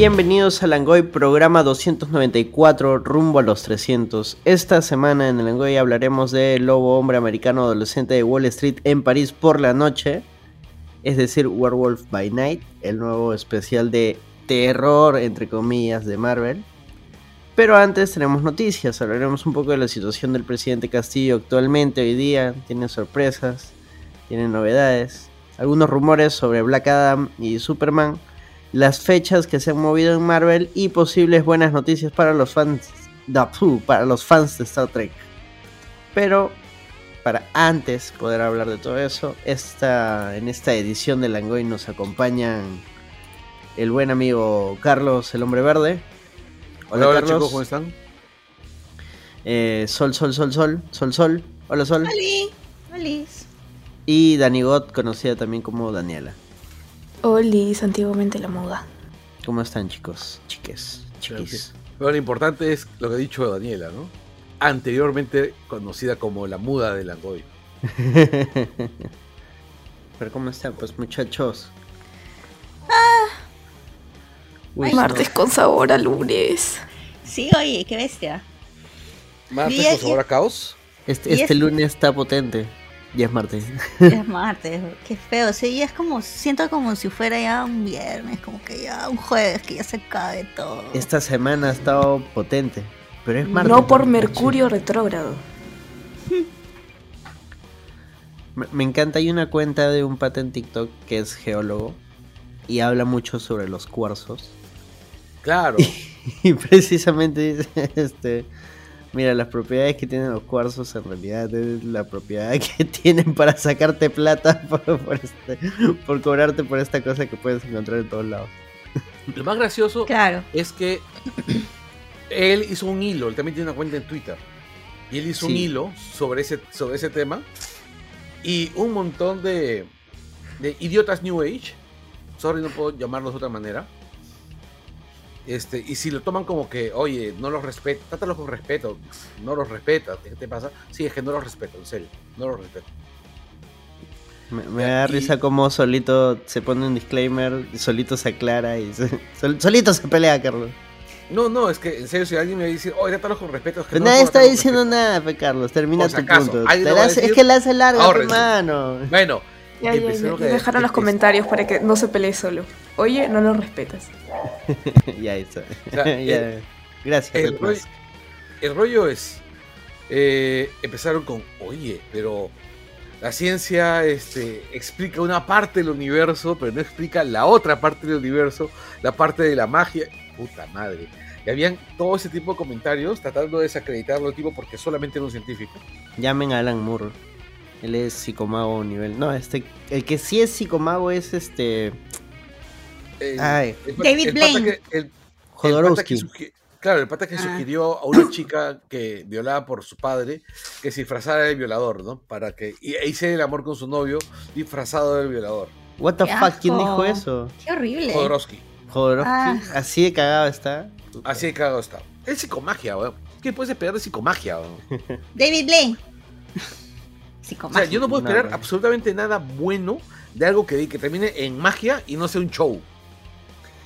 Bienvenidos a Langoy, programa 294, rumbo a los 300. Esta semana en el Langoy hablaremos de Lobo Hombre Americano Adolescente de Wall Street en París por la noche, es decir, Werewolf by Night, el nuevo especial de terror, entre comillas, de Marvel. Pero antes tenemos noticias, hablaremos un poco de la situación del presidente Castillo actualmente, hoy día, tiene sorpresas, tiene novedades, algunos rumores sobre Black Adam y Superman las fechas que se han movido en Marvel y posibles buenas noticias para los fans de, para los fans de Star Trek. Pero para antes poder hablar de todo eso, esta, en esta edición de Langoy nos acompañan el buen amigo Carlos el Hombre Verde. Hola, Carlos. chicos, ¿cómo están? Eh, sol, Sol, Sol, Sol, Sol, Sol. Hola Sol. Hola. Y Dani God, conocida también como Daniela. Olis, antiguamente la muda. ¿Cómo están, chicos? Chiques, chiquis. lo importante es lo que ha dicho Daniela, ¿no? Anteriormente conocida como la muda de Langoy. Pero ¿cómo están, pues, muchachos? Ah. martes con sabor a lunes. Sí, oye, qué bestia. ¿Martes con sabor a caos? Este, este lunes está potente. Ya es martes. es martes, qué feo. Sí, es como, siento como si fuera ya un viernes, como que ya un jueves, que ya se cae todo. Esta semana ha estado potente, pero es martes. No por Mercurio retrógrado. Me, encanta, hay una cuenta de un pata en TikTok que es geólogo y habla mucho sobre los cuarzos. Claro. y precisamente dice, este Mira, las propiedades que tienen los cuarzos en realidad es la propiedad que tienen para sacarte plata este, por, cobrarte por esta cosa que puedes encontrar en todos lados. Lo más gracioso claro. es que él hizo un hilo, él también tiene una cuenta en Twitter. Y él hizo un hilo sobre ese, sobre ese tema. Y un montón de, de idiotas New Age, sorry, no puedo llamarlos de otra manera, este, y si lo toman como que, oye, no los respeto, trátalos con respeto, no los respeta, ¿qué te pasa? Sí, es que no los respeto, en serio, no los respeto. Me, da risa como solito se pone un disclaimer, solito se aclara y solito se pelea, Carlos. No, no, es que en serio, si alguien me dice, oye, trátalos con respeto, es que nadie está diciendo nada, Carlos, termina tu punto. es que la hace larga, hermano. Bueno, ya, ya, ya. Dejaron los comentarios para que no se pelee solo. Oye, no lo respetas. ya eso. Gracias. El rollo, es. Eh, empezaron con, oye, pero la ciencia este, explica una parte del universo, pero no explica la otra parte del universo, la parte de la magia. Puta madre. Y habían todo ese tipo de comentarios tratando de desacreditarlo tipo porque solamente era un científico. Llamen a Alan Moore. Él es psicomago nivel. No, este. El que sí es psicomago es este. David Blaine. Jodorowsky. claro, el pata que ah. sugirió a una chica que violaba por su padre que se disfrazara de violador, ¿no? Para que. Y hice el amor con su novio disfrazado del violador. What the fuck, ¿quién dijo eso? Qué horrible. Jodorowsky. Jodorowsky. Ah. Así de cagado está. Así de cagado está. Es psicomagia, weón. ¿Qué puedes esperar de psicomagia, weón? David Blaine. O sea, yo no puedo esperar absolutamente nada bueno de algo que, que termine en magia y no sea un show.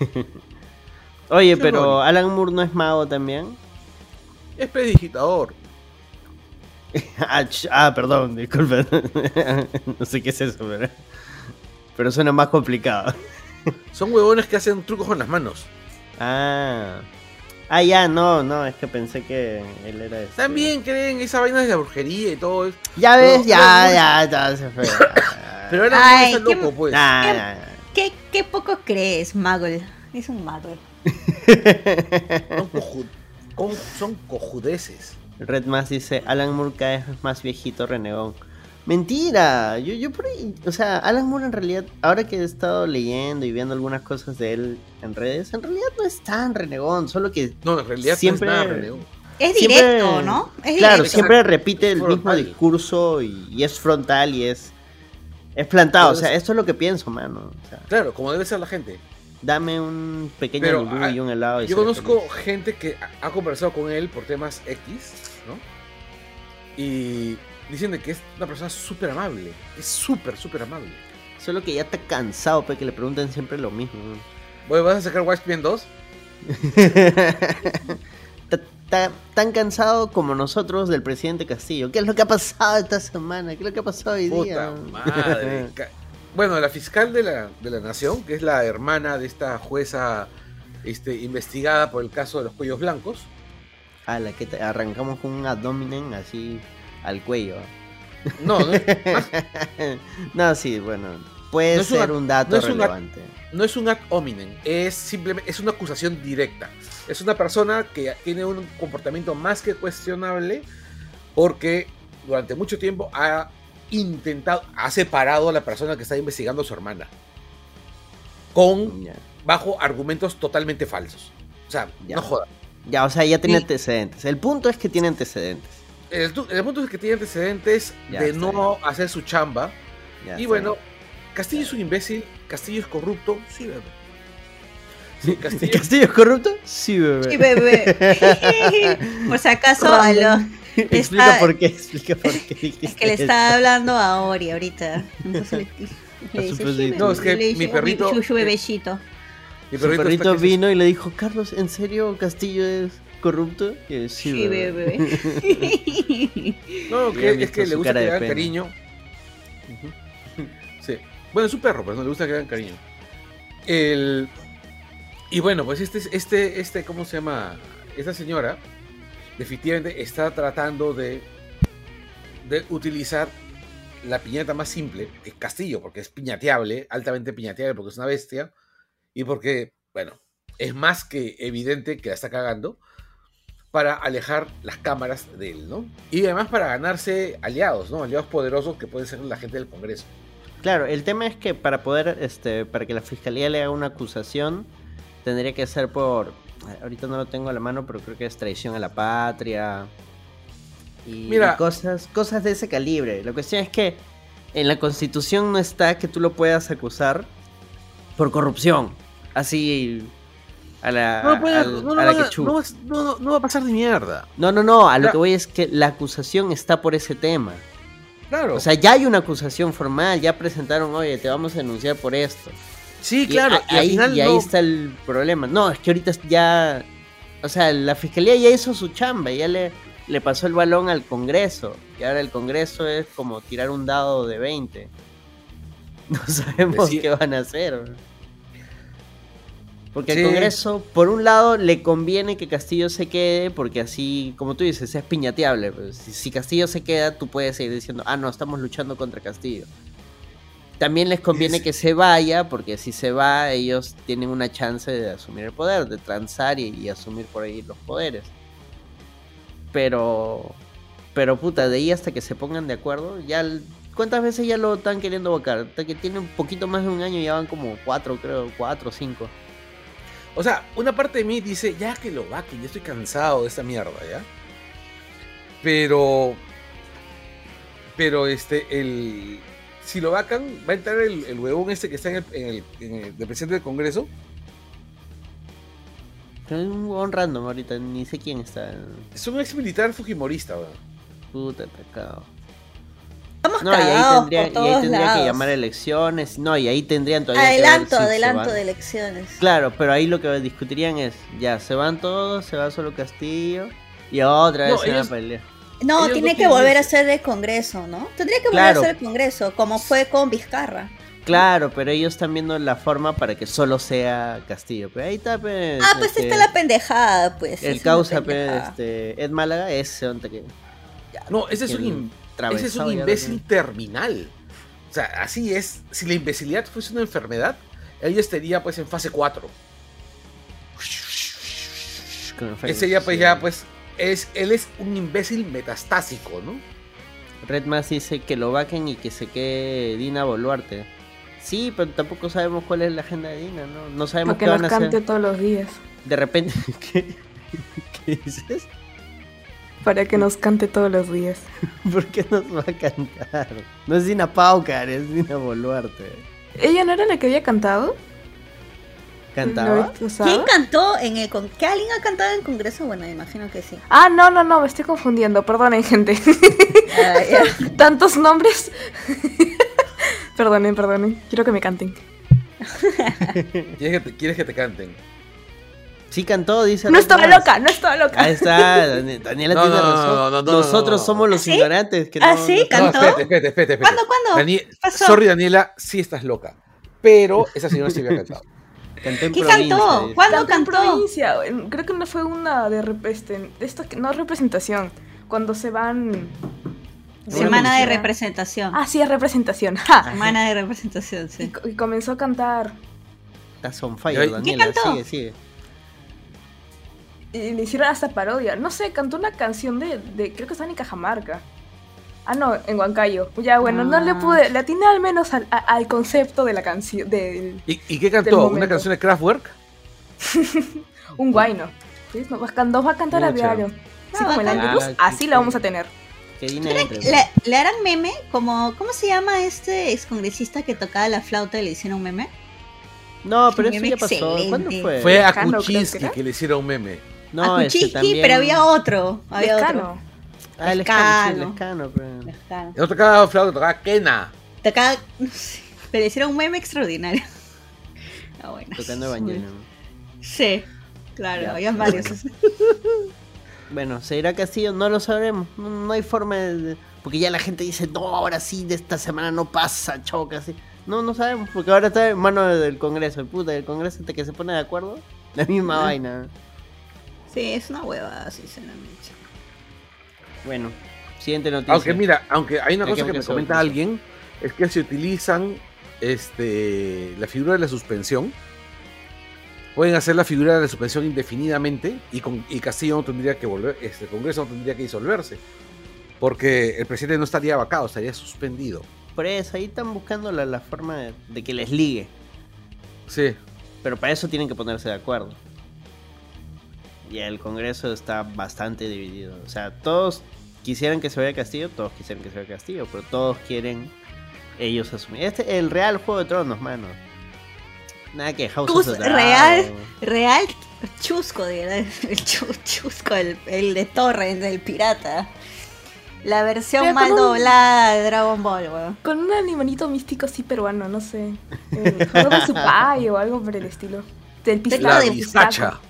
Oye, pero Alan Moore no es mago también. Es predigitador. Ah, ah, perdón, disculpe. no sé qué es eso, pero, pero suena más complicado. Son huevones que hacen trucos con las manos. Ah. Ah, ya, no, no, es que pensé que él era este... También creen esa vaina de la brujería y todo eso. Ya ves, ya, ya, ya, se fue. pero era muy loco, pues. ¿Qué, ¿Qué, poco crees, Magol? Es un Magol. son, son cojudeces. Red Mass dice, Alan Moore cada vez más viejito, renegón. Mentira, yo, yo por ahí, o sea, Alan Moore en realidad, ahora que he estado leyendo y viendo algunas cosas de él en redes, en realidad no es tan renegón, solo que no, en realidad siempre no es, renegón. es directo, ¿no? Es claro, siempre repite el mismo discurso y, es frontal y es es plantado, o sea, esto es lo que pienso, mano. claro, como debe ser la gente. Dame un pequeño Pero, y un helado. Y yo conozco gente que ha conversado con él por temas X, ¿no? Y diciendo que es una persona súper amable. Es súper, súper amable. Solo que ya está cansado, porque le preguntan siempre lo mismo. ¿Vas a sacar Watchmen 2? tan cansado como nosotros del presidente Castillo. ¿Qué es lo que ha pasado esta semana? ¿Qué es lo que ha pasado hoy día? Madre. bueno, la fiscal de la, de la nación, que es la hermana de esta jueza este, investigada por el caso de los cuellos blancos. A la que arrancamos con un abdomen así al cuello. No, no. no, sí, bueno. Puede ser un, dato relevante. no es un ad hominem, es simplemente es una acusación directa. Es una persona que tiene un comportamiento más que cuestionable porque durante mucho tiempo ha intentado, ha separado a la persona que está investigando a su hermana. Con, bajo argumentos totalmente falsos. O sea, no joda. Ya, o sea, ya tiene antecedentes. El punto es que tiene antecedentes. El, punto es que tiene antecedentes de no hacer su chamba. y bueno, Castillo es un imbécil, Castillo es corrupto, sí, bebé. Sí, Castillo. ¿Castillo es corrupto? Sí, bebé. Sí, bebé. Por si acaso, explica por qué, explica por qué. Es que le está hablando a Ori ahorita. Entonces le, no, es que mi perrito. Su, bebecito. Mi perrito, vino y le dijo, Carlos, ¿en serio Castillo es corrupto? sí, sí bebé. no, que, es que le gusta que le cariño. Sí. Bueno, es un perro, pero no le gusta que hagan cariño. El... Y bueno, pues este, este, este, ¿cómo se llama? Esta señora definitivamente está tratando de, de utilizar la piñata más simple, el castillo, porque es piñateable, altamente piñateable, porque es una bestia, y porque, bueno, es más que evidente que la está cagando, para alejar las cámaras de él, ¿no? Y además para ganarse aliados, ¿no? Aliados poderosos que pueden ser la gente del Congreso. Claro, el tema es que para poder, este, para que la fiscalía le haga una acusación, tendría que ser por, ahorita no lo tengo a la mano, pero creo que es traición a la patria y, Mira, cosas, cosas de ese calibre. La cuestión es que en la constitución no está que tú lo puedas acusar por corrupción, así a la, no, no, a la que no, no, va a pasar de mierda. No, no, no, a lo que voy es que la acusación está por ese tema. Claro. O sea, ya hay una acusación formal, ya presentaron, oye, te vamos a denunciar por esto. Sí, claro. Y, ahí, ahí está el problema. No, es que ahorita ya. O sea, la fiscalía ya hizo su chamba, ya le, le pasó el balón al Congreso. Y ahora el Congreso es como tirar un dado de 20. No sabemos qué van a hacer. Porque al Congreso, por un lado, le conviene que Castillo se quede, porque así, como tú dices, es piñateable. Pues, si Castillo se queda, tú puedes seguir diciendo, ah, no, estamos luchando contra Castillo. También les conviene que se vaya, porque si se va, ellos tienen una chance de asumir el poder, de transar y, asumir por ahí los poderes. Pero, pero puta, de ahí hasta que se pongan de acuerdo, ya ¿Cuántas veces ya lo están queriendo vacar? Hasta que tiene un poquito más de un año, ya van como cuatro, creo, cuatro o cinco. O sea, una parte de mí dice, ya que lo vaquen, ya estoy cansado de esta mierda, ¿ya? Pero. Pero este, el si lo vacan, va a entrar el, el huevón este que está en el, en el, presidente del Congreso. Es un huevón random ahorita, ni sé quién está. Es un ex militar fujimorista, weón. Puta, atacado. Estamos no, y ahí tendría, y ahí tendría que llamar elecciones. No, y ahí tendrían todavía. Adelanto, que adelanto de elecciones. Claro, pero ahí lo que discutirían es: ya, se van todos, se va solo Castillo. Y otra vez se van a pelear. No, tiene que volver a ser de Congreso, ¿no? Tendría que volver a ser de Congreso, como fue con Vizcarra. Claro, pero ellos están viendo la forma para que solo sea Castillo. Pero ahí está, pues. Ah, pues está la pendejada, pues. El causa, pues, este, Ed Málaga, ese donde que. no, ese es un, ese es un imbécil terminal. O sea, así es. Si la imbecilidad fuese una enfermedad, él estaría, pues, en fase 4. Ese ya, pues, ya, pues, es, él es un imbécil metastásico, ¿no? Red más dice que lo vaquen y que se quede Dina Boluarte. Sí, pero tampoco sabemos cuál es la agenda de Dina, ¿no? No sabemos qué van a hacer. Que nos cante todos los días. De repente, ¿qué, ¿qué dices? Para que nos cante todos los días. ¿Por qué nos va a cantar? No es Dina Paucar, es Dina Boluarte. ¿Ella no era la que había cantado? ¿Cantaba? ¿Quién cantó en el con ¿Qué alguien ha cantado en el Congreso? Bueno, me imagino que sí. Ah, no, no, no, me estoy confundiendo. Perdonen, gente. Ah, Tantos nombres. perdonen, perdonen. Quiero que me canten. ¿Quieres que te, ¿Quieres que te canten? Sí cantó, dice. No Mass. loca, no estaba loca. Ahí está, Dani- Daniela No, tiene no, no, razón. no, no, no, Nosotros no. somos los ¿Ah, sí? ignorantes. Que ¿Ah, no, sí? ¿Cantó? espérate, espérate, espérate. espérate. ¿Cuándo, cuándo? Pasó? Sorry, Daniela, sí estás loca. Pero esa señora sí había cantado. Cantó en ¿Qué cantó? dice. ¿Cuándo Cantó en provincia. Creo que no fue una de este, esto que- no representación. Cuando se van. Semana de representación. Ah, sí, es representación. Ja. Semana de representación, Y, sí. y comenzó a cantar. Estás on fire, ¿Qué Daniela. cantó? Sigue, sigue. Y le hicieron hasta parodia. No sé, cantó una canción de. de- creo que estaba en Cajamarca. Ah, no, en Huancayo. Ya, bueno, no le Ah. pude. Le atiné al menos al, a- al concepto de la canción. De ¿Y, y qué cantó? ¿Una canción de Kraftwerk? un guayno. ¿Sí? Nos, va- nos va a cantar a diario. Así como el. Angelus, Ah, así la vamos a tener. Que Dina ¿Creen entre. que ¿Le, le harán meme? Como, ¿Cómo se llama este excongresista que tocaba la flauta y le hicieron meme? No, pero eso ya pasó. ¿Cuándo excelente. fue? Fue a que Kuczynski era. que le hicieron meme. No, a este Kuczynski, también. pero había otro. Había otro. Lescano. Ah, el escano, sí, el Lescano. escano, pero. Lescano. No tocaba flauta, tocaba Kena. Tocaba, no sé, pero hicieron un meme extraordinario. Ah, bueno. Tocando Evangelion. Sí, claro, Ya. había varios. Bueno, ¿se irá a Castillo? No lo sabremos. No, no hay forma de. Porque ya la gente dice, no, ahora sí, de esta semana no pasa, choca, así. No, no sabemos, porque ahora está en mano del Congreso. El puta del Congreso hasta que se pone de acuerdo. La misma Ah. vaina. Sí, es una hueva, sinceramente. Bueno, siguiente noticia. Aunque mira, aunque hay una cosa que que me comenta alguien, es que si utilizan este la figura de la suspensión, pueden hacer la figura de la suspensión indefinidamente y, con, y Castillo no tendría que volver, este el Congreso no tendría que disolverse. Porque el presidente no estaría vacado, estaría suspendido. Por eso, ahí están buscando la, la forma de, de que les ligue. Sí. Pero para eso tienen que ponerse de acuerdo. Y el Congreso está bastante dividido. O sea, todos quisieran que se vaya Castillo, todos quisieran que se vaya Castillo, pero todos quieren ellos asumir. Este el real Juego de Tronos, mano. Nada que House of the Dragon. real. Real chusco, de. El chu- chusco, el, el de Torrent, del pirata. La versión mal un- doblada de Dragon Ball, weón. Con un animalito místico así peruano, no sé. Eh, juego de su pai o algo por el estilo. Del pistacho. La de bizcacha.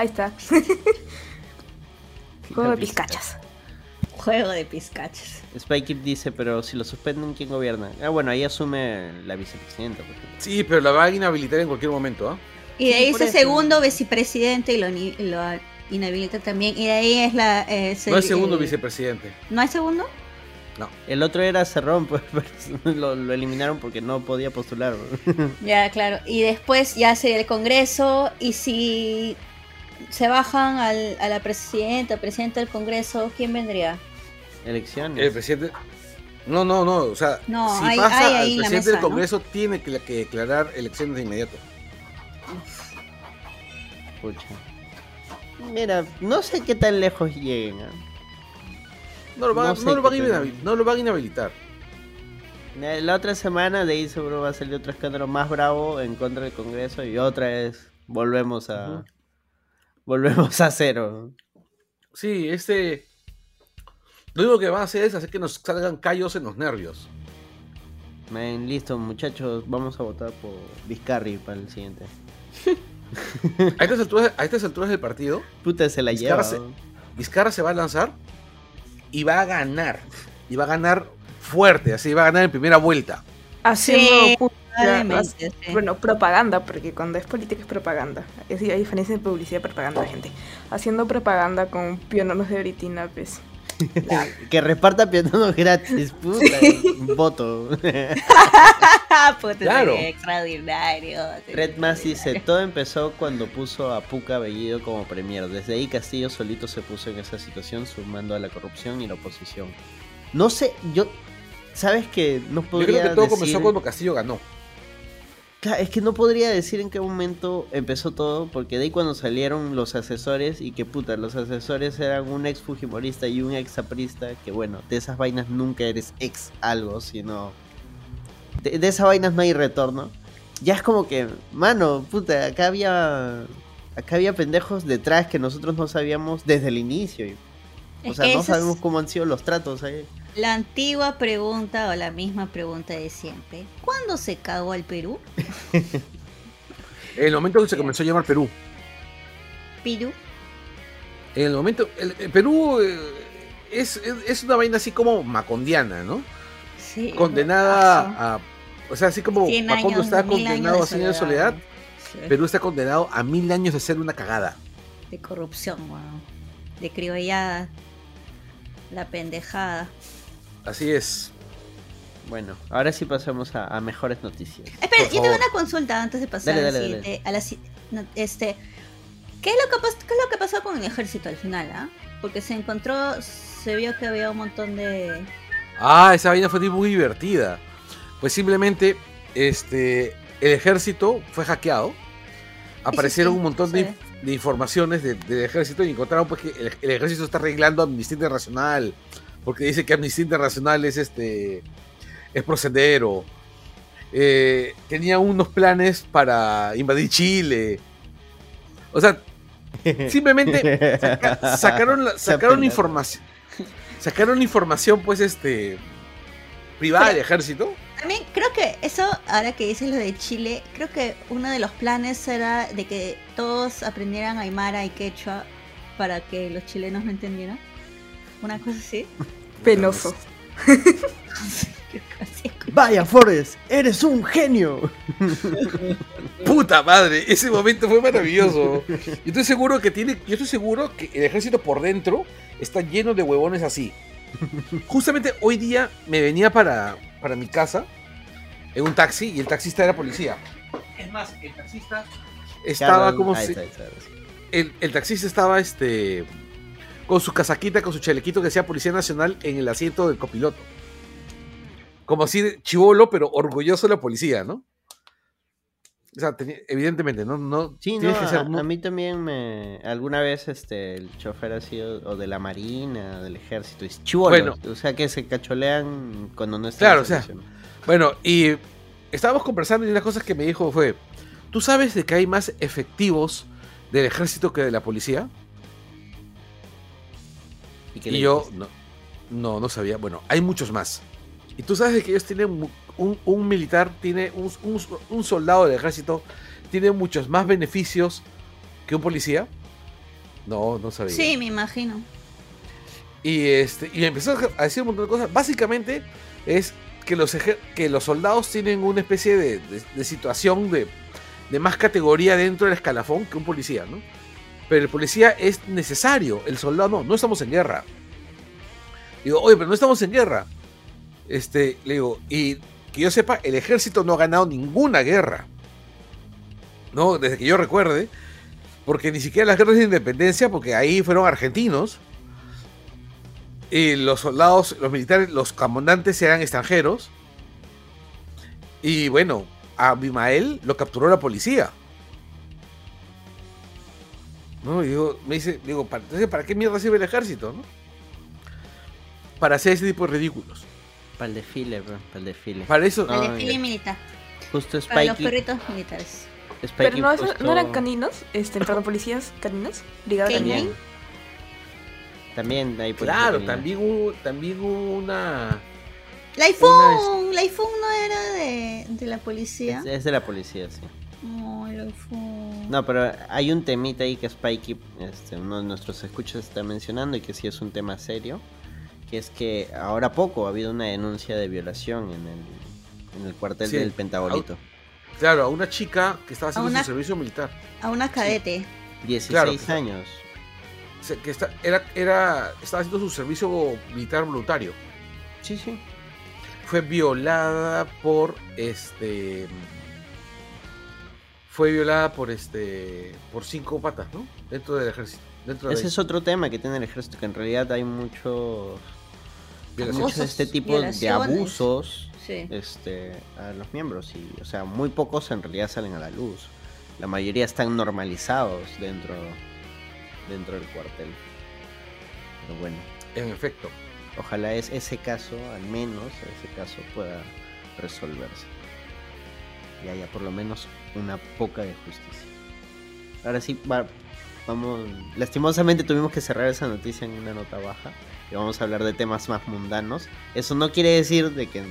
Ahí está. Juego de pizcachas. Juego de pizcachas. Spike Kid dice, pero si lo suspenden, ¿quién gobierna? Ah, bueno, ahí asume la vicepresidenta. por ejemplo. Sí, pero la va a inhabilitar en cualquier momento, ¿ah? Y de Sí, ahí por ese segundo vicepresidente y lo, lo inhabilita también. Y de ahí es la. eh, No el- es segundo el- vicepresidente. ¿No hay segundo? El otro era Cerrón, pues pero lo, lo eliminaron porque no podía postular. Ya, claro. Y después ya sería el Congreso. Y si se bajan al, a la presidenta, presidente del Congreso, ¿quién vendría? Elecciones. El presidente. No, no, no. O sea, No, si hay- pasa hay ahí la presidente mesa, del ¿no? Congreso, tiene que, que declarar elecciones de inmediato. Pucha. Mira, no sé qué tan lejos lleguen. ¿ah? No lo van, No no lo van no lo van a inhabilitar. Eh, La otra semana de ahí seguro va a salir otro escándalo más bravo en contra del Congreso y otra vez volvemos a. volvemos a cero. Sí, este. Lo único que van a hacer es hacer que nos salgan callos en los nervios. Man, listo, muchachos, vamos a votar por Vizcarri para el siguiente. A estas alturas, a estas alturas del partido, Puta, se la lleva. Se- Vizcarra se va a lanzar y va a ganar. Y va a ganar fuerte, así va a ganar en primera vuelta. Haciendo Sí, sí. Bueno, propaganda, porque cuando es política es propaganda. Es, hay diferencia de publicidad y propaganda, gente. Haciendo propaganda con piononos de britina, pues. Que reparta pianos gratis, puta, voto. Puta, Claro. extraordinario. Red Mass dice, todo empezó cuando puso a Puca Bellido como premier. Desde ahí Castillo solito se puso en esa situación sumando a la corrupción y la oposición. No sé, yo... ¿Sabes que no Yo podría creo que todo decir... comenzó cuando Castillo ganó. Claro, es que no podría decir en qué momento empezó todo, porque de ahí cuando salieron los asesores y que puta, los asesores eran un ex fujimorista y un ex aprista, que bueno, de esas vainas nunca eres ex algo, sino... De, de esas vainas no hay retorno. Ya es como que, mano, puta, acá había... Acá había pendejos detrás que nosotros no sabíamos desde el inicio. y- o sea, no sabemos cómo han sido los tratos ahí. La antigua pregunta o la misma pregunta de siempre. ¿Cuándo se cagó al Perú? En el momento que se comenzó a llamar Perú. Perú. En el momento, el, el Perú eh, es, es, es una vaina así como macondiana, ¿no? Sí. Condenada a. O sea, así como 100 Macondo está condenado a años 100 años de soledad, Sí. Perú está condenado a mil años de ser una cagada. De corrupción, weón. De criollada. La pendejada. Así es. Bueno, ahora sí pasamos a, a mejores noticias. Espera, yo tengo una consulta antes de pasar Dale, a la dale, a la si- no, este, ¿qué es, lo que ¿Qué es lo que pasó con el ejército al final? ah? Porque se encontró, se vio que había un montón de... Ah, esa vaina fue muy divertida. Pues simplemente, este, el ejército fue hackeado. Aparecieron sí, un montón de, de informaciones de- del ejército y encontraron pues que el, el ejército está arreglando Amnistía Internacional. Porque dice que Amnistía Internacional es este. es procedero. Eh, tenía unos planes para invadir Chile. O sea, simplemente saca- sacaron, la- sacaron información. Sacaron información, pues, este. privada del Pero- ejército. También creo que eso, ahora que dices lo de Chile, creo que uno de los planes era de que todos aprendieran Aymara y Quechua para que los chilenos no entendieran. Una cosa así. Penoso. Vaya, Forrest, eres un genio. Puta madre, ese momento fue maravilloso. Yo estoy seguro que tiene. Yo estoy seguro que el ejército por dentro está lleno de huevones así. Justamente hoy día me venía para, para mi casa en un taxi y el taxista era policía. Es más, el taxista estaba como ahí si. el, el taxista estaba este con su casaquita, con su chalequito que decía Policía Nacional en el asiento del copiloto. Como así chivolo, pero orgulloso de la policía, ¿no? O sea, evidentemente, ¿no? no Sí, no, que ser a, mí también me... Alguna vez este, el chofer ha sido o de la marina, del ejército, y chivolos, Bueno. o sea que se cacholean cuando no están Claro, o sea. Bueno, y estábamos conversando y una de las cosas que me dijo fue, ¿tú sabes de que hay más efectivos del ejército que de la policía? ¿Y, qué Y le yo no, no, no sabía. Bueno, hay muchos más. Y tú sabes de que ellos tienen mu- un, un militar, tiene un, un- un soldado del ejército, tiene muchos más beneficios que un policía. No, no sabía. Sí, me imagino. Y este y empezó a decir un montón de cosas. Básicamente es que los ejer- que los soldados tienen una especie de, de- de situación de, de más categoría dentro del escalafón que un policía, ¿no? Pero el policía es necesario, el soldado no, no estamos en guerra. Digo, oye, pero no estamos en guerra. Este, le digo, y que yo sepa, el ejército no ha ganado ninguna guerra. No, desde que yo recuerde. Porque ni siquiera las guerras de independencia, porque ahí fueron argentinos. Y los soldados, los militares, los comandantes eran extranjeros. Y bueno, a Abimael lo capturó la policía. ¿No? Y digo, me dice, digo, ¿para, entonces, ¿para qué mierda sirve el ejército? ¿no? Para hacer ese tipo de ridículos. Para el desfile, bro, para el desfile. Para eso. No, el desfile militar. Justo Para los Spikey, perritos militares. Spikey Pero no, eso- justo- no eran caninos, este, perdón, policías caninos, brigada canina. También. También hay policía Claro, también hubo, también hubo una. La iPhone, la iPhone no era de, de la policía. Es, es de la policía, sí. No, pero hay un temita ahí que Spikey, este, uno de nuestros escuchas está mencionando y que sí es un tema serio, que es que ahora poco ha habido una denuncia de violación en el, en el cuartel Sí, del Pentagonito. Claro, a una chica que estaba haciendo una- su servicio militar. A una cadete. 16 Claro, pues, años. Que está, era, era, estaba haciendo su servicio militar voluntario. Sí, sí. Fue violada por este. Fue violada por este. por cinco patas, ¿no? Dentro del ejército. Dentro de Ese es otro tema que tiene el ejército, que en realidad hay muchos, muchos de este tipo de abusos Sí. este, a los miembros. Y, o sea, muy pocos en realidad salen a la luz. La mayoría están normalizados dentro, dentro del cuartel. Pero bueno, En efecto. ojalá es, ese caso, al menos ese caso, pueda resolverse. Y haya por lo menos una poca de justicia. Ahora sí, va- vamos. Lastimosamente tuvimos que cerrar esa noticia en una nota baja. Y vamos a hablar de temas más mundanos. Eso no quiere decir de que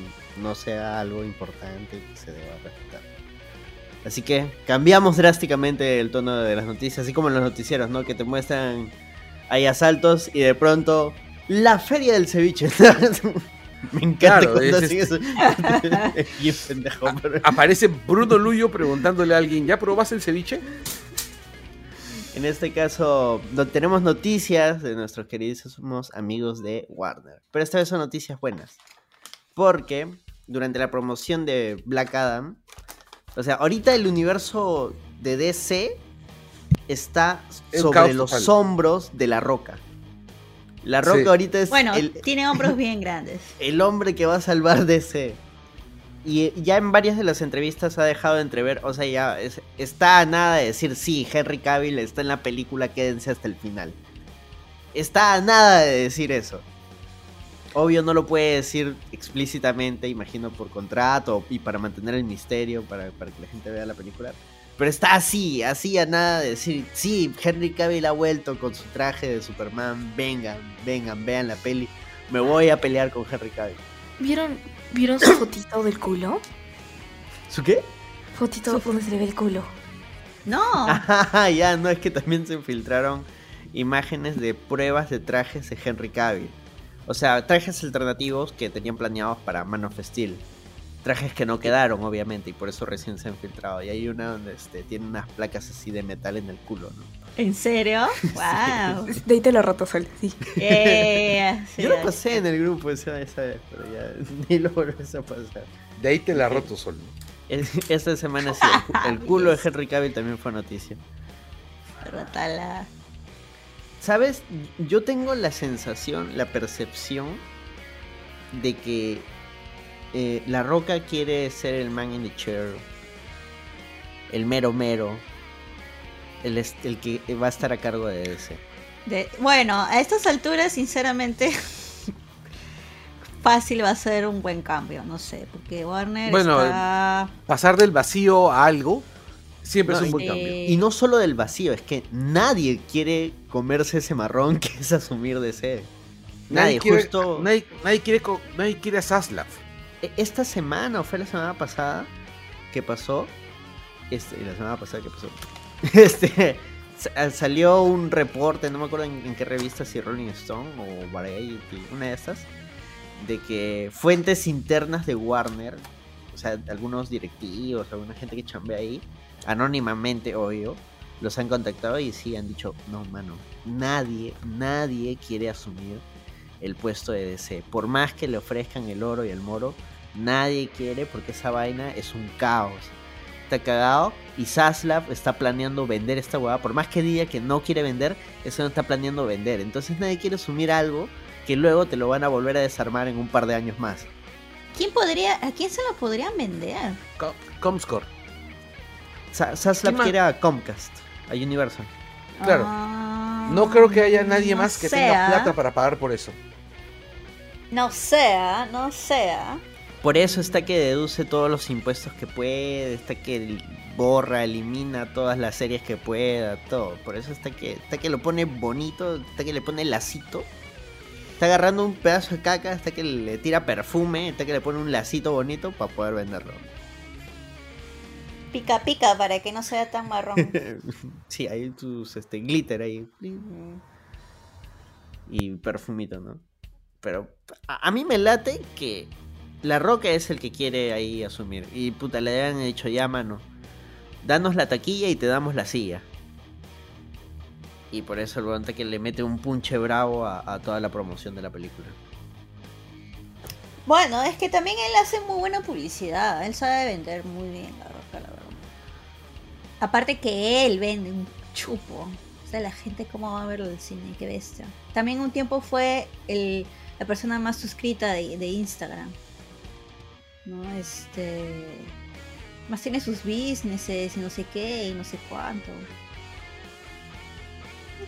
no sea algo importante que se deba respetar. Así que cambiamos drásticamente el tono de las noticias, así como en los noticieros, ¿no? Que te muestran hay asaltos y de pronto la feria del ceviche. Me encanta Claro, cuando es hacen eso. Bien pendejo, pero- Aparece Bruno Luyo preguntándole a alguien, ¿ya probaste el ceviche? En este caso, no, tenemos noticias de nuestros queridísimos amigos de Warner. Pero esta vez son noticias buenas. Porque durante la promoción de Black Adam, o sea, ahorita el universo de DC está sobre los hombros de la roca. La roca Sí. ahorita es Bueno, el, tiene hombros bien grandes. el hombre que va a salvar DC. Y ya en varias de las entrevistas ha dejado de entrever, o sea, ya es- está a nada de decir, sí, Henry Cavill está en la película, quédense hasta el final. Está a nada de decir eso. Obvio no lo puede decir explícitamente, imagino por contrato y para mantener el misterio, para, para que la gente vea la película. Pero está así, así a nada de decir, sí, Henry Cavill ha vuelto con su traje de Superman, vengan, vengan, vean la peli. Me voy a pelear con Henry Cavill. ¿Vieron, ¿Vieron su fotito del culo? ¿Su qué? Fotito donde se le ve el culo. No. Ah, ya, no, es que también se infiltraron imágenes de pruebas de trajes de Henry Cavill. O sea, trajes alternativos que tenían planeados para Man of Steel. Trajes que no quedaron, obviamente, y por eso recién se han filtrado. Y hay una donde este, tiene unas placas así de metal en el culo, ¿no? ¿En serio? ¡Wow! De ahí te lo roto, Sol, sí. Eh, sí, Yo lo pasé en el grupo esa, vez, pero ya ni lo volvés a pasar. De ahí te la roto solo. Es- Esta semana sí, el, el culo de Henry Cavill también fue noticia. Rotala. ¿Sabes? Yo tengo la sensación, la percepción de que eh, La Roca quiere ser el man in the chair, el mero mero, el, el que va a estar a cargo de ese. De- bueno, a estas alturas, sinceramente, fácil va a ser un buen cambio, no sé, porque Warner Bueno, está... Pasar del vacío a algo siempre No, es un buen eh, cambio. Y no solo del vacío, es que nadie quiere comerse ese marrón que es asumir de ese. Nadie, quiere, justo nadie, nadie quiere, nadie quiere a Zaslav. E- esta semana o fue la semana pasada que pasó, este, la semana pasada que pasó, este, sa- salió un reporte, no me acuerdo en, en qué revista, si Rolling Stone o Variety, una de estas, de que fuentes internas de Warner, o sea, algunos directivos, alguna gente que chambea ahí, anónimamente, obvio, los han contactado y sí han dicho, no, mano, nadie, nadie quiere asumir el puesto de DC. Por más que le ofrezcan el oro y el moro, nadie quiere porque esa vaina es un caos. Está cagado y Zaslav está planeando vender esta hueá. Por más que diga que no quiere vender, eso no está planeando vender. Entonces nadie quiere asumir algo que luego te lo van a volver a desarmar en un par de años más. ¿Quién podría, ¿A quién se lo podrían vender? Co- Comscore. Za- Zaslav quiere a Comcast, a Universal. Claro. Ah, No creo que haya nadie no más que tenga plata para pagar por eso. No sea, no sea. Por eso está que deduce todos los impuestos que puede, está que borra, elimina todas las series que pueda, todo. Por eso está que, está que lo pone bonito, está que le pone lacito. Está agarrando un pedazo de caca, está que le tira perfume, está que le pone un lacito bonito para poder venderlo. Pica pica para que no sea tan marrón. sí, hay tus este, glitter ahí. Y perfumito, ¿no? Pero a, a mí me late que la roca es el que quiere ahí asumir. Y puta, le habían dicho ya, mano. Danos la taquilla y te damos la silla. Y por eso el volante que le mete un punche bravo a, toda la promoción de la película. Bueno, es que también él hace muy buena publicidad. Él sabe vender muy bien la roca, la verdad. Aparte que él vende un chupo. O sea, la gente cómo va a verlo del cine, qué bestia. También un tiempo fue el, la persona más suscrita de Instagram. ¿No? Este. Más tiene sus businesses y no sé qué y no sé cuánto.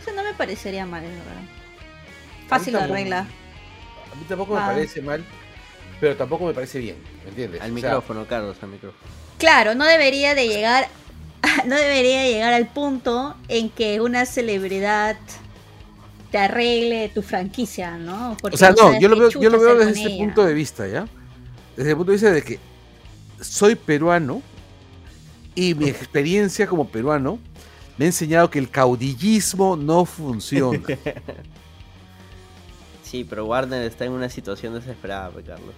Eso no me parecería mal, la verdad. Fácil la regla. A mí tampoco Ah. me parece mal, pero tampoco me parece bien, ¿me entiendes? Al O sea, micrófono, Carlos, al micrófono. Claro, no debería de llegar, no debería llegar al punto en que una celebridad te arregle tu franquicia, ¿no? Porque o sea, no, yo lo veo, yo lo veo desde este ella. punto de vista, ¿ya? Desde el punto de vista de que soy peruano Y mi experiencia como peruano me ha enseñado que el caudillismo no funciona. Sí, pero Warner está en una situación desesperada, pues, Carlos.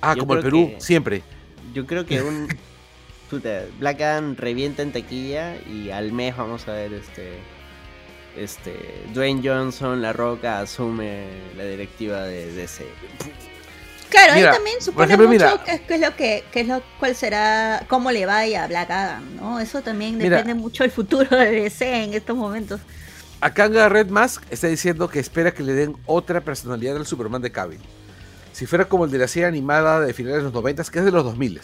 Ah, Yo como el Perú, que- siempre. Yo creo que un puta, Black Adam revienta en taquilla y al mes vamos a ver este este Dwayne Johnson, La Roca asume la directiva de DC. Claro, Mira, ahí también supone ejemplo, mucho mira. qué, es lo que, qué es lo, cuál será, cómo le vaya a Black Adam, ¿no? Eso también Mira. depende mucho del futuro de DC en estos momentos. Acá Red Mask está diciendo que espera que le den otra personalidad al Superman de Cavill. Si fuera como el de la serie animada de finales de los 90, que es de los 2000.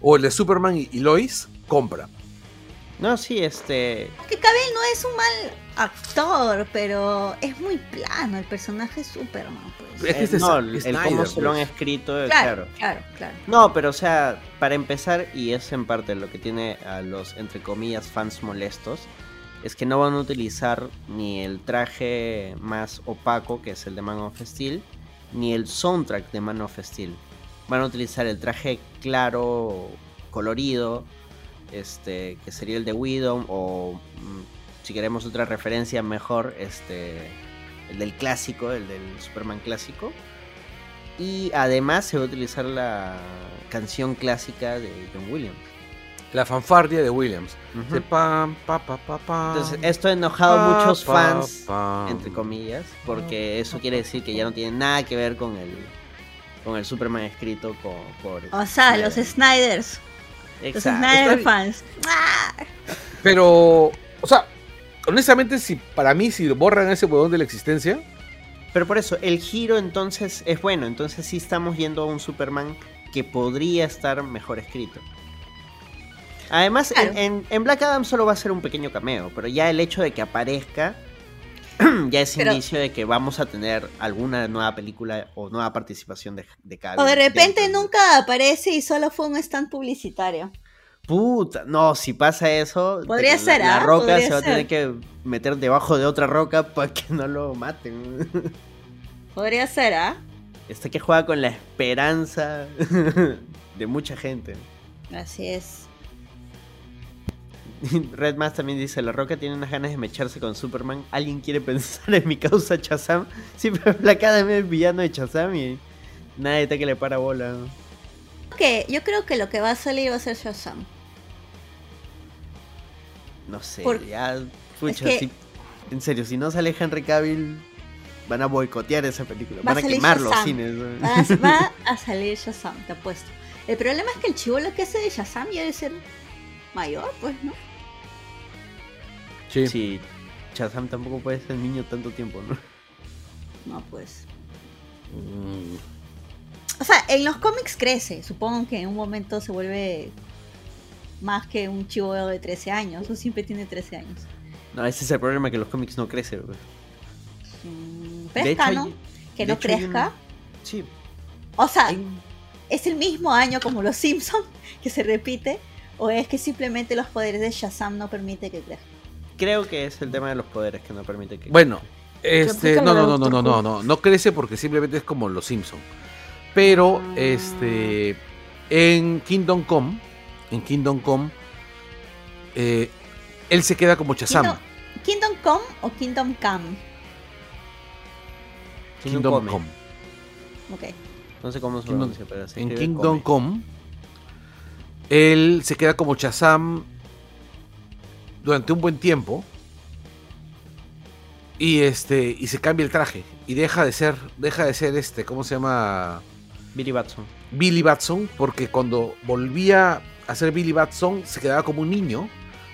O el de Superman y, y Lois, compra. No, sí, este Que Cavill no es un mal actor, pero es muy plano el personaje de Superman, pues. Es que eh, este es no, el, cómo se lo han pues. escrito, eh, Claro, claro. claro, claro. No, pero o sea, para empezar, y es en parte lo que tiene a los, entre comillas, fans molestos, es que no van a utilizar ni el traje más opaco, que es el de Man of Steel, ni el soundtrack de Man of Steel. Van a utilizar el traje claro, colorido, este, que sería el de Widow, o mm, si queremos otra referencia mejor, este, el del clásico, el del Superman clásico. Y además se va a utilizar la canción clásica de John Williams. La fanfarria de Williams. Ujú. De pam, pa, pa, pa, pam, Entonces, esto ha enojado a muchos pa, fans, pam. entre comillas, porque eso quiere decir que ya no tiene nada que ver con el con el Superman escrito por, por O sea, Snyder. los Snyders, Está bien. fans. ¡Ah! Pero, o sea, honestamente, si para mí, si borran ese huevón de la existencia, Pero por eso, el giro entonces es bueno. Entonces sí estamos yendo a un Superman que podría estar mejor escrito. Además, en- Claro. en, en Black Adam solo va a ser un pequeño cameo, pero ya el hecho de que aparezca ya es Pero- indicio de que vamos a tener alguna nueva película o nueva participación de, de Cavill O de repente nunca aparece y solo fue un stand publicitario. Puta, no, si pasa eso, Podría la- ser, la, ¿ah? roca Podría se va a tener ser. que meter debajo de otra roca para que no lo maten. Podría ser, ¿ah? Este que juega con la esperanza de mucha gente. Así es. Red Mask también dice, La Roca tiene unas ganas de mecharse con Superman. ¿Alguien quiere pensar en mi causa Chazam? Siempre Black Adam es el villano de Chazam y nadie está que le para bola. Que yo creo que lo que va a salir va a ser Shazam. No sé, Por- ya... Pucha, que- si- en serio, si no sale Henry Cavill, van a boicotear esa película. Va a Van a salir quemar los cines. Va a, va a salir Shazam, te apuesto. El problema es que el chivolo que hace de Shazam ya debe ser mayor, pues, ¿no? sí. Sí, Shazam tampoco puede ser niño tanto tiempo, ¿no? No, pues. Mm, O sea, en los cómics crece. Supongo que en un momento se vuelve más que un chivo de 13 años. O siempre tiene 13 años. No, ese es el problema, que los cómics no crecen. güey. Mm, De Pero es canon que no hecho, hay un- crezca. Sí. O sea, hay- ¿es el mismo año como los Simpsons que se repite? ¿O es que simplemente los poderes de Shazam no permite que crezca? Creo que es el tema de los poderes que no permite que... Bueno, este, no, no, no, no, no, no, no, no crece porque simplemente es como los Simpson. Pero, Ah. este, en Kingdom Come, en Kingdom Come, eh, él se queda como Shazam. Kingdom, ¿Kingdom Come o Kingdom Come? Kingdom Kingdom Come. Come. Ok. No sé cómo se pronuncia, pero se En Kingdom come. Come, él se queda como Shazam durante un buen tiempo. Y este. Y se cambia el traje. Y deja de ser. Deja de ser este. ¿Cómo se llama? Billy Batson. Billy Batson. Porque cuando volvía a ser Billy Batson. Se quedaba como un niño.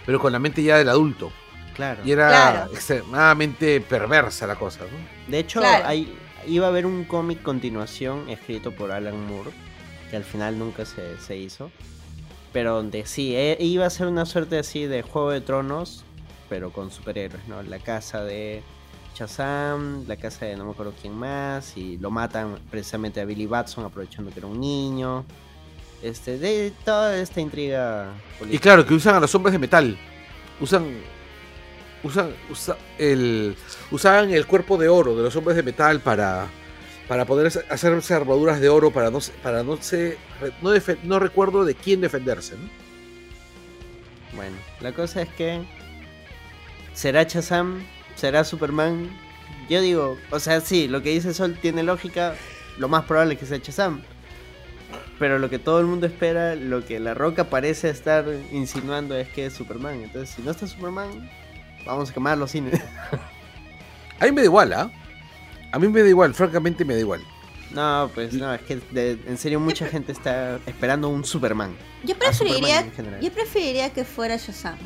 Pero con la mente ya del adulto. Claro. Y era Claro. extremadamente perversa la cosa, ¿no? De hecho, Claro. hay, iba a haber un cómic continuación escrito por Alan Moore, que al final nunca se, se hizo. Pero donde sí, eh, iba a ser una suerte así de Juego de Tronos, pero con superhéroes, ¿no? La casa de Shazam, la casa de no me acuerdo quién más, y lo matan precisamente a Billy Batson aprovechando que era un niño. Este, de toda esta intriga Y política. claro, que usan a los hombres de metal. Usan. Usan. usa- el, usaban el cuerpo de oro de los hombres de metal para. Para poder hacerse armaduras de oro para no, para no, se, no, no recuerdo de quién defenderse. ¿no? Bueno, la cosa es que será Chazam, será Superman. Yo digo, o sea, sí, lo que dice Sol tiene lógica. Lo más probable es que sea Chazam. Pero lo que todo el mundo espera, lo que la roca parece estar insinuando es que es Superman. Entonces, si no está Superman, vamos a quemar los cines. A mí me da igual, ¿ah? A mí me da igual, francamente me da igual. No, pues no, es que en serio mucha gente está esperando un Superman. Yo preferiría, yo preferiría que fuera Shazam.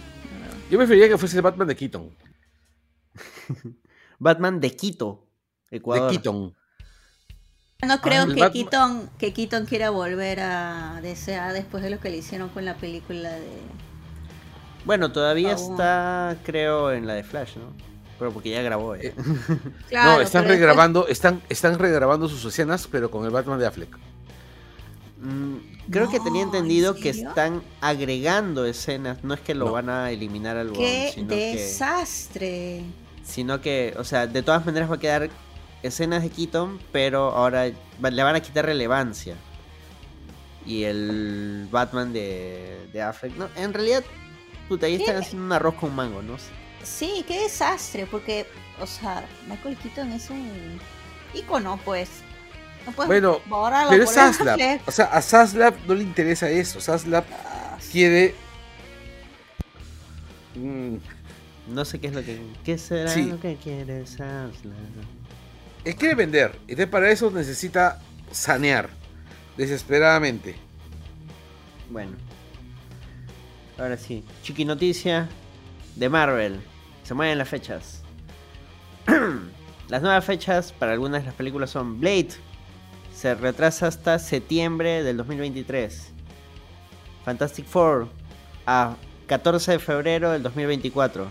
Yo preferiría que fuese Batman de Keaton. Batman de Quito, Ecuador. De Keaton. No creo que, Keaton, que Keaton quiera volver a DCA después de lo que le hicieron con la película de... Bueno, todavía está, creo, en la de Flash, ¿no? Pero porque ya grabó. ¿eh? no, están regrabando, están, están regrabando sus escenas, pero con el Batman de Affleck. Mm, creo que tenía entendido que están agregando escenas, no es que lo van a eliminar al ¡Qué desastre! sino que, o sea, de todas maneras va a quedar escenas de Keaton, pero ahora le van a quitar relevancia. Y el Batman de, de Affleck, no, en realidad, puta, ahí están haciendo un arroz con mango, ¿no? Sí, qué desastre, porque, o sea, Michael Keaton es un icono, pues. No bueno, pero es Saslab. O sea, a Saslab no le interesa eso. Saslab ah, quiere. Mm, no sé qué es lo que. ¿Qué será lo que quiere Saslab? Él quiere vender. Entonces, para eso necesita sanear. Desesperadamente. Bueno. Ahora sí. Chiqui noticia de Marvel. Se mueven las fechas. las nuevas fechas para algunas de las películas son Blade. Se retrasa hasta septiembre del 2023. Fantastic Four a 14 de febrero del 2024.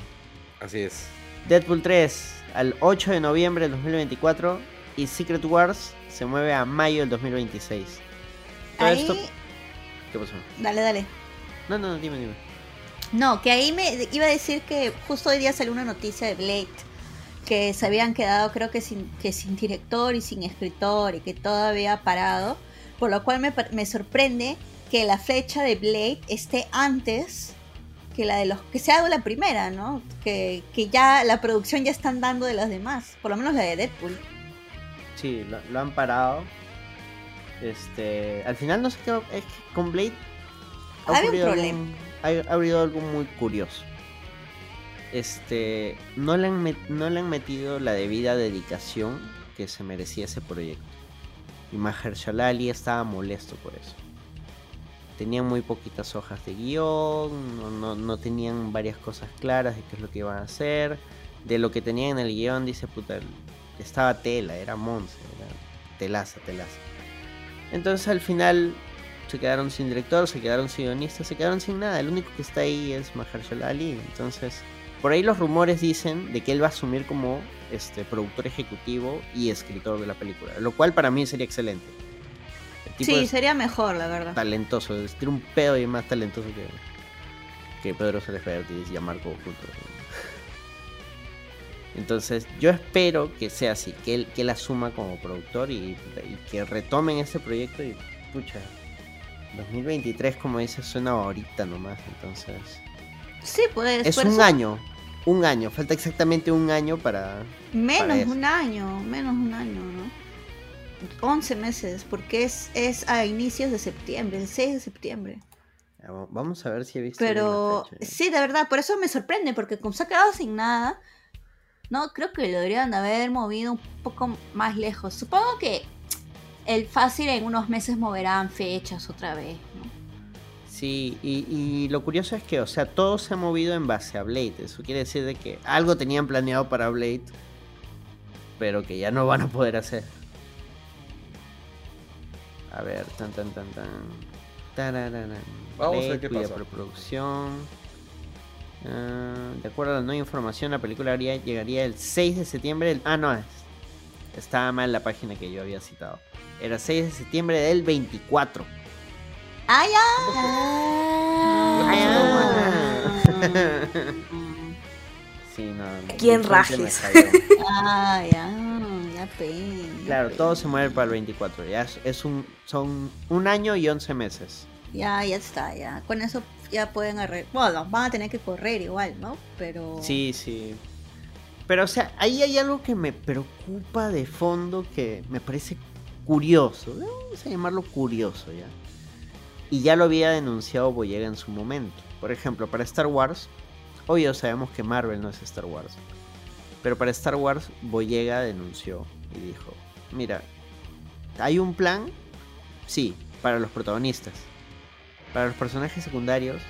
Así es. Deadpool 3 al 8 de noviembre del 2024. Y Secret Wars se mueve a mayo del 2026. Ahí... ¿Qué pasó? Dale, dale. No, no, dime, dime. No, que ahí me iba a decir que justo hoy día salió una noticia de Blade que se habían quedado creo que sin, que sin director y sin escritor y que todo había parado, por lo cual me, me sorprende que la fecha de Blade esté antes que la de los que se ha dado la primera, ¿no? Que, que, ya la producción ya están dando de las demás, por lo menos la de Deadpool. Sí, lo, han parado. Este, al final no sé qué es que con Blade ha un problema ha, habido algo muy curioso. Este, no le, han no le han metido la debida dedicación que se merecía ese proyecto. Y Mahershala Ali estaba molesto por eso. Tenían muy poquitas hojas de guion, no, tenían varias cosas claras de qué es lo que iban a hacer. De lo que tenían en el guion, dice puta, estaba tela, era Monse, era telaza, telaza. Entonces al final se quedaron sin director, se quedaron sin guionista, se quedaron sin nada. El único que está ahí es Mahershala Ali. Entonces, por ahí los rumores dicen de que él va a asumir como este productor ejecutivo y escritor de la película, lo cual para mí sería excelente. Sí, sería mejor, la verdad. Talentoso, tiene un pedo y más talentoso que, que Pedro Suárez y a Marco juntos. Entonces, yo espero que sea así, que él, que él asuma como productor y, y que retomen ese proyecto y pucha, 2023, como dices, suena ahorita nomás, entonces. Sí, pues. Es un año, un año, falta exactamente un año para. Menos un año, menos un año, ¿no? 11 meses, porque es, es a inicios de septiembre, el 6 de septiembre. Vamos a ver si he visto. Pero sí, de verdad, por eso me sorprende, porque como se ha quedado sin nada, no creo que lo deberían haber movido un poco más lejos. Supongo que el fácil en unos meses moverán fechas otra vez, ¿no? Sí, y, lo curioso es que, o sea, todo se ha movido en base a Blade. Eso quiere decir de que algo tenían planeado para Blade, pero que ya no van a poder hacer. A ver, tan tan tan tan. Vamos a ver qué pasa. Preproducción. Ah, de acuerdo a la nueva información, la película llegaría el 6 de septiembre. ah, no, estaba mal la página que yo había citado. Era 6 de septiembre del 24. ¡Ay, ya! Sí, no. ¿Quién rajes? falló. Ah, ya, Claro, todo se mueve para el 24. Ya es, es un, son un año y 11 meses. Ya, ya está, ya. Con eso ya pueden arreglar. Bueno, van a tener que correr igual, ¿no? Pero. Sí, sí. Pero, o sea, ahí hay algo que me preocupa de fondo que me parece curioso. Vamos a llamarlo curioso ya. Y ya lo había denunciado Boyega en su momento. Por ejemplo, para Star Wars, obvio sabemos que Marvel no es Star Wars. Pero para Star Wars, Boyega denunció y dijo, mira, hay un plan, sí, para los protagonistas. Para los personajes secundarios,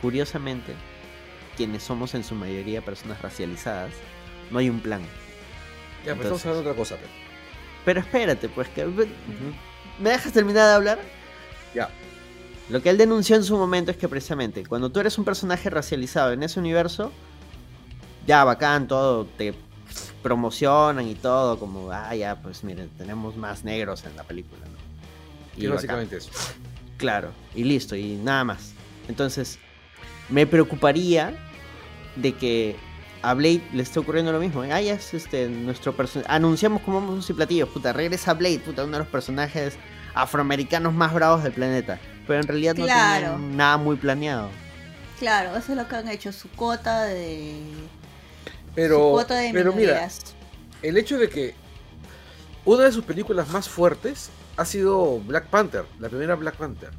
curiosamente, quienes somos en su mayoría personas racializadas, no hay un plan. Ya, pues Entonces- estamos hablando de otra cosa, pero. Pero espérate, pues que... ¿Me dejas terminar de hablar? Ya. Lo que él denunció en su momento es que precisamente cuando tú eres un personaje racializado en ese universo, ya bacán, todo, te promocionan y todo, como, ah, ya, pues miren, tenemos más negros en la película, ¿no? Bacán. básicamente eso. Claro, y listo, y nada más. Entonces, me preocuparía de que a Blade le esté ocurriendo lo mismo. Ah, ya es este, nuestro personaje. Anunciamos como vamos y platillos, puta, regresa Blade, puta, uno de los personajes afroamericanos más bravos del planeta. Pero en realidad no Claro. tenían nada muy planeado. Claro, eso es lo que han hecho, su cuota de. su Pero, cuota de pero mira, el hecho de que una de sus películas más fuertes ha sido Black Panther, la primera Black Panther.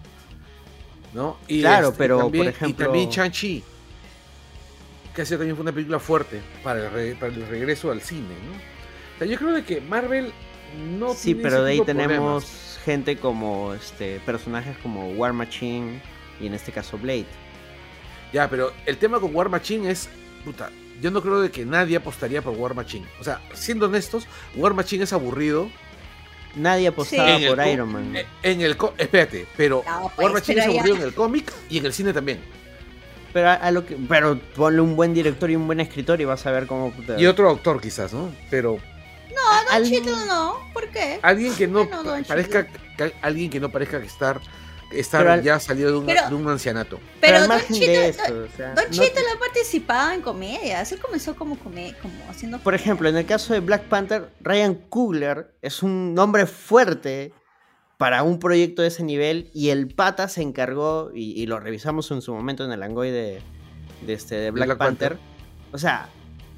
¿No? Y Claro, pero, también, por ejemplo- Y también Shang-Chi, que ha sido también fue una película fuerte para el, re- para el regreso al cine, ¿no? O sea, yo creo de que Marvel no sí, tiene pero de ahí tenemos gente como este personajes como War Machine y en este caso Blade. Ya, pero el tema con War Machine es, puta, yo no creo de que nadie apostaría por War Machine. O sea, siendo honestos, War Machine es aburrido. Nadie apostaba por Iron Man. Eh, En el co- espérate, pero No, War pues, Machine es pero ya- aburrido en el cómic y en el cine también. Pero a, a lo que, pero ponle un buen director y un buen escritor y vas a ver cómo puta, Y otro autor quizás, ¿no? Pero No, Don Chito no. ¿Por qué? alguien que no Don parezca que- alguien que no parezca que estar estar al- ya salido de un, Pero- de un ancianato. Pero, Pero Don Chito, de eso, Don, o sea, Don no- Chito le ha participado en comedias. Él comenzó como come, como haciendo. por ejemplo, en el caso de Black Panther, Ryan Coogler es un nombre fuerte para un proyecto de ese nivel y el pata se encargó, y, y lo revisamos en su momento en el Angoy de, de, este, de Black, Black Panther. Panther. O sea,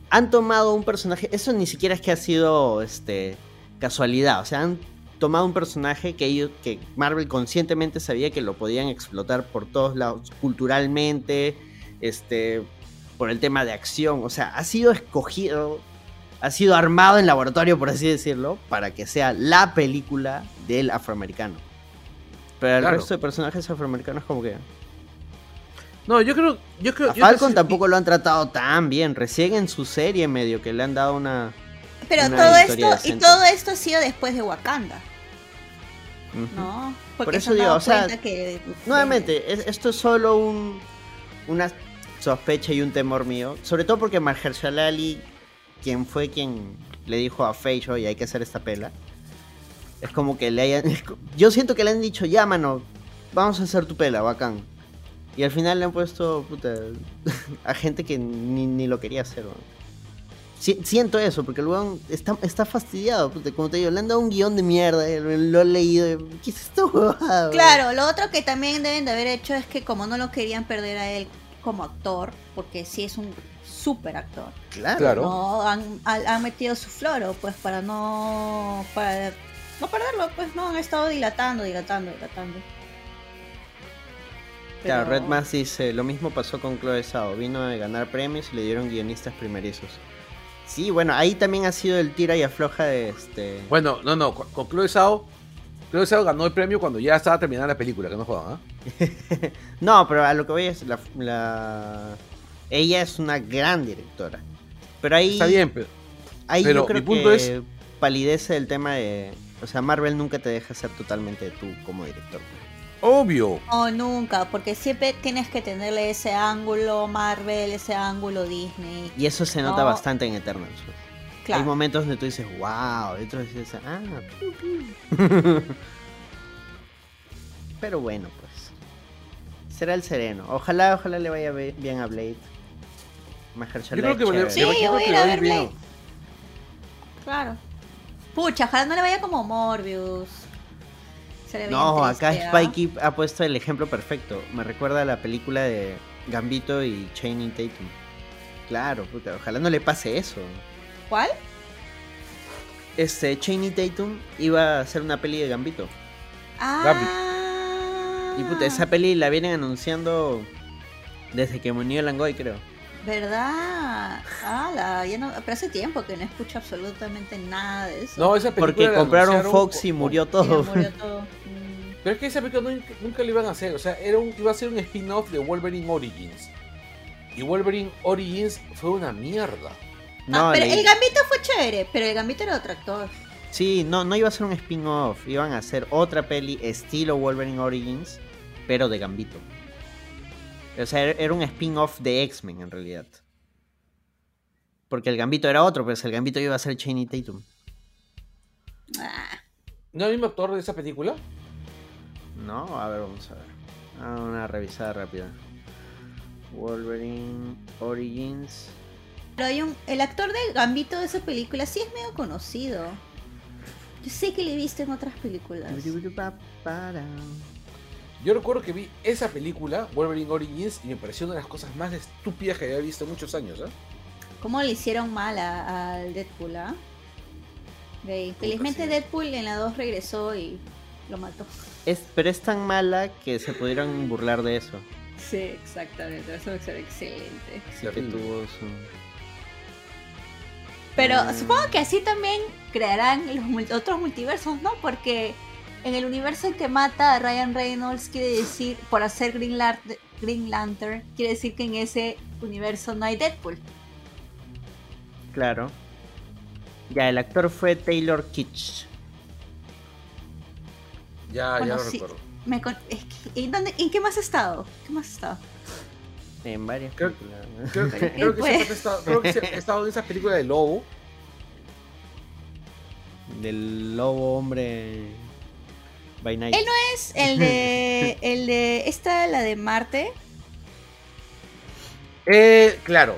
han tomado un personaje, eso ni siquiera es que ha sido este, casualidad, o sea, han tomado un personaje que ellos, que Marvel conscientemente sabía que lo podían explotar por todos lados, culturalmente, este, por el tema de acción, o sea, ha sido escogido, ha sido armado en laboratorio, por así decirlo, para que sea la película del afroamericano. Pero el Claro. resto de personajes afroamericanos como que... No, yo creo yo creo A yo Falcon tampoco lo han tratado tan bien, recién en su serie medio que le han dado una... Pero una todo esto, y todo esto ha sido después de Wakanda, ¿no? Porque Por eso se han digo, o sea, que. Nuevamente, es- esto es solo un, una sospecha y un temor mío. Sobre todo porque Mahershala Ali, quien fue quien le dijo a Feige, oye, hay que hacer esta pela. Es como que le hayan... Yo siento que le han dicho, ya, mano, vamos a hacer tu pela, bacán. Y al final le han puesto, puta, a gente que ni, ni lo quería hacer, weón. Si- siento eso, porque el weón está, está fastidiado, puta, como te digo, le han dado un guion de mierda, eh, lo, he leído, y, ¿qué es esto, weón? Claro, lo otro que también deben de haber hecho es que como no lo querían perder a él como actor, porque sí es un súper actor, Claro. Claro. no han, han- han metido su floro, pues para no para no perderlo, pues no han estado dilatando, dilatando, dilatando. Claro, Pero- Red Mass dice, lo mismo pasó con Chloe Zhao, vino a ganar premios y le dieron guionistas primerizos. Sí, bueno, ahí también ha sido el tira y afloja de este... Bueno, no, no, con, Chloe Zhao Chloe Zhao ganó el premio cuando ya estaba terminada la película, que no jodan, ¿ah? no, pero a lo que voy es la, la- Ella es una gran directora. Pero ahí... Está bien, pero Ahí pero yo creo mi punto que es- palidece el tema de... O sea, Marvel nunca te deja ser totalmente tú como director. Obvio. No, nunca, porque siempre tienes que tenerle ese ángulo Marvel, ese ángulo Disney. Y eso se nota No. bastante en Eternals. Claro. Hay momentos donde tú dices, wow, y otros dices, ah, piu, piu". Pero bueno, pues. Será el sereno. Ojalá, ojalá le vaya bien a Blade. Mahershala Yo creo que vale-. Sí, yo voy a ir a ver bien. Blade. Claro. Pucha, ojalá no le vaya como Morbius. No, triste, acá. Spikey ha puesto el ejemplo perfecto. Me recuerda a la película de Gambito y Channing Tatum. Claro, puta, ojalá no le pase eso. ¿Cuál? Este, Channing Tatum iba a hacer una peli de Gambito. Ah. Y puta, esa peli la vienen anunciando desde que murió Langoy, creo. ¿Verdad? Ah, ya no, pero hace tiempo que no escucho absolutamente nada de eso. No, esa película Porque la compraron anunciaron Fox y murió todo. murió todo. Mm. Pero es que esa película nunca, nunca lo iban a hacer. O sea, era un, iba a ser un spin-off de Wolverine Origins. Y Wolverine Origins fue una mierda. No, ah, pero le- el Gambito fue chévere, pero el Gambito era otro actor. sí, no, no iba a ser un spin-off. Iban a hacer otra peli estilo Wolverine Origins, pero de Gambito. O sea, era era un spin-off de X-Men en realidad. Porque el Gambito era otro, pues el Gambito iba a ser Channing Tatum. ¿No es el mismo actor de esa película? No, a ver, vamos a ver. Ah, una revisada rápida. Wolverine Origins. pero hay un, el actor del Gambito de esa película sí es medio conocido. Yo sé que le he visto en otras películas. Yo recuerdo que vi esa película, Wolverine Origins, y me pareció una de las cosas más estúpidas que había visto en muchos años. ¿eh? ¿Cómo le hicieron mal a- al Deadpool, ah? De- Felizmente sí. Deadpool en la 2 regresó y lo mató. Es, pero es tan mala que se pudieron burlar de eso. Sí, exactamente. Eso va a ser excelente. Así que Terrible. tuvo su. Pero Mm. supongo que así también crearán los mul- otros multiversos, ¿no? Porque en el universo en que mata a Ryan Reynolds quiere decir, por hacer Green, Lar- Green Lantern, quiere decir que en ese universo no hay Deadpool. Claro. Ya, el actor fue Taylor Kitsch. Ya, Bueno, ya lo sí. recuerdo. Me con- ¿en, dónde- ¿En qué más ha estado? ¿Qué más ha estado? En varias Creo- películas. Creo, creo ¿qué que estado- creo que ha estado en esa película de Lobo. Del lobo hombre. By Night. Él no es el de. el de. Esta, la de Marte. Eh, claro.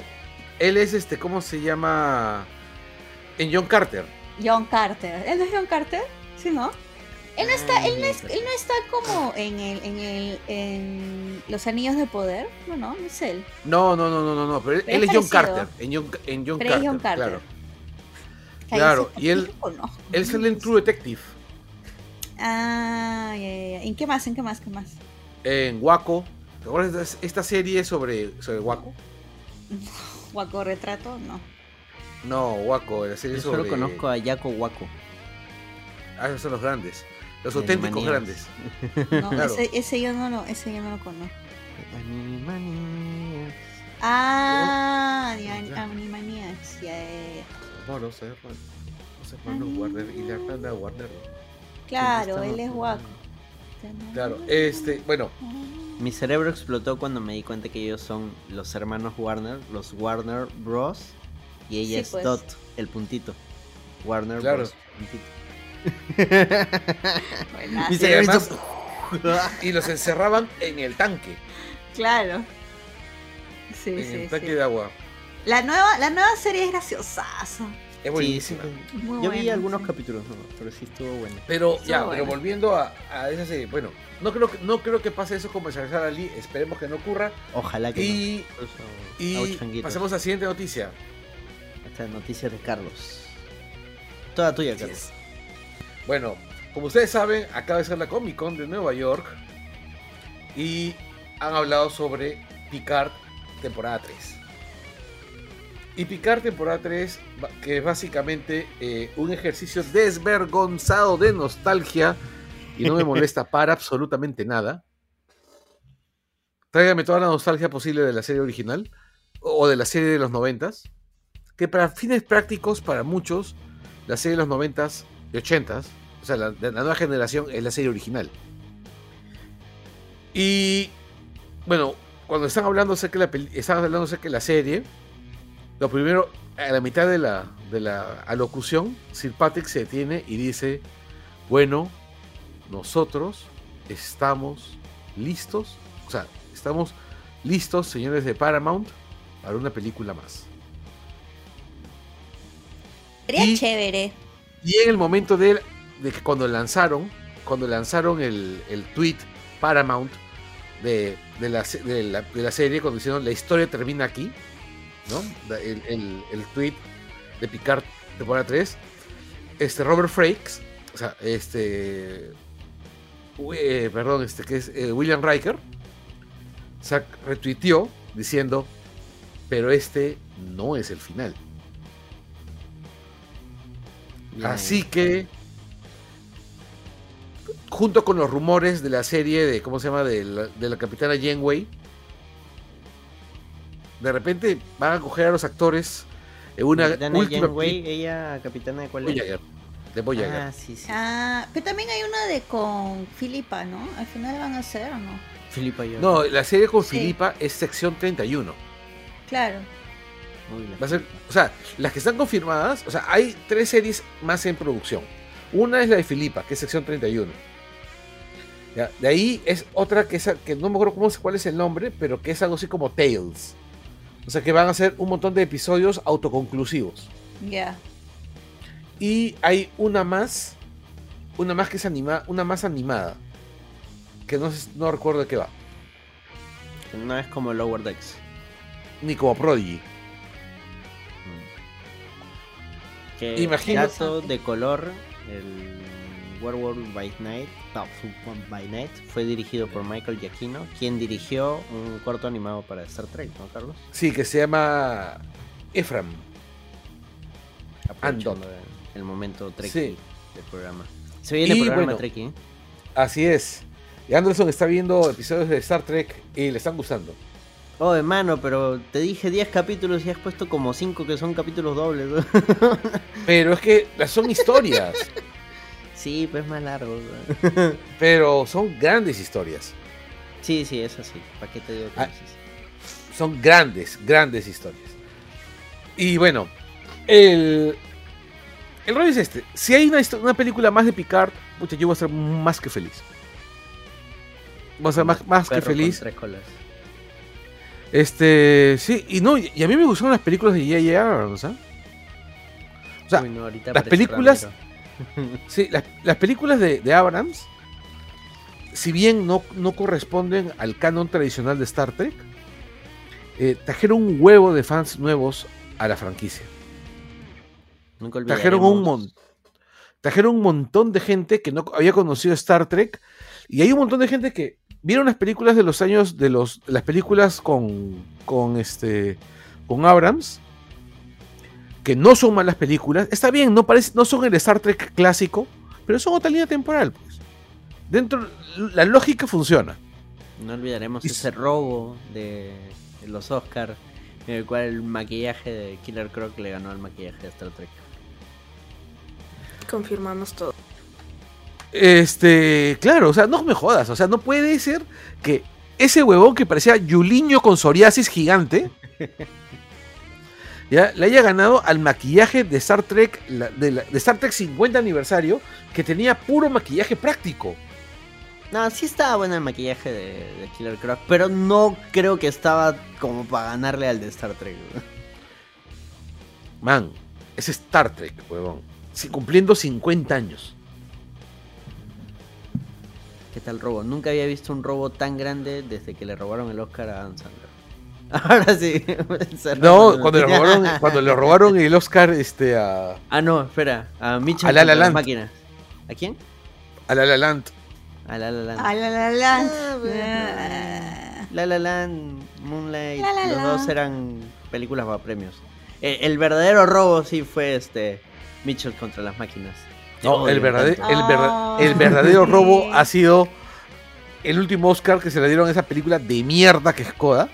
Él es este, ¿cómo se llama? En John Carter. John Carter. ¿Él no es John Carter? Sí, ¿no? Él no está, él no, es- Ah, él no está como en el, en el, en los anillos de poder. No, no, no es él. No, no, no, no, no, no. Pero él, Pero él es es John parecido. Carter. En John, en John Pero Carter. John Carter. Claro. Claro, y él-. Él sale en True Detective. Ah, ya, ya, ya. ¿En qué más? ¿En qué más? ¿Qué más? En Waco. ¿Te acuerdas de esta- serie sobre, sobre Waco? Guaco retrato, no. No, Waco, la serie Yo sobre. solo conozco a Yako Waco. Ah, esos son los grandes. Los De auténticos grandes. No, Claro. ese, ese yo no lo, ese yo no lo conozco. Animaniacs. Ah, Ya. Animaniacs, ya, ya, ya. Bueno, se José Manuel Warner y la Warner. Claro, él es guaco. Claro, este, bueno, Mi cerebro explotó cuando me di cuenta que ellos son los hermanos Warner, los Warner Bros. Y ella Sí, es pues. Dot, el puntito. Warner Claro. Bros. Puntito. Buenazo. Mi y cerebro además, hizo- y los encerraban en el tanque, Claro. Sí, en sí, el tanque sí. de agua. La nueva, la nueva serie es graciosaza. Es Sí, buenísima. sí. Muy Yo vi algunos sí. capítulos, no, pero sí estuvo bueno. Pero Estuvo ya, buena. pero volviendo a, a esa serie, bueno, no creo que no creo que pase eso con Bashar Ali, esperemos que no ocurra. Ojalá que Y, no. Y pasemos a la siguiente noticia. Esta noticia de Carlos. Toda tuya, Carlos. Bueno, como ustedes saben, acaba de ser la Comic Con de Nueva York y han hablado sobre Picard temporada 3. Y Picard temporada 3, ba- que es básicamente eh, un ejercicio desvergonzado de nostalgia y no me molesta para absolutamente nada. Tráigame toda la nostalgia posible de la serie original o de la serie de los noventas, que para fines prácticos, para muchos, la serie de los noventas y ochentas, o sea, la, de la nueva generación es la serie original. Y bueno, cuando están hablando acerca de la, están hablando acerca de la serie, lo primero, a la mitad de la, de la alocución, Sir Patrick se detiene y dice, bueno, nosotros estamos listos, o sea, estamos listos, señores de Paramount, para una película más. Sería Y- chévere. Y en el momento de, de que cuando lanzaron, cuando lanzaron el, el tweet Paramount de, de la, de, la, de la serie, cuando hicieron la historia termina aquí, ¿no? El, el, el tweet de Picard temporada 3, este Robert Frakes, o sea, este, eh, perdón, este que es eh, William Riker, retuiteó diciendo, pero este no es el final. Así que, junto con los rumores de la serie de, ¿cómo se llama? De la, de la capitana Janeway, de repente van a coger a los actores en una Capitana última Janeway, ella capitana de cuál es? De Voyager. Ah, sí, sí. Ah, pero también hay una de con Filipa, ¿no? Al final van a ser o no. Filipa yo. No, la serie con Sí. Filipa es sección 31. Claro. Va a ser, o sea, las que están confirmadas, o sea, hay tres series más en producción. Una es la de Filipa, que es sección 31. Ya, de ahí es otra que, es, que no me acuerdo cómo, cuál es el nombre, pero que es algo así como Tales. O sea, que van a ser un montón de episodios autoconclusivos. Ya. Y hay una más, una más que es animada, una más animada, que no, recuerdo de qué va, No es como Lower Decks. ni como Prodigy. Que Imagínate. dato de color, el Werewolf by Night, Superman by Night, fue dirigido por Michael Giacchino, quien dirigió un corto animado para Star Trek, ¿no, Carlos? Sí, que se llama Ephraim. Aprovechando el momento Trek Sí. del programa. Se viene el programa bueno, Trekkie. Así es. Y Anderson está viendo episodios de Star Trek y le están gustando. Oh, hermano, pero te dije 10 capítulos y has puesto como 5 que son capítulos dobles. Pero es que son historias. Sí, pues más largo. ¿no? pero son grandes historias. sí, sí, es así. ¿Para qué te digo que Ah. Son grandes, grandes historias. Y bueno, el. El rollo es este. Si hay una, película más de Picard, pucha, yo voy a ser más que feliz. Voy a ser más, más que feliz. tres colas. Este. Sí, y no, y a mí me gustaron las películas de J.J. Abrams, ¿ah? O sea, Uy, no, ahorita las películas- Ramiro. Sí, las, las películas de, de Abrams, si bien no, no corresponden al canon tradicional de Star Trek, eh, trajeron un huevo de fans nuevos a la franquicia. Nunca Trajeron un, olvidaremos- mon- trajeron un montón de gente que no había conocido Star Trek y hay un montón de gente que vieron las películas de los años de los las películas con con este con Abrams que no son malas películas está bien no parece no son el Star Trek clásico pero son otra línea temporal pues. dentro la lógica funciona No olvidaremos Y ese robo de, de los Oscars, en el cual el maquillaje de Killer Croc le ganó al maquillaje de Star Trek. Confirmamos todo. Este, claro, o sea, no me jodas, o sea, no puede ser que ese huevón que parecía Yuliño con psoriasis gigante, ya le haya ganado al maquillaje de Star Trek, la- de, la- de Star Trek 50 aniversario, que tenía puro maquillaje práctico. No, sí estaba bueno el maquillaje de, de Killer Croc, pero no creo que estaba como para ganarle al de Star Trek. Man, es Star Trek, huevón. Sí, cumpliendo 50 años. ¿Qué tal robo? Nunca había visto un robo tan grande desde que le robaron el Oscar a Sandler. Ahora sí. No, cuando le robaron, cuando le robaron el Oscar este, a, Ah, no, espera. A Mitchell A La La contra las Land. máquinas. ¿A quién? a La La Land. A La La Land. Ah, la, la, la. Ah. Ah. La La Land, Moonlight, La La los Land. dos eran películas para premios. Eh, el verdadero robo sí fue este Mitchell contra las máquinas. No, el, verdadero, el, verda- Oh, el verdadero robo ha sido el último Oscar que se le dieron a esa película de mierda que es Coda.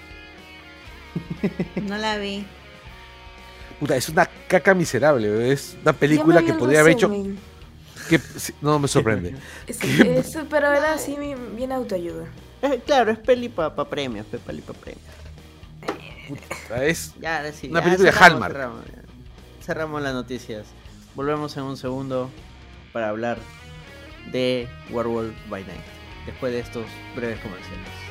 No la vi. Puta, es una caca miserable, es una película que podría haber hecho. Que, no me sorprende. Es- ¿Qué? es- pero era así bien autoayuda. Eh, claro, es peli para premios, es peli para premios. Puta, es Ya, sí, Una ya, película de Hallmark. Cerramos. Cerramos las noticias. Volvemos en un segundo para hablar de Werewolf by Night. Después de estos breves comerciales.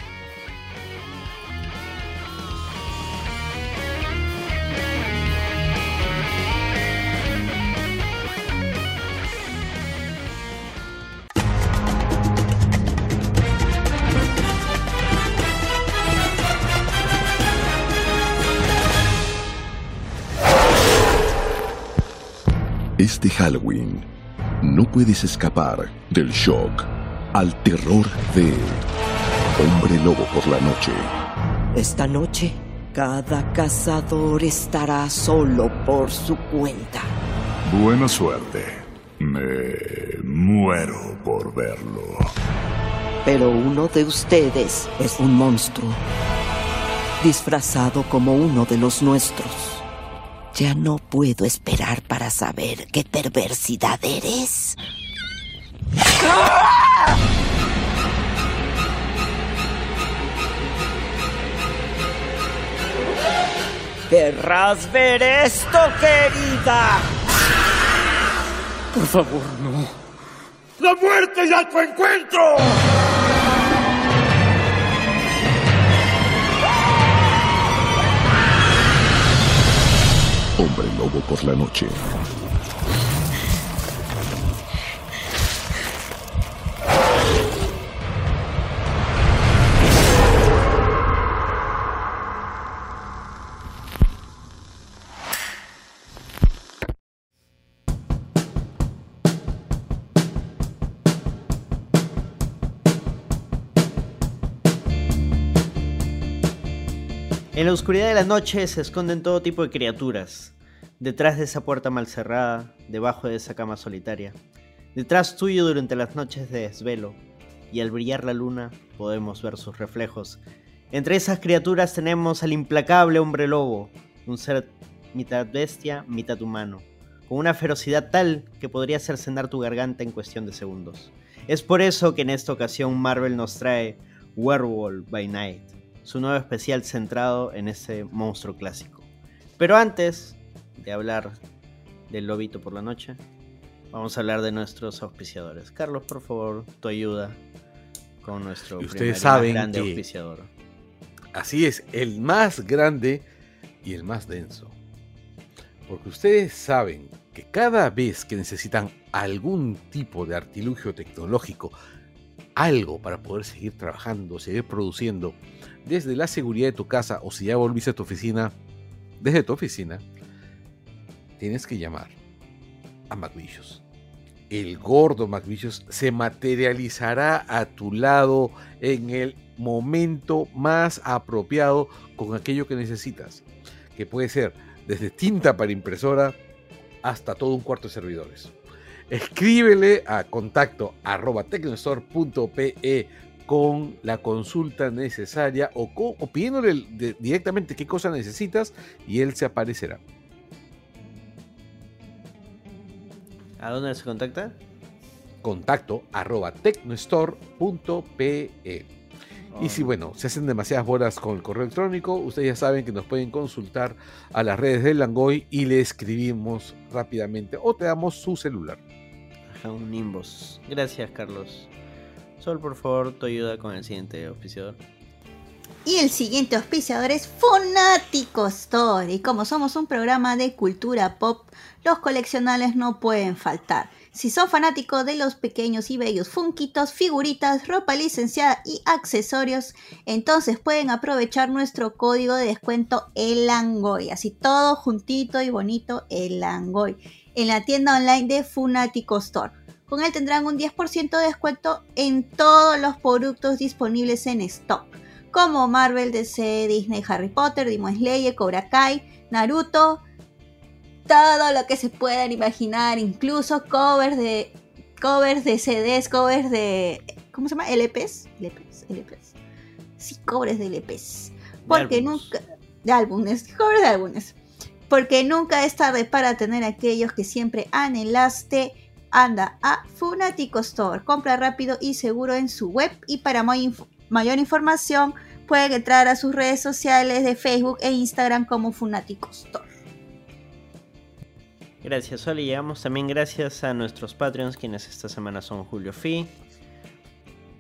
Este Halloween no puedes escapar del shock al terror de Hombre Lobo por la noche. Esta noche, cada cazador estará solo por su cuenta. Buena suerte. Me muero por verlo. Pero uno de ustedes es un monstruo, disfrazado como uno de los nuestros. Ya no puedo esperar para saber qué perversidad eres. Querrás ver esto, querida. Por favor, no. ¡La muerte ya tu encuentro! Por la noche. En la oscuridad de la noche se esconden todo tipo de criaturas. Detrás de esa puerta mal cerrada, debajo de esa cama solitaria. Detrás tuyo durante las noches de desvelo. Y al brillar la luna podemos ver sus reflejos. Entre esas criaturas tenemos al implacable hombre lobo, un ser mitad bestia, mitad humano, con una ferocidad tal que podría hacer cenar tu garganta en cuestión de segundos. Es por eso que en esta ocasión Marvel nos trae Werewolf by Night, su nuevo especial centrado en ese monstruo clásico. Pero antes de hablar del lobito por la noche, vamos a hablar de nuestros auspiciadores. Carlos, por favor, tu ayuda con nuestro Y ustedes saben grande que- auspiciador. Así es, el más grande y el más denso. Porque ustedes saben que cada vez que necesitan algún tipo de artilugio tecnológico, algo para poder seguir trabajando, seguir produciendo, desde la seguridad de tu casa o si ya volviste a tu oficina, desde tu oficina, tienes que llamar a McVicious. El gordo McVicious se materializará a tu lado en el momento más apropiado con aquello que necesitas, que puede ser desde tinta para impresora hasta todo un cuarto de servidores. Escríbele a contacto arroba tecnostore.pe con la consulta necesaria o, co- o pidiéndole de- directamente qué cosa necesitas y él se aparecerá. ¿A dónde se contacta? Contacto arroba tecnostore.pe. Y si, bueno, se hacen demasiadas bolas con el correo electrónico, ustedes ya saben que nos pueden consultar a las redes del Langoy y le escribimos rápidamente o te damos su celular. Ajá, un Nimbus. Gracias, Carlos. Sol, por favor, tu ayuda con el siguiente auspiciador. Y el siguiente auspiciador es Fanático Store. Y como somos un programa de cultura pop, los coleccionables no pueden faltar. Si son fanáticos de los pequeños y bellos funquitos, figuritas, ropa licenciada y accesorios, entonces pueden aprovechar nuestro código de descuento ELANGOY. Así todo juntito y bonito ELANGOY. En la tienda online de Funatico Store. Con él tendrán un 10% de descuento en todos los productos disponibles en stock como Marvel, DC, Disney, Harry Potter, Demon Slayer, Cobra Kai, Naruto, todo lo que se puedan imaginar, incluso covers de covers de CDs, covers de ¿cómo se llama? LPs, LPs, LPs. Sí, covers de LPs. Porque nunca de álbumes, covers de álbumes. Porque nunca es tarde para tener aquellos que siempre anhelaste. Anda a Funatico Store. Compra rápido y seguro en su web. Y para muy inf- mayor información, pueden entrar a sus redes sociales de Facebook e Instagram como Funatico Store. Gracias, Sol. Y llegamos también gracias a nuestros Patreons, quienes esta semana son Julio Fi,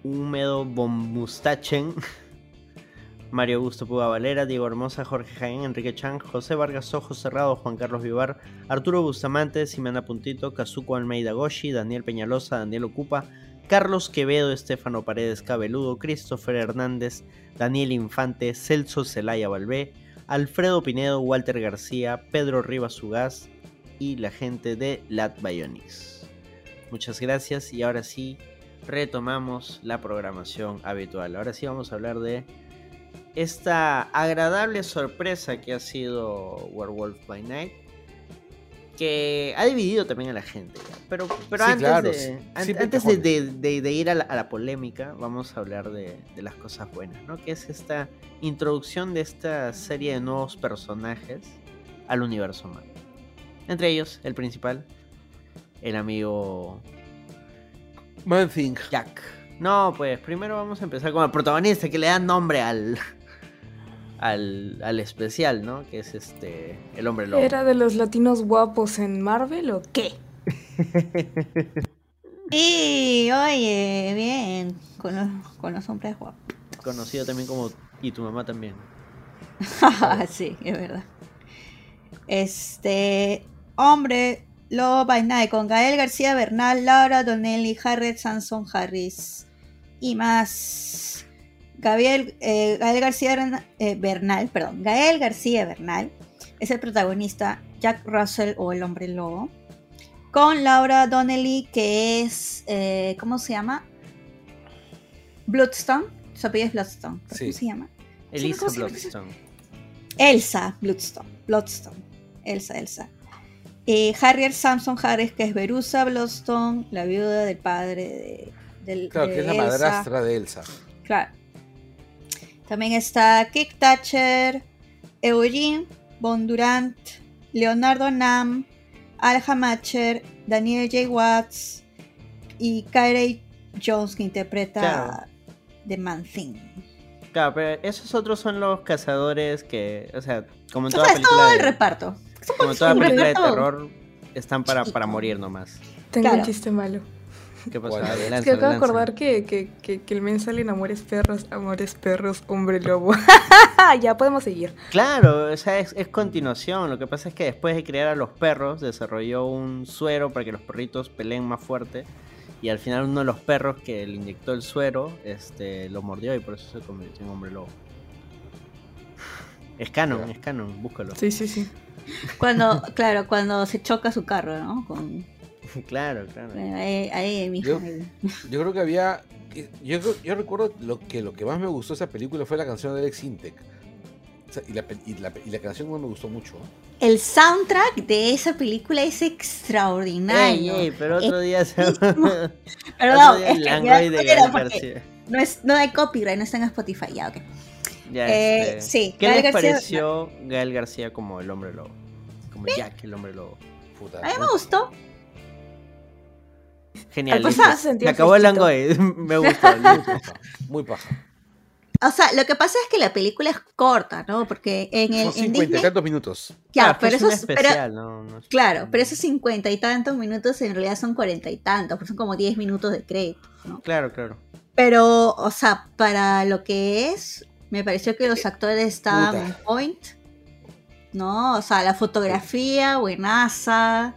Húmedo Bombustachen, Mario Augusto Puga Valera, Diego Hermosa, Jorge Jaén, Enrique Chang, José Vargas Ojos Cerrado, Juan Carlos Vivar, Arturo Bustamante, Simena Puntito, Kazuko Almeida Goshi, Daniel Peñalosa, Daniel Ocupa, Carlos Quevedo, Estefano Paredes Cabeludo, Christopher Hernández, Daniel Infante, Celso Celaya Balbé, Alfredo Pinedo, Walter García, Pedro Rivas Ugaz, y la gente de Lat Bionics. Muchas gracias y ahora sí retomamos la programación habitual. Ahora sí vamos a hablar de esta agradable sorpresa que ha sido Werewolf by Night. Que ha dividido también a la gente. Pero, pero Sí, antes, claro, de, sí. an- Siempre antes hay de, de- de- de ir a la, a la polémica, vamos a hablar de, las cosas buenas, ¿no? Que es esta introducción de esta serie de nuevos personajes al universo Marvel. Entre ellos, el principal, el amigo Man. Jack. No, pues primero vamos a empezar con el protagonista que le da nombre al, al, al especial, ¿no? Que es este, el hombre lobo. ¿Era de los latinos guapos en Marvel o qué? Y oye, bien, con los, con los hombres guapos. Conocido también como... Y tu mamá también. sí, es verdad. Este, hombre, Lobo by Night con Gael García Bernal, Laura Donnelly, Harriet Sanson Harris y más. Gabriel, eh, Gael García eh, Bernal, perdón, Gael García Bernal es el protagonista, Jack Russell o el hombre lobo, con Laura Donnelly que es, eh, ¿cómo se llama? Bloodstone, su apellido es Bloodstone, ¿cómo Sí. se llama? Elisa. Bloodstone. Elsa Bloodstone. Bloodstone. Elsa, Elsa. Harriet Samson Harris, que es Verusa Bloodstone, la viuda del padre de, del, Claro, de que es la madrastra de Elsa. Claro. También está Kick Thatcher, Eugene Bondurant, Leonardo Nam, Al Hamacher, Daniel J. Watts y Kyrie Jones, que interpreta Claro. The Man Thing. Claro, pero esos otros son los cazadores que, o sea, como en O toda es película todo de, el reparto. como en toda película de todo. terror, están para, para morir nomás. Tengo Claro. un chiste malo. ¿Qué? Bueno, Es que acabo de acordar que, que, que, que el men sale en Amores Perros, Amores Perros, Hombre Lobo. ya podemos seguir. Claro, o sea, es, es continuación. Lo que pasa es que después de crear a los perros, desarrolló un suero para que los perritos peleen más fuerte. Y al final uno de los perros que le inyectó el suero, este, lo mordió y por eso se convirtió en hombre lobo. Es canon, es canon, búscalo. Sí, sí, sí. Cuando, claro, cuando se choca su carro, ¿no? Con, Claro, claro. ahí, ahí, mijo, Yo- creo que había. Yo, creo- yo recuerdo lo que lo que más me gustó de esa película fue la canción de Alex Intec. O sea, y, la, y, la, y la canción no me gustó mucho. El soundtrack de esa película es Ey, extraordinario. ey, pero otro día se... Perdón, otro día es el que Langoy ya de era Gael porque García. no, es, no hay copyright, no está en Spotify, ya, ok. Ya, Eh, este, sí, ¿Qué Gael les García- pareció Gael García como el hombre lobo? Como Jack, el hombre lobo. Puta. A mí me gustó. Genial. Se acabó el. Langoy. Me gustó. Muy paja. Muy paja. O sea, lo que pasa es que la película es corta, ¿no? Porque en, el, Son en cincuenta y tantos minutos. Ya, Claro, pero es eso es... pero- especial, no, no es- Claro, pero esos cincuenta y tantos minutos en realidad son cuarenta y tantos, porque son como diez minutos de crédito, ¿no? Claro, claro. Pero, o sea, para lo que es, me pareció que los actores estaban on point, ¿no? O sea, la fotografía, buenaza,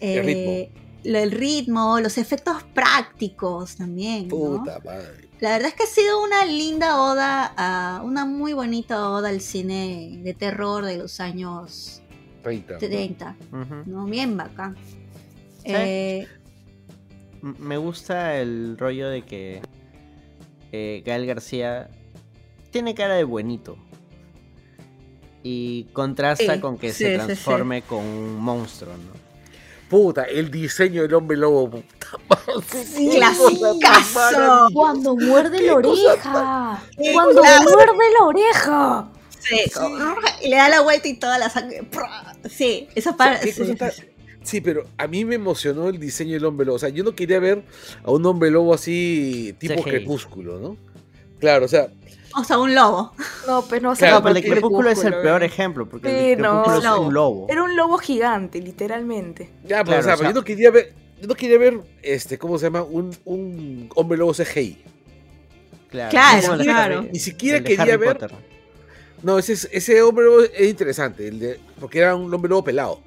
El eh, el ritmo, los efectos prácticos también, ¿no? Puta madre. La verdad es que ha sido una linda oda, a, una muy bonita oda al cine de terror de los años 30. 30, Ujú. ¿no? Bien bacán. Eh, Me gusta el rollo de que eh, Gael García tiene cara de buenito. Y contrasta Sí, con que sí, se sí, sí. transforme con un monstruo, ¿no? Puta, el diseño del hombre lobo. Puta madre. ¡Clasicazo! Cuando muerde la oreja. Sí, Cuando claro. muerde la oreja. Sí, y le da la vuelta y toda la sangre. Sí, esa O sea, parte. ¿qué sí, pero a mí me emocionó el diseño del hombre lobo. O sea, yo no quería ver a un hombre lobo así, tipo crepúsculo, ¿no? Claro, o sea, O sea, un lobo. No, pero no Claro, pero el Crepúsculo es el peor ejemplo, porque Sí, el no. Crepúsculo es Lobo. un lobo. Era un lobo gigante, literalmente. ya, pero, Claro, o sea, o sea- yo no quería ver, yo no quería ver, este, ¿cómo se llama? Un, un hombre lobo CGI. Claro, Claro, el de claro. Ni siquiera quería ver- Potter. No, ese, es- ese hombre lobo es interesante, el de, porque era un hombre lobo pelado.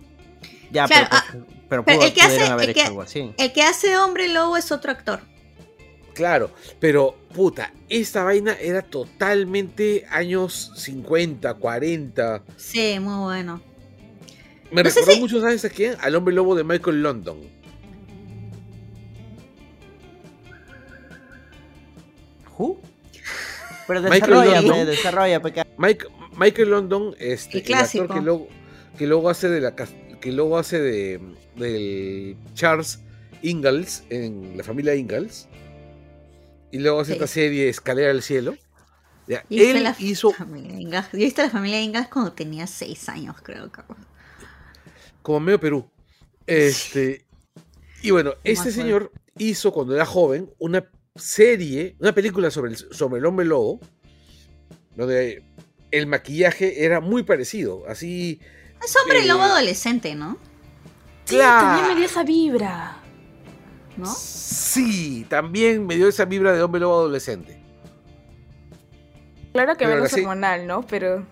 Ya, Claro, pero, ah, pues, pero, pero pudo- el que hace- pudieron haber el hecho que- algo así. El que hace hombre lobo es otro actor. Claro, pero puta, esta vaina era totalmente años 50, 40. Sí, muy bueno. Me No recordó si- mucho, ¿sabes a quién? Al hombre lobo de Michael London. ¿Who? Pero Michael desarrolla, London. desarrolla. Mike- Michael London, este, El el, actor que luego, que luego hace de la que luego hace de del Charles Ingalls en la familia Ingalls y luego hace Sí. esta serie Escalera al cielo. Ya, Y viste él la hizo. Yo he visto la familia Ingalls cuando tenía 6 años, creo. cabrón. como medio Perú. Este y bueno, este señor hizo cuando era joven una serie, una película sobre el, sobre el hombre lobo, donde el maquillaje era muy parecido, así Es hombre Eh, lobo adolescente, ¿no? Sí, también me dio esa vibra. ¿No? Sí, también me dio esa vibra de hombre lobo adolescente. Claro que Pero menos así- hormonal, ¿no? Pero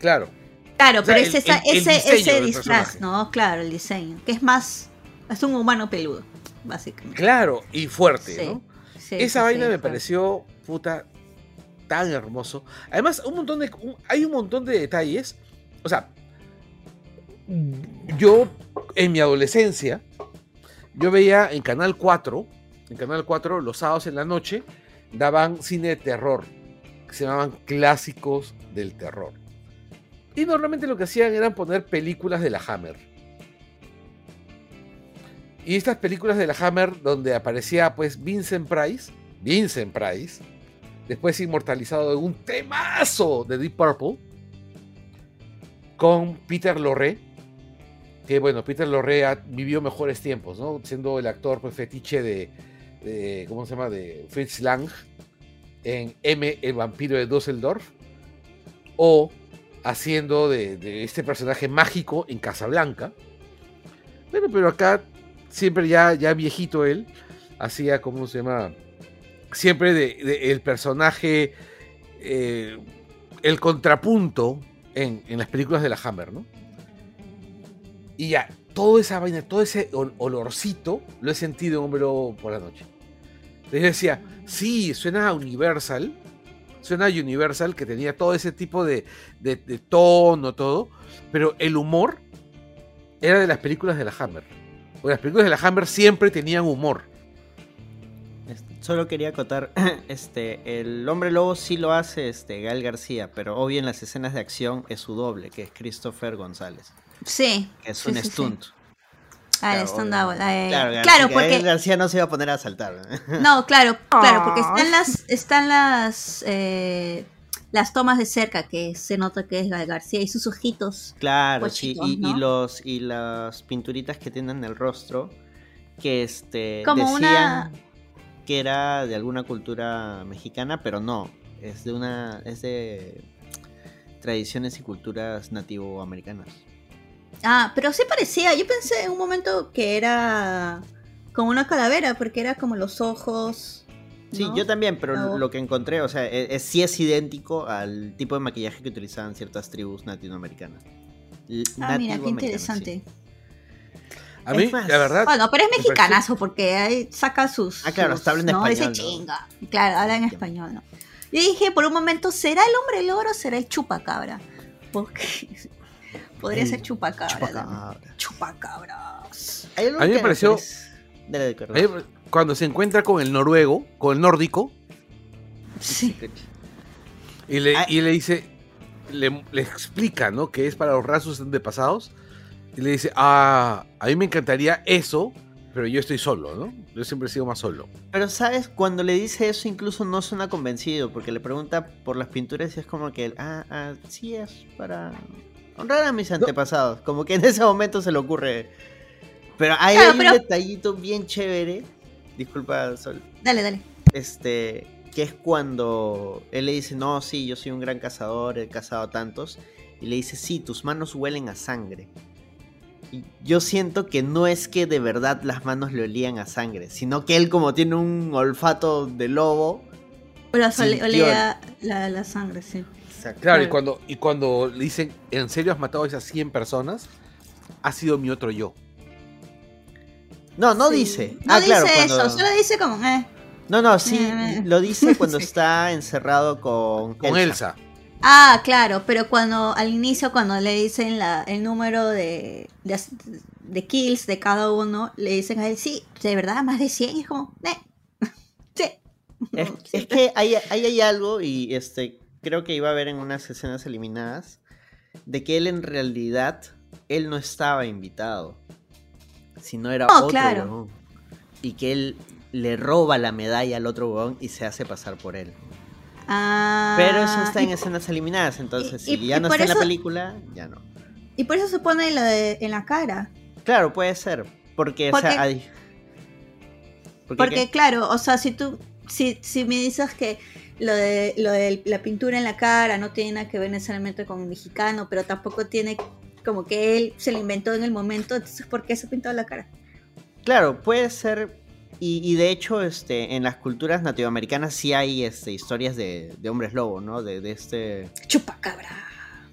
Claro. Claro, O sea, pero el- es esa- el- el ese, ese disfraz, personaje. ¿no? Claro, el diseño. Que es más. Es un humano peludo, básicamente. Claro, y fuerte, Sí, ¿no? Sí, Esa sí, vaina sí, me claro. pareció, puta, tan hermoso. Además, un montón de, un- hay un montón de detalles. O sea, yo en mi adolescencia, yo veía en Canal 4, en Canal 4, los sábados en la noche, daban cine de terror, que se llamaban clásicos del terror. Y normalmente lo que hacían era poner películas de la Hammer. Y estas películas de la Hammer, donde aparecía pues Vincent Price, Vincent Price, después inmortalizado en un temazo de Deep Purple, con Peter Lorre, que bueno, Peter Lorre ha- vivió mejores tiempos, ¿no? Siendo el actor pues, fetiche de, ¿cómo se llama? De Fritz Lang en M, el vampiro de Düsseldorf, o haciendo de, este personaje mágico en Casablanca. Bueno, pero acá siempre ya, ya viejito él, hacía, ¿cómo se llama? Siempre de el personaje, eh, el contrapunto en, en las películas de la Hammer, ¿no? Y ya, toda esa vaina, todo ese ol- olorcito lo he sentido en Hombre Lobo por la noche. Entonces decía, sí, suena a Universal, suena a Universal que tenía todo ese tipo de, de- de tono, todo, pero el humor era de las películas de la Hammer. Porque las películas de la Hammer siempre tenían humor. Este, Solo quería acotar, este, el hombre lobo sí lo hace este Gael García, pero obvio en las escenas de acción es su doble, que es Christopher González, Sí. que es sí, un sí, sí. stunt. Ah, el obvio. up, eh, Claro, claro, García- porque García no se iba a poner a saltar. no, claro, claro, porque Ah. están las están las eh, las tomas de cerca que se nota que es Gal García y sus ojitos. Claro, sí, Pochitos, y, y ¿no? los y las pinturitas que tienen en el rostro, que este Como decían una- que era de alguna cultura mexicana, pero no, es de una es de tradiciones y culturas nativoamericanas. Ah, pero sí parecía, yo pensé en un momento que era como una calavera porque era como los ojos. Sí, yo también, pero No. lo que encontré, o sea, es, es- sí es idéntico al tipo de maquillaje que utilizaban ciertas tribus latinoamericanas. L- Ah, mira, qué interesante. sí. A mí, más, la verdad, Bueno, pero es mexicanazo porque ahí saca sus. Ah, claro, sus- hasta habla en no, español, Ese ¿no? chinga. Claro, habla en español, ¿no? Yo dije por un momento, ¿será el hombre loro o será el chupacabra? Porque podría El ser chupacabra. Chupacabras. A mí me pareció- Dale, cuando se encuentra con el noruego, con el nórdico, Sí. y le, Ah. y le dice, le, le explica, ¿no? Que es para los rasgos antepasados. Y le dice, ah, a mí me encantaría eso, pero yo estoy solo, ¿no? Yo siempre he sido más solo. Pero, ¿sabes? Cuando le dice eso, incluso no suena convencido, porque le pregunta por las pinturas y es como que, ah, ah, sí es para honrar a mis antepasados. Como que en ese momento se le ocurre. Pero hay, Claro, hay pero- un detallito bien chévere. Disculpa, Sol. Dale, dale. Este, que es cuando él le dice, no, sí, yo soy un gran cazador, he cazado tantos. Y le dice, sí, tus manos huelen a sangre. Y yo siento que no es que de verdad las manos le olían a sangre, sino que él como tiene un olfato de lobo. Pero Sintió olea la, la sangre, sí. Claro, y cuando, y cuando le dicen, ¿en serio has matado a esas 100 personas? Ha sido mi otro yo. No, no Sí. dice. No ah, dice claro, eso, cuando... solo dice como, eh. No, no, sí, Eh, eh. lo dice cuando Sí. está encerrado con, Con Elsa. Ah, claro, pero cuando al inicio, cuando le dicen la, el número de, de, de kills de cada uno, le dicen a él, sí, de verdad, más de 100, y es como, eh, sí. Es, es que hay, hay, hay algo, y este creo que iba a ver en unas escenas eliminadas, de que él en realidad, él no estaba invitado, sino era No, otro claro. huevón. Y que él le roba la medalla al otro huevón y se hace pasar por él. Ah, Pero eso está en y- escenas eliminadas, entonces y- si y ya no está en la película, ya no. Y por eso se pone lo de, en la cara. Claro, puede ser, porque, o Porque- sea, hay- ¿Por qué Porque qué? claro, o sea, si tú, si, si me dices que lo de, lo de la pintura en la cara no tiene nada que ver necesariamente con el mexicano, pero tampoco tiene como que él se lo inventó en el momento, entonces ¿por qué se pintó la cara? Claro, puede ser. Y, y de hecho, este, en las culturas latinoamericanas sí hay este, historias de, de hombres lobo, ¿no? De, de este. Chupacabra.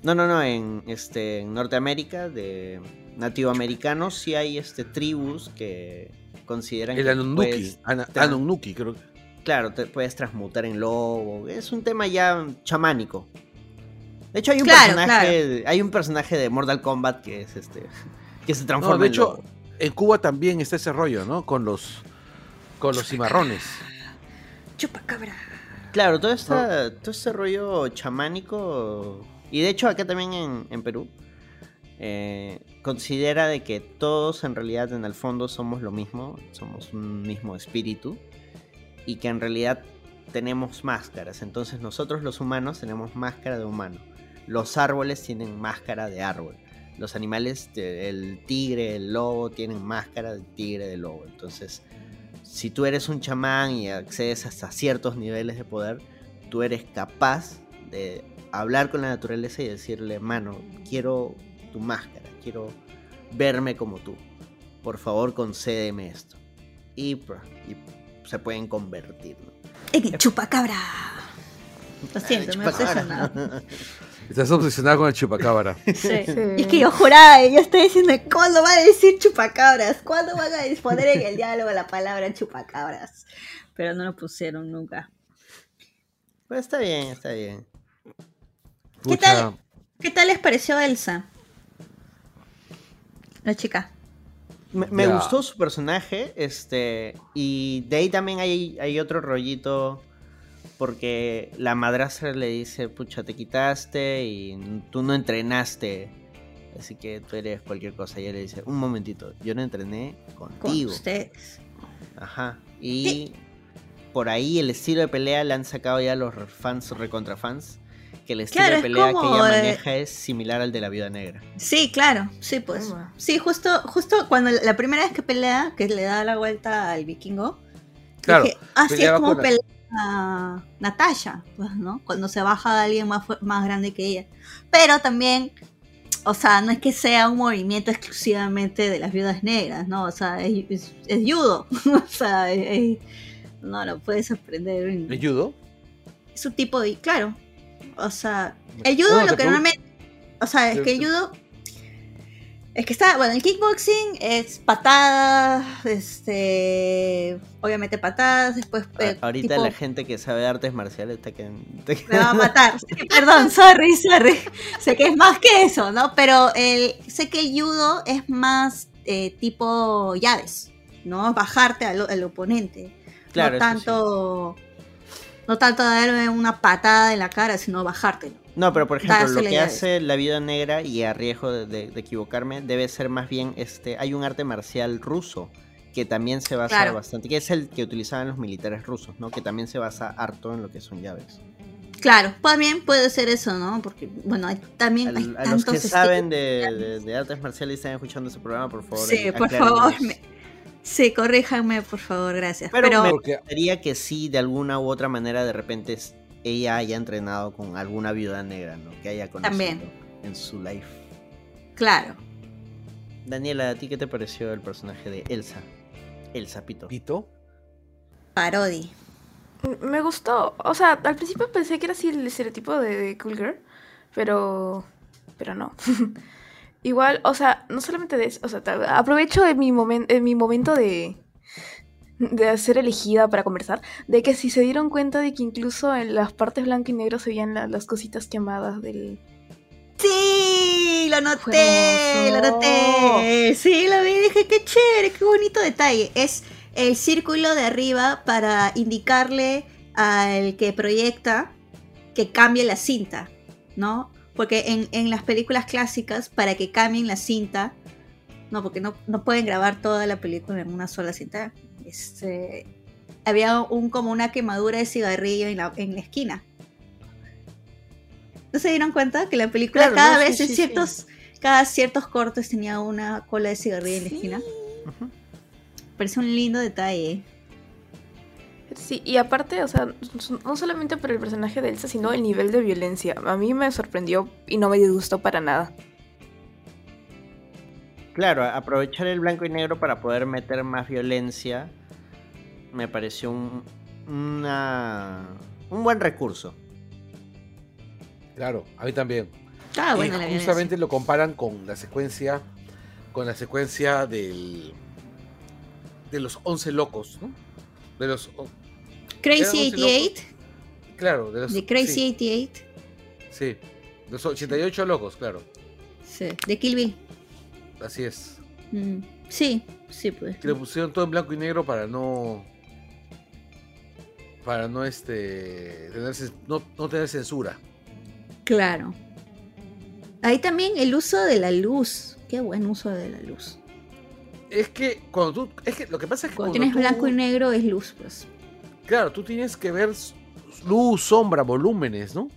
No, no, no. En, este, en Norteamérica, de nativoamericanos, sí hay este, tribus que consideran El Ana- te- Anunnaki, creo que. Claro, te puedes transmutar en lobo. Es un tema ya chamánico. De hecho, hay un Claro, personaje. Hay un personaje de Mortal Kombat que es este. que se transforma No, de en hecho, lobo. en Cuba también está ese rollo, ¿no? Con los con los cimarrones. Chupacabra. Claro, todo, esta, todo este rollo chamánico. Y de hecho, acá también en, en Perú. eh, considera de que todos en realidad en el fondo somos lo mismo. Somos un mismo espíritu. Y que en realidad tenemos máscaras. Entonces nosotros los humanos tenemos máscara de humano. Los árboles tienen máscara de árbol. Los animales, el tigre, el lobo, tienen máscara de tigre, de lobo. Entonces, si tú eres un chamán y accedes hasta ciertos niveles de poder, tú eres capaz de hablar con la naturaleza y decirle, mano, quiero tu máscara, quiero verme como tú. Por favor, concédeme esto. Y, y se pueden convertir. ¿no? En el chupacabra. Lo siento, me obsesionado. Estás obsesionado con el chupacabra. Sí. Sí. Es que yo juraba, yo estoy diciendo, ¿cuándo van a decir chupacabras? ¿Cuándo van a disponer en el diálogo la palabra chupacabras? Pero no lo pusieron nunca. Pues está bien, está bien. ¿Qué tal? ¿Qué tal les pareció Elsa? La chica. Me, gustó su personaje, este, y de ahí también hay, hay otro rollito, porque la madrastra le dice, pucha, te quitaste y tú no entrenaste, así que tú eres cualquier cosa. Y ella le dice, un momentito, yo no entrené Con contigo. ustedes. Ajá, y por ahí el estilo de pelea le han sacado ya los fans recontra fans, que el estilo Claro, de es pelea que ella eh, maneja es similar al de la viuda negra. Sí, claro, sí, pues. Toma. Sí, justo, justo cuando la primera vez que pelea, que le da la vuelta al vikingo, Claro. dije, así es peleaba como pelea a Natasha, pues, ¿no? Cuando se baja de alguien más, más grande que ella. Pero también, o sea, no es que sea un movimiento exclusivamente de las viudas negras, ¿no? O sea, es, es- es judo. o sea, es- es- no lo puedes aprender. en- ¿Me ayudo? es un tipo de. Claro. O sea, el judo No, lo que normalmente. O sea, es que el judo. Es que está. Bueno, el kickboxing es patadas. Este. Obviamente patadas. Después. eh, Ahorita tipo- la gente que sabe de artes marciales está que... me va a matar. Sí, Perdón, sorry, sorry. Sé que es más que eso, ¿no? Pero el, sé que el judo es más eh, tipo llaves, ¿no? Bajarte al, al oponente. Claro, no sí. No tanto darle una patada en la cara, sino bajártelo. No, pero por ejemplo, lo que hace la vida negra, y a riesgo de, de- de equivocarme, debe ser más bien, este, hay un arte marcial ruso que también se basa Claro. bastante, que es el que utilizaban los militares rusos, ¿no? Que también se basa harto en lo que son llaves. Claro, también puede ser eso, ¿no? Porque, bueno, hay, también hay a los que saben de, de- de artes marciales y están escuchando este programa, por favor. Sí, por favor. me- Sí, corríjanme, por favor, gracias. Pero, Pero, me gustaría que sí, de alguna u otra manera, de repente es- ella haya entrenado con alguna viuda negra, ¿no? Que haya conocido También. en su life. claro. Daniela, ¿a ti qué te pareció el personaje de Elsa? El sapito. ¿Pito? Parodi. Me gustó. O sea, al principio pensé que era así el estereotipo de, de Cool Girl, pero. Pero no. Igual, o sea, no solamente de eso. O sea, aprovecho de mi, momen- en mi momento de. de ser elegida para conversar, de que si se dieron cuenta de que incluso en las partes blanco y negro se veían la- las cositas quemadas del... Sí, lo noté, lo noté. Sí, lo vi dije, qué chévere, qué bonito detalle. Es el círculo de arriba para indicarle al que proyecta que cambie la cinta, ¿no? Porque en, en las películas clásicas, para que cambien la cinta, no, porque no, no pueden grabar toda la película en una sola cinta. Este, había un, como una quemadura de cigarrillo en la, en la esquina. ¿No se dieron cuenta que la película Claro, cada no, sí, vez en sí, sí. ciertos, cada ciertos cortes tenía una cola de cigarrillo en la esquina? Parece un lindo detalle. Sí, y aparte, o sea, no solamente por el personaje de Elsa, sino el nivel de violencia. A mí me sorprendió y no me disgustó para nada. Claro, aprovechar el blanco y negro para poder meter más violencia me pareció un, una, un buen recurso. Claro, a mí también. Ah, bueno, justamente lo comparan con la secuencia con la secuencia del de los 11 locos, ¿no? De los. Crazy Eran once 88, claro, de los de Crazy sí, 88, sí, de los 88 locos, claro. sí, de Kill Bill. Así es. Mm, Sí, sí, pues. Que le pusieron todo en blanco y negro para no para no este tener, no, no tener censura. Claro. Ahí también el uso de la luz. Qué buen uso de la luz. Es que cuando tú es que lo que pasa es que Cuando cuando tienes tú- blanco y negro es luz, pues. Claro, tú tienes que ver luz, sombra, volúmenes, ¿no?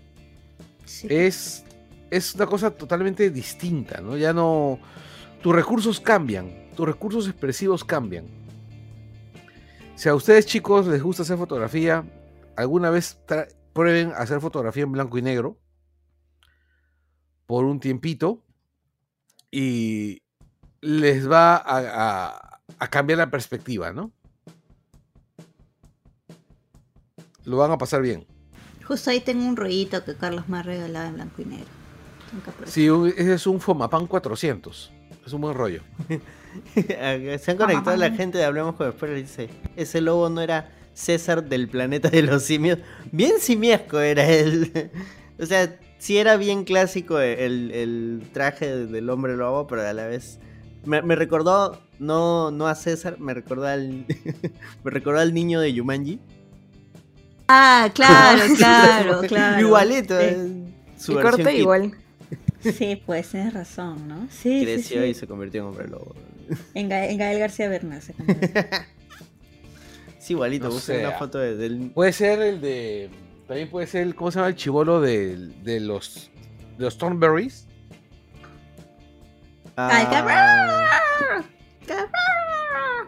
Sí. es, es una cosa totalmente distinta, ¿no? Ya no... Tus recursos cambian, tus recursos expresivos cambian. Si a ustedes chicos les gusta hacer fotografía, alguna vez prueben hacer fotografía en blanco y negro por un tiempito y les va a, a- a cambiar la perspectiva, ¿no? Lo van a pasar bien. Justo ahí tengo un rollito que Carlos me ha regalado en blanco y negro. Sí, un- ese es un Fomapan 400. Es un buen rollo. Se han conectado la gente de Hablemos con Spoiler y dice, ese lobo no era César del planeta de los simios. Bien simiesco era él. o sea, sí era bien clásico el, el traje del hombre lobo, pero a la vez... Me, me recordó, no, no a César, me recordó al... me recordó al niño de Yumanji. Ah, claro, claro, claro. Igualito. Sí, su y igual. Sí, pues tienes razón, ¿no? Sí, sí, Creció sí. y se convirtió en hombre lobo. En, Ga- en Gael García Bernal se convirtió. Sí, igualito, No sé, una ah. foto de- del... Puede ser el de. También puede ser el. ¿Cómo se llama el chivolo de, de los. De los Thornberries? Ay, Ah, cabrón.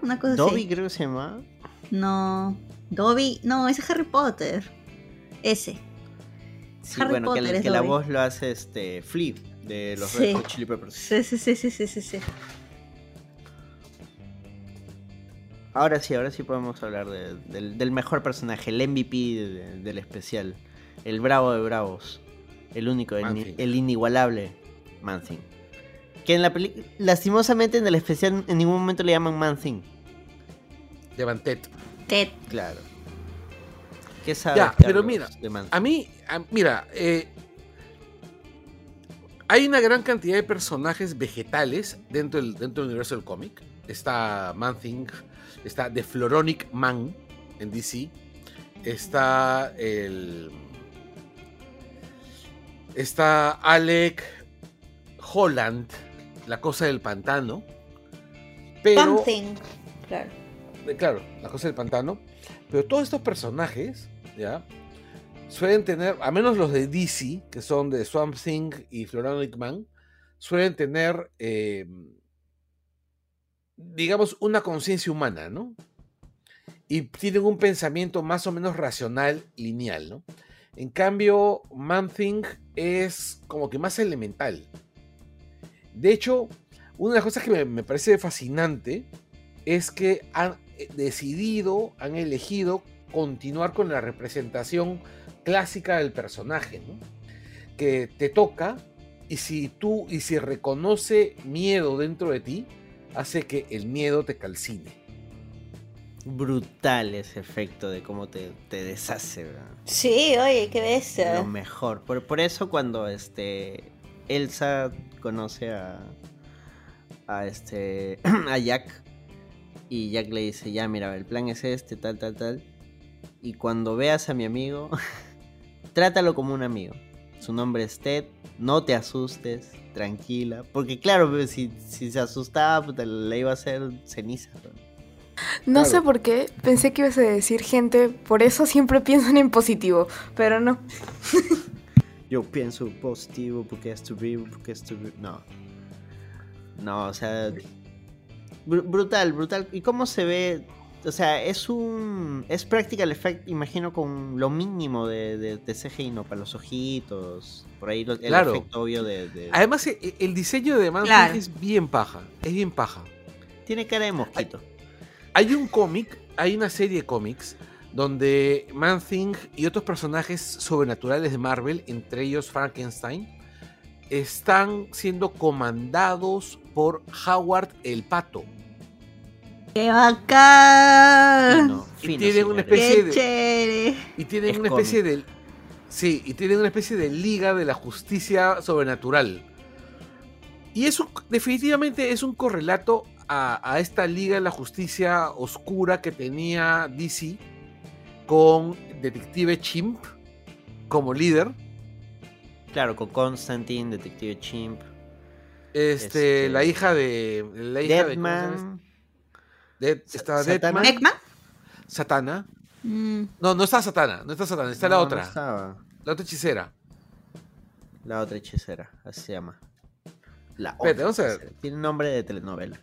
Una cosa Dobby así. creo que se llama. No. Dobby. No, ese es Harry Potter. Ese. Sí, Harry bueno, que, Potter la- es que la Dobby. voz lo hace este Flea de los Sí. Red Hot Chili Peppers. Sí, sí, sí, sí, sí, sí, sí. Ahora sí, ahora sí podemos hablar de- del, del mejor personaje, el MVP de- del especial, el bravo de bravos, el único, el, el inigualable Manthing. Que en la película, lastimosamente en el especial en ningún momento le llaman Manthing. De Bantet. Ted. Claro. ¿Qué sabes, Ya, pero mira? A mí, a- mira, eh, hay una gran cantidad de personajes vegetales dentro del, dentro del universo del cómic. Está Man-Thing, está The Floronic Man en DC, está el. Está Alec Holland, la cosa del pantano. Pero. Something. Claro. Eh, claro, la cosa del pantano. Pero todos estos personajes, ¿ya? Suelen tener, a menos los de DC, que son de Swamp Thing y Floronic Man, suelen tener, eh, digamos, una conciencia humana, ¿no? Y tienen un pensamiento más o menos racional, lineal, ¿no? En cambio, Man Thing es como que más elemental. De hecho, una de las cosas que me, me parece fascinante es que han decidido, han elegido continuar con la representación clásica del personaje, ¿no? Que te toca y si tú, y si reconoce miedo dentro de ti, hace que el miedo te calcine. brutal ese efecto de cómo te, te deshace, ¿verdad? Sí, oye, qué bestia. Lo mejor. Por, por eso cuando este Elsa conoce a a este a Jack y Jack le dice, "Ya, mira, el plan es este, tal, tal, tal." Y cuando veas a mi amigo, trátalo como un amigo. Su nombre es Ted, no te asustes, tranquila, porque claro, pues, si, si se asustaba, puta, le iba a hacer ceniza. ¿no? No Claro. sé por qué, pensé que ibas a decir gente, por eso siempre piensan en positivo, pero no. Yo pienso positivo porque esto vivo, porque esto vi- No. No, o sea. Br- brutal, brutal. ¿Y cómo se ve? O sea, es un. Es practical effect, imagino, con lo mínimo de, de, de CGI, ¿no? Para los ojitos. Por ahí lo- el Claro. efecto obvio de. de- Además, e- el diseño de Man Claro. es bien paja. Es bien paja. Tiene cara de mosquito. Hay un cómic, hay una serie de cómics donde Man Thing y otros personajes sobrenaturales de Marvel, entre ellos Frankenstein, están siendo comandados por Howard el Pato. ¡Qué bacán! Fino, y tienen una especie ¡Qué de- chévere! Y tienen Es una especie de. Sí, y tienen una especie de liga de la justicia sobrenatural. Y eso definitivamente es un correlato a, a esta liga de la justicia oscura que tenía DC con Detective Chimp como líder. Claro, con Constantine, Detective Chimp, Este, Este, la hija de. La hija de. ¿cómo se llama? Deadman. Dead- Satana. Deadman. Satana. Mm, No, no está Satana, no está Satana, está la no otra. estaba. La otra hechicera. La otra hechicera, así se llama. La Espérate, otra vamos a ver. hechicera. Tiene nombre de telenovela.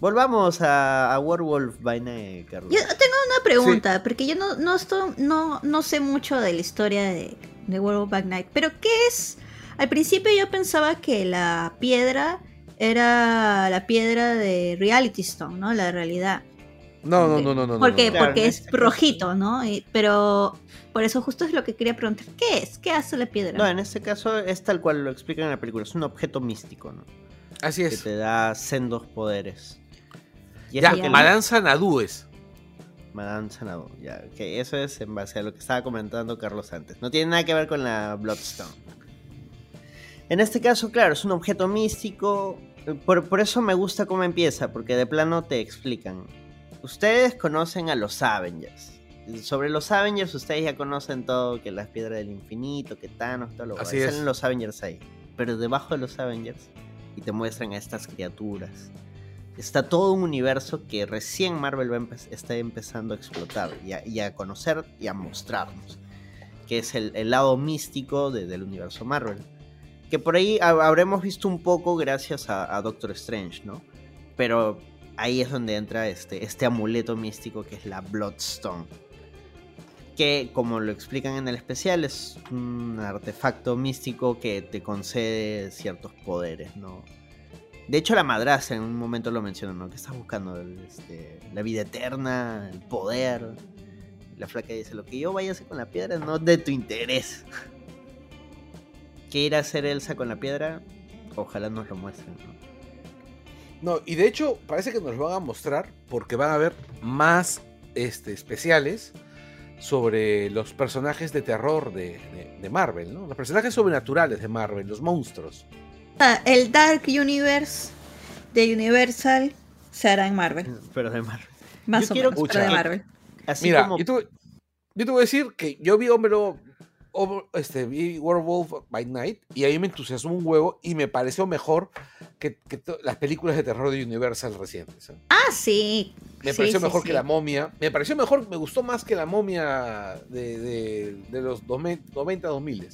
Volvamos a, a Werewolf by Night, Carlos. Yo tengo una pregunta, porque yo no, no, estoy, no, no sé mucho de la historia de, de of Back Night, pero ¿qué es? Al principio yo pensaba que la piedra era la piedra de Reality Stone, ¿no? La realidad. No, no, no, no, no. no. Claro, porque es rojito, ¿no? Y- pero por eso justo es lo que quería preguntar. ¿Qué es? ¿Qué hace la piedra? No, en este caso es tal cual lo explican en la película. Es un objeto místico, ¿no? Así Que es. te da sendos poderes. Y es Ya, que Madame Sanadu es. Madame Sanado, ya, que eso es en base a lo que estaba comentando Carlos antes. No tiene nada que ver con la Bloodstone. En este caso, claro, es un objeto místico. Eh, Por, por eso me gusta cómo empieza, porque de plano te explican. Ustedes conocen a los Avengers. Sobre los Avengers, ustedes ya conocen todo: que las piedras del infinito, que Thanos, todo lo es. Salen los Avengers ahí. Pero debajo de los Avengers, y te muestran a estas criaturas. Está todo un universo que recién Marvel empe- está empezando a explotar y a, y a conocer y a mostrarnos. Que es el, el lado místico de- del universo Marvel. Que por ahí ha- habremos visto un poco gracias a, Doctor Strange, ¿no? Pero ahí es donde entra este, este amuleto místico que es la Bloodstone. Que, como lo explican en el especial, es un artefacto místico que te concede ciertos poderes, ¿no? De hecho, la madrastra en un momento lo menciona, ¿no? Que estás buscando este, la vida eterna, el poder. La flaca dice, lo que yo vaya a hacer con la piedra no es de tu interés. ¿Qué irá a hacer Elsa con la piedra? Ojalá nos lo muestren, ¿no? No, y de hecho parece que nos lo van a mostrar porque van a haber más este, especiales sobre los personajes de terror de, de- de Marvel, ¿no? Los personajes sobrenaturales de Marvel, los monstruos. Ah, el Dark Universe de Universal se hará en Marvel. Pero de Marvel. Más Yo o quiero menos, pero de Marvel. Así Mira, como... yo, te, voy- yo te voy a decir que yo vi Hombre Lobo- Este, vi Werewolf by Night y ahí me entusiasmó un huevo y me pareció mejor que, las películas de terror de Universal recientes. ¿eh? Ah, sí. Me Sí, pareció sí, mejor sí. que la momia. Me pareció mejor, me gustó más que la momia de, de- de los 90, 2000.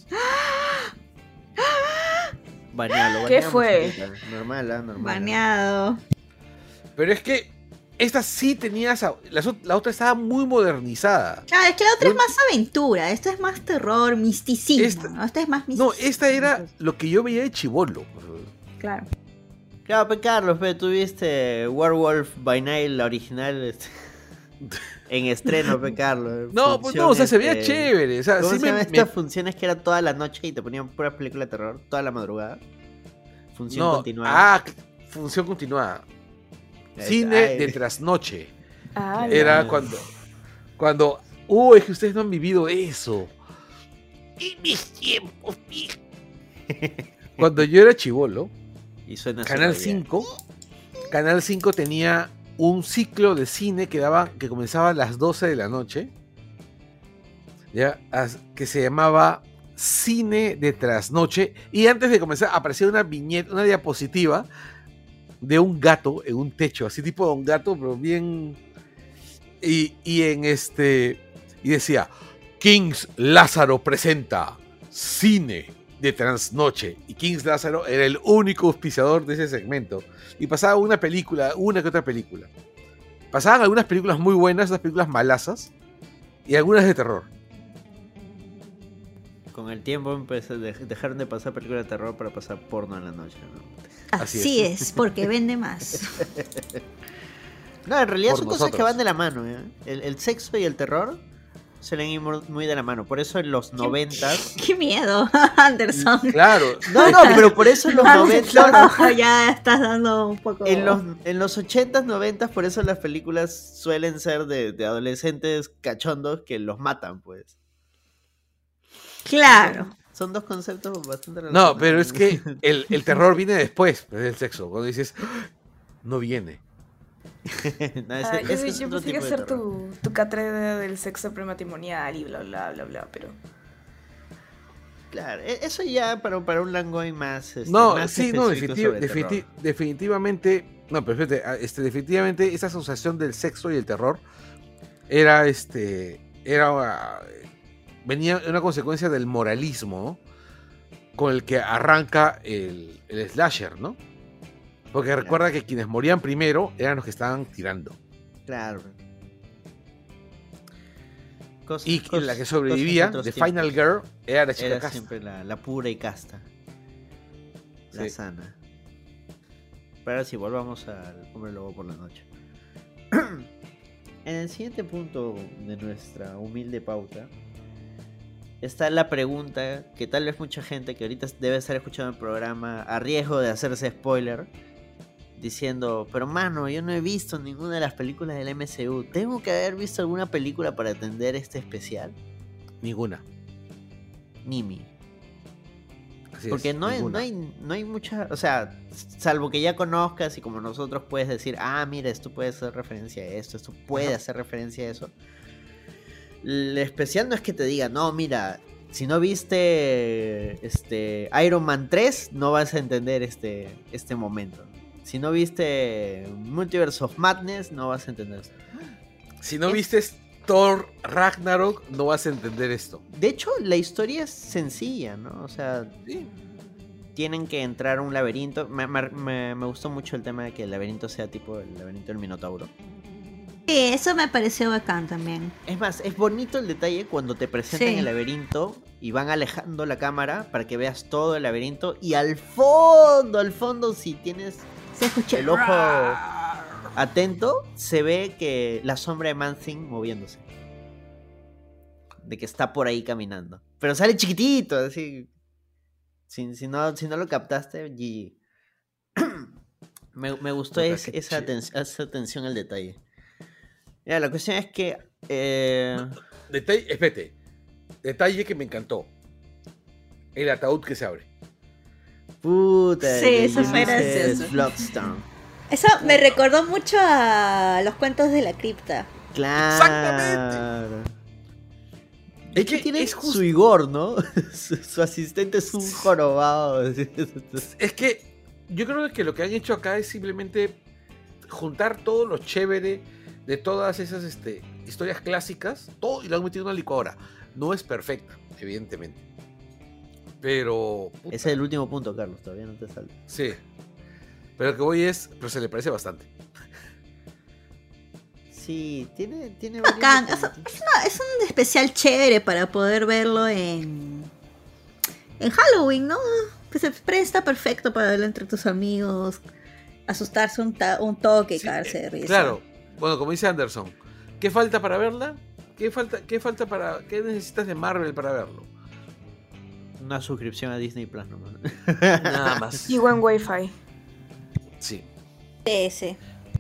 Banealo, ¿Qué baneamos fue? Normal, ¿ah? Normal. ¿ah? Baneado. Pero es que esta sí tenía esa- la, otra estaba muy modernizada. Claro, es que la otra es más aventura, esta es más terror, misticismo. Esta- ¿no? Esta es más No, misticismo. esta era lo que yo veía de chivolo. Claro. Claro, pe Carlos, pe, tuviste Werewolf by Night, la original, este, en estreno, pe Carlos. No, pues no, o sea, se veía chévere. O sea, ¿Cómo sí se me, me- estas funciones que era toda la noche y te ponían pura película de terror toda la madrugada? Función no, continuada. Ah, función continuada. Cine de trasnoche. Ah, Era cuando. Cuando. Uh, es que ustedes no han vivido eso. En mis tiempos. mi- Cuando yo era chivolo, Y suena Canal súper bien. 5. Canal 5 tenía un ciclo de cine que daba. que comenzaba a las 12 de la noche. Ya, as- que se llamaba Cine de Trasnoche. Y antes de comenzar aparecía una viñeta, una diapositiva de un gato en un techo, así tipo de un gato, pero bien. Y, y en este. Y decía: Kings Lázaro presenta Cine de Trasnoche. Y Kings Lázaro era el único auspiciador de ese segmento. Y pasaba una película, una que otra película. Pasaban algunas películas muy buenas, otras películas malazas. Y algunas de terror. Con el tiempo empecé, dej- dejaron de pasar películas de terror para pasar porno en la noche. ¿no? Así Así, es. es. porque vende más. No, en realidad Por son cosas que van de la mano. ¿eh? El, el sexo y el terror suelen ir mu- muy de la mano. Por eso en los noventas... Qué miedo, Anderson. Claro. No, no, pero por eso en los noventas... No, ya estás dando un poco. En los, en los 80s, 90s, por eso las películas suelen ser de, de adolescentes cachondos que los matan, pues. Claro. Son dos conceptos bastante No, relacionados. pero es que el, el terror viene después del sexo. Cuando dices, "Ah, no viene. No, ese- Ah, yo ese es yo otro pensé que hacer tu, tu cátedra del sexo prematrimonial y bla, bla, bla, bla, pero... Claro, e- eso ya para, para un Langoy más. este, No, más sí, no, específico definiti- sobre definiti- terror. definitivamente. No, pero fíjate, ah, este, definitivamente esa asociación del sexo y el terror era este. Era. Venía una consecuencia del moralismo ¿no? con el que arranca el, el slasher, ¿no? Porque recuerda que quienes morían primero eran los que estaban tirando. Claro. Y la que sobrevivía, tiempos. Final Girl, era la chica Era casta. siempre la, la pura y casta. La Sí. sana. Pero ahora sí, volvamos al hombre lobo por la noche. en el siguiente punto de nuestra humilde pauta está la pregunta que tal vez mucha gente que ahorita debe estar escuchando el programa a riesgo de hacerse spoiler diciendo, pero mano, yo no he visto ninguna de las películas del MCU. ¿Tengo que haber visto alguna película para atender este especial? Ninguna. Nimi. Así Porque es, no, hay, no, hay, no hay mucha, o sea, salvo que ya conozcas y como nosotros puedes decir, ah, mira, esto puede hacer referencia a esto, esto puede Ajá. hacer referencia a eso. El especial no es que te diga, no, mira, si no viste este Iron Man 3, no vas a entender este, este momento. Si no viste Multiverse of Madness, no vas a entender esto. Si no es- viste Thor Ragnarok, no vas a entender esto. De hecho, la historia es sencilla, ¿no? O sea, Sí. tienen que entrar a un laberinto. Me, me- me- me gustó mucho el tema de que el laberinto sea tipo el laberinto del Minotauro. Sí, eso me pareció bacán también. Es más, es bonito el detalle cuando te presentan Sí. el laberinto y van alejando la cámara para que veas todo el laberinto. Y al fondo, al fondo, si tienes Se escucha. el ojo atento, se ve que la sombra de Manthing moviéndose. De que está por ahí caminando. Pero sale chiquitito, así. Si, si no, si no lo captaste, GG. me, me gustó es- esa, aten- esa atención al detalle. Ya, la cuestión es que. eh, Detalle, espérate. Detalle que me encantó. El ataúd que se abre. puta. Sí, eso fue gracioso. Bloodstone. Eso me recordó mucho a los cuentos de la cripta. Claro. Es Es que tiene es su Igor, ¿no? su, su asistente es un jorobado. Es que yo creo que lo que han hecho acá es simplemente juntar todo lo chévere de todas esas este, historias clásicas, todo y lo han metido en una licuadora. No es perfecta, evidentemente. Pero. puta, Ese es el último punto, Carlos. Todavía no te sale. Sí. Pero lo que voy es. Pero se le parece bastante. Sí, tiene, tiene Bacán. Es, detallitos. es una- es un especial chévere para poder verlo en. En Halloween, ¿no? Que se presta perfecto para verlo entre tus amigos. Asustarse un, ta- un toque y Sí, caerse de eh, risa. Claro. Bueno, como dice Anderson. ¿Qué falta para verla? ¿Qué falta, qué falta para. ¿Qué necesitas de Marvel para verlo? Una suscripción a Disney Plus nomás. Nada más. Y buen wifi. Sí. Ese.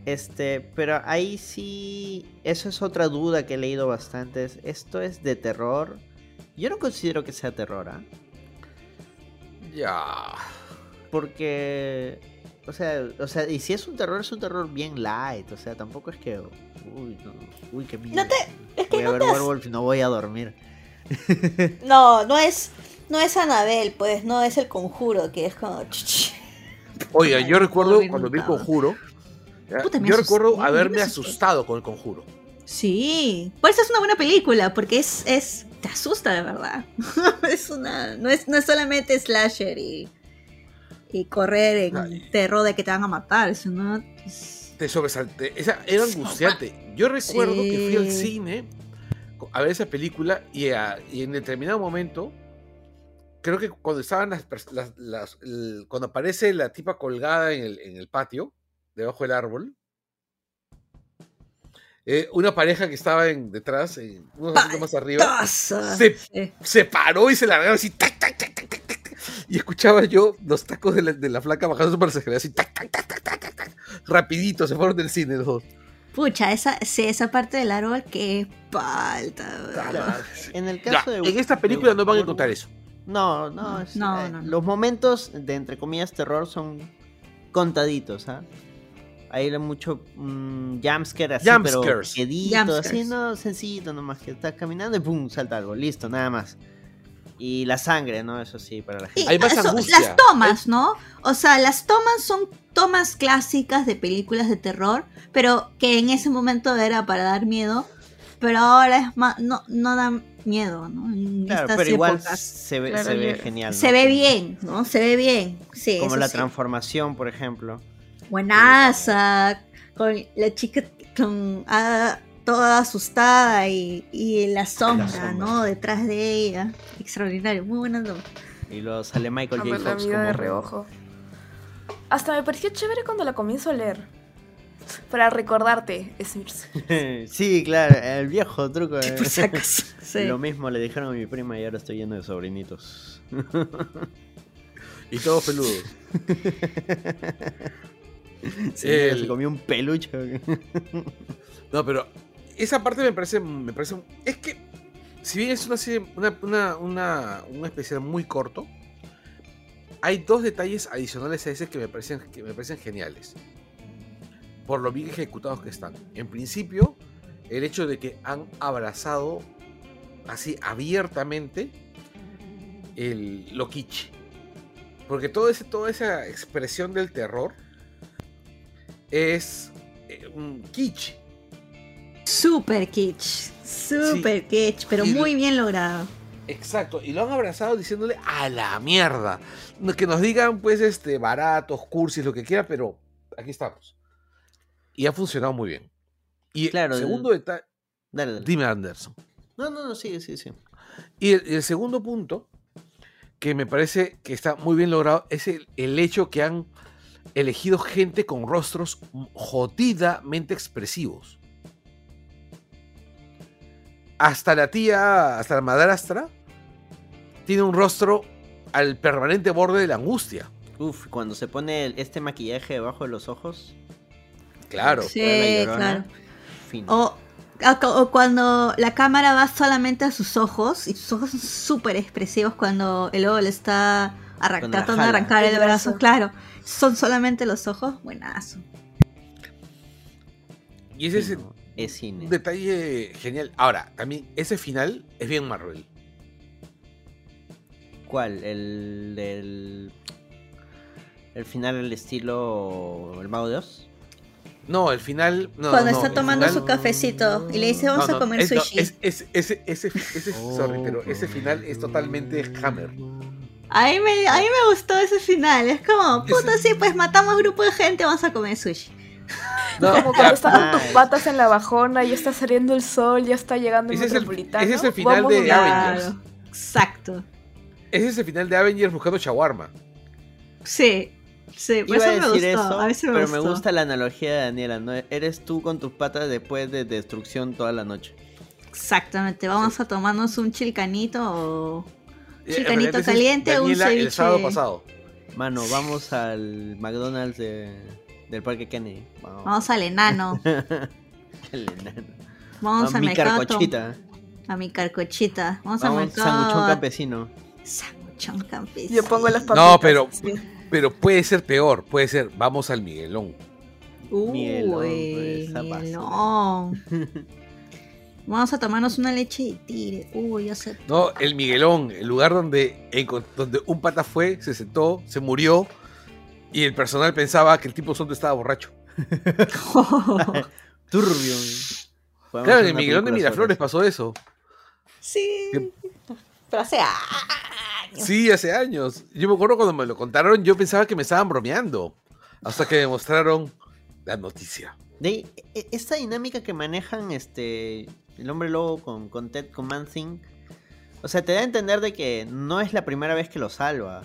Este, pero ahí sí, eso es otra duda que he leído bastante. es, ¿Esto es de terror? Yo no considero que sea terror, ¿ah? Ya. Porque, o sea, o sea, y si es un terror, es un terror bien light. O sea, tampoco es que, uy, no, uy, qué miedo. No te- es que voy no a ver te has- Werewolf y no voy a dormir. No, no es, no es Anabel, pues, no es el conjuro, que es como. Oiga, yo recuerdo cuando vi el conjuro. Puta, me yo recuerdo haberme asustado con el conjuro. Sí, por eso es una buena película, porque es, es te asusta de verdad. es una, no es, no es solamente slasher y, y correr en Ay. terror de que te van a matar, sino es- Te sobresalté. Esa, era angustiante. Yo recuerdo que fui al Sí. cine a ver esa película y, a- y en determinado momento, creo que cuando estaban las, las- las- el- cuando aparece la tipa colgada en el, en el patio, debajo del árbol, eh, una pareja que estaba en, detrás, en, unos más arriba, se, Sí. se paró y se largaron así, tac, tac, tac, tac, tac, tac, tac, y escuchaba yo los tacos de la, de la flaca bajando por las escaleras así, tac, tac, tac, tac, tac, tac, tac, rapidito, se fueron del cine los dos. Pucha, esa, sí, esa parte del árbol que falta. En el Ya, caso de en esta película de no van a encontrar eso. No, no, es- No, eh, no, no. Los momentos de entre comillas terror son contaditos, ¿ah? Hay mucho mm, jumpscare así, pero Jumpscares. quedito, así, no, sencillito nomás, que estás caminando y pum, salta algo, listo, nada más. Y la sangre, ¿no? Eso sí, para la Y gente. Hay más angustia. las tomas, ¿no? O sea, las tomas son tomas clásicas de películas de terror, pero que en ese momento era para dar miedo, pero ahora es más, no, no da miedo, ¿no? En Claro, estas pero igual épocas. se ve, Claro, se ve genial. ¿no? se ve bien, ¿no? Se ve bien, sí. Como eso la sí. transformación, por ejemplo. Buenaza, con la chica con, ah, toda asustada y, y la sombra, sombra. ¿no? Detrás de ella. Extraordinario, muy buena toma. Y luego sale Michael J. Fox vida de como... reojo. Hasta me pareció chévere cuando la comienzo a leer. Para recordarte, Smirs. sí, claro, el viejo truco. acaso. Sí. Lo mismo le dijeron a mi prima y ahora estoy lleno de sobrinitos. Y todos peludos. Sí, El- se comió un peluche. No, pero esa parte me parece, me parece. Es que, si bien es una una, una, una, un especial muy corto, hay dos detalles adicionales a ese que me parecen, que me parecen geniales. Por lo bien ejecutados que están. En principio, el hecho de que han abrazado así abiertamente el, lo kitsch. Porque todo ese, toda esa expresión del terror es eh, un kitsch. Super kitsch. Super kitsch, pero Y- muy bien logrado. Exacto, y lo han abrazado diciéndole a la mierda. Que nos digan, pues, este, baratos, cursis, lo que quiera, pero aquí estamos. Y ha funcionado muy bien. Y Claro, el segundo detalle. Dime, Anderson. No, no, no, sigue, sigue, sigue. Y el, el segundo punto, que me parece que está muy bien logrado, es el, el hecho que han elegido gente con rostros jodidamente expresivos. Hasta la tía, hasta la madrastra, tiene un rostro al permanente borde de la angustia. Uf, cuando se pone el- este maquillaje debajo de los ojos. Claro. Sí, llorona, claro. fino. O, cuando la cámara va solamente a sus ojos, y sus ojos son súper expresivos cuando el lobo le está arran- Cuando la tratando de arrancar el El brazo, brazo. claro. Son solamente los ojos, buenazo. Y ese es el Fino, es cine. un detalle genial. Ahora, también ese final es bien Marvel. ¿Cuál? El del. El final al estilo. El Mago de Oz. No, el final. No, cuando no, está el tomando final- su cafecito y le dice, vamos No, a comer es- sushi. es- es- ese, ese, ese, sorry, pero ese Oh. final es totalmente Hammer. A mí, me, a mí me gustó ese final. Es como, puta, sí, pues matamos grupo de gente, vamos a comer sushi. No, Como ya, cuando estás con tus patas en la bajona, ya está saliendo el sol, ya está llegando el el- metropolitano. ese es el final Vamos de a- Avengers. Exacto. ese es el final de Avengers buscando Shawarma. Sí. Sí, por Iba eso a me decir gustó. eso, a veces me pero gustó. me gusta la analogía de Daniela, ¿no? Eres tú con tus patas después de destrucción toda la noche. Exactamente. Vamos a tomarnos un chilcanito o. Eh, es caliente, un Daniela El ceviche. sábado pasado. Mano, vamos al McDonald's de, Del parque Kennedy. Vamos al enano. El enano. Vamos a al mi mercado. carcochita. A mi carcochita. Vamos, al Vamos, mercado. sanguchón campesino. Sanguchón campesino. Yo pongo las papitas. No, pero, sí. pero puede ser peor. Puede ser, vamos al Miguelón. Uy, Miguelón, pues. Vamos a tomarnos una leche de tigre. Uy, ya sé. No, el Miguelón, el lugar donde, donde un pata fue, se sentó, se murió y el personal pensaba que el tipo solo estaba borracho. Turbio. Podemos Claro, en Miguelón de Miraflores pasó eso. sí. ¿Qué? Pero hace años. Sí, hace años. Yo me acuerdo cuando me lo contaron, yo pensaba que me estaban bromeando. Hasta que me mostraron la noticia. De ahí, e- esta dinámica que manejan este el hombre lobo con, con Ted, con Man-Thing, o sea, te da a entender de que no es la primera vez que lo salva.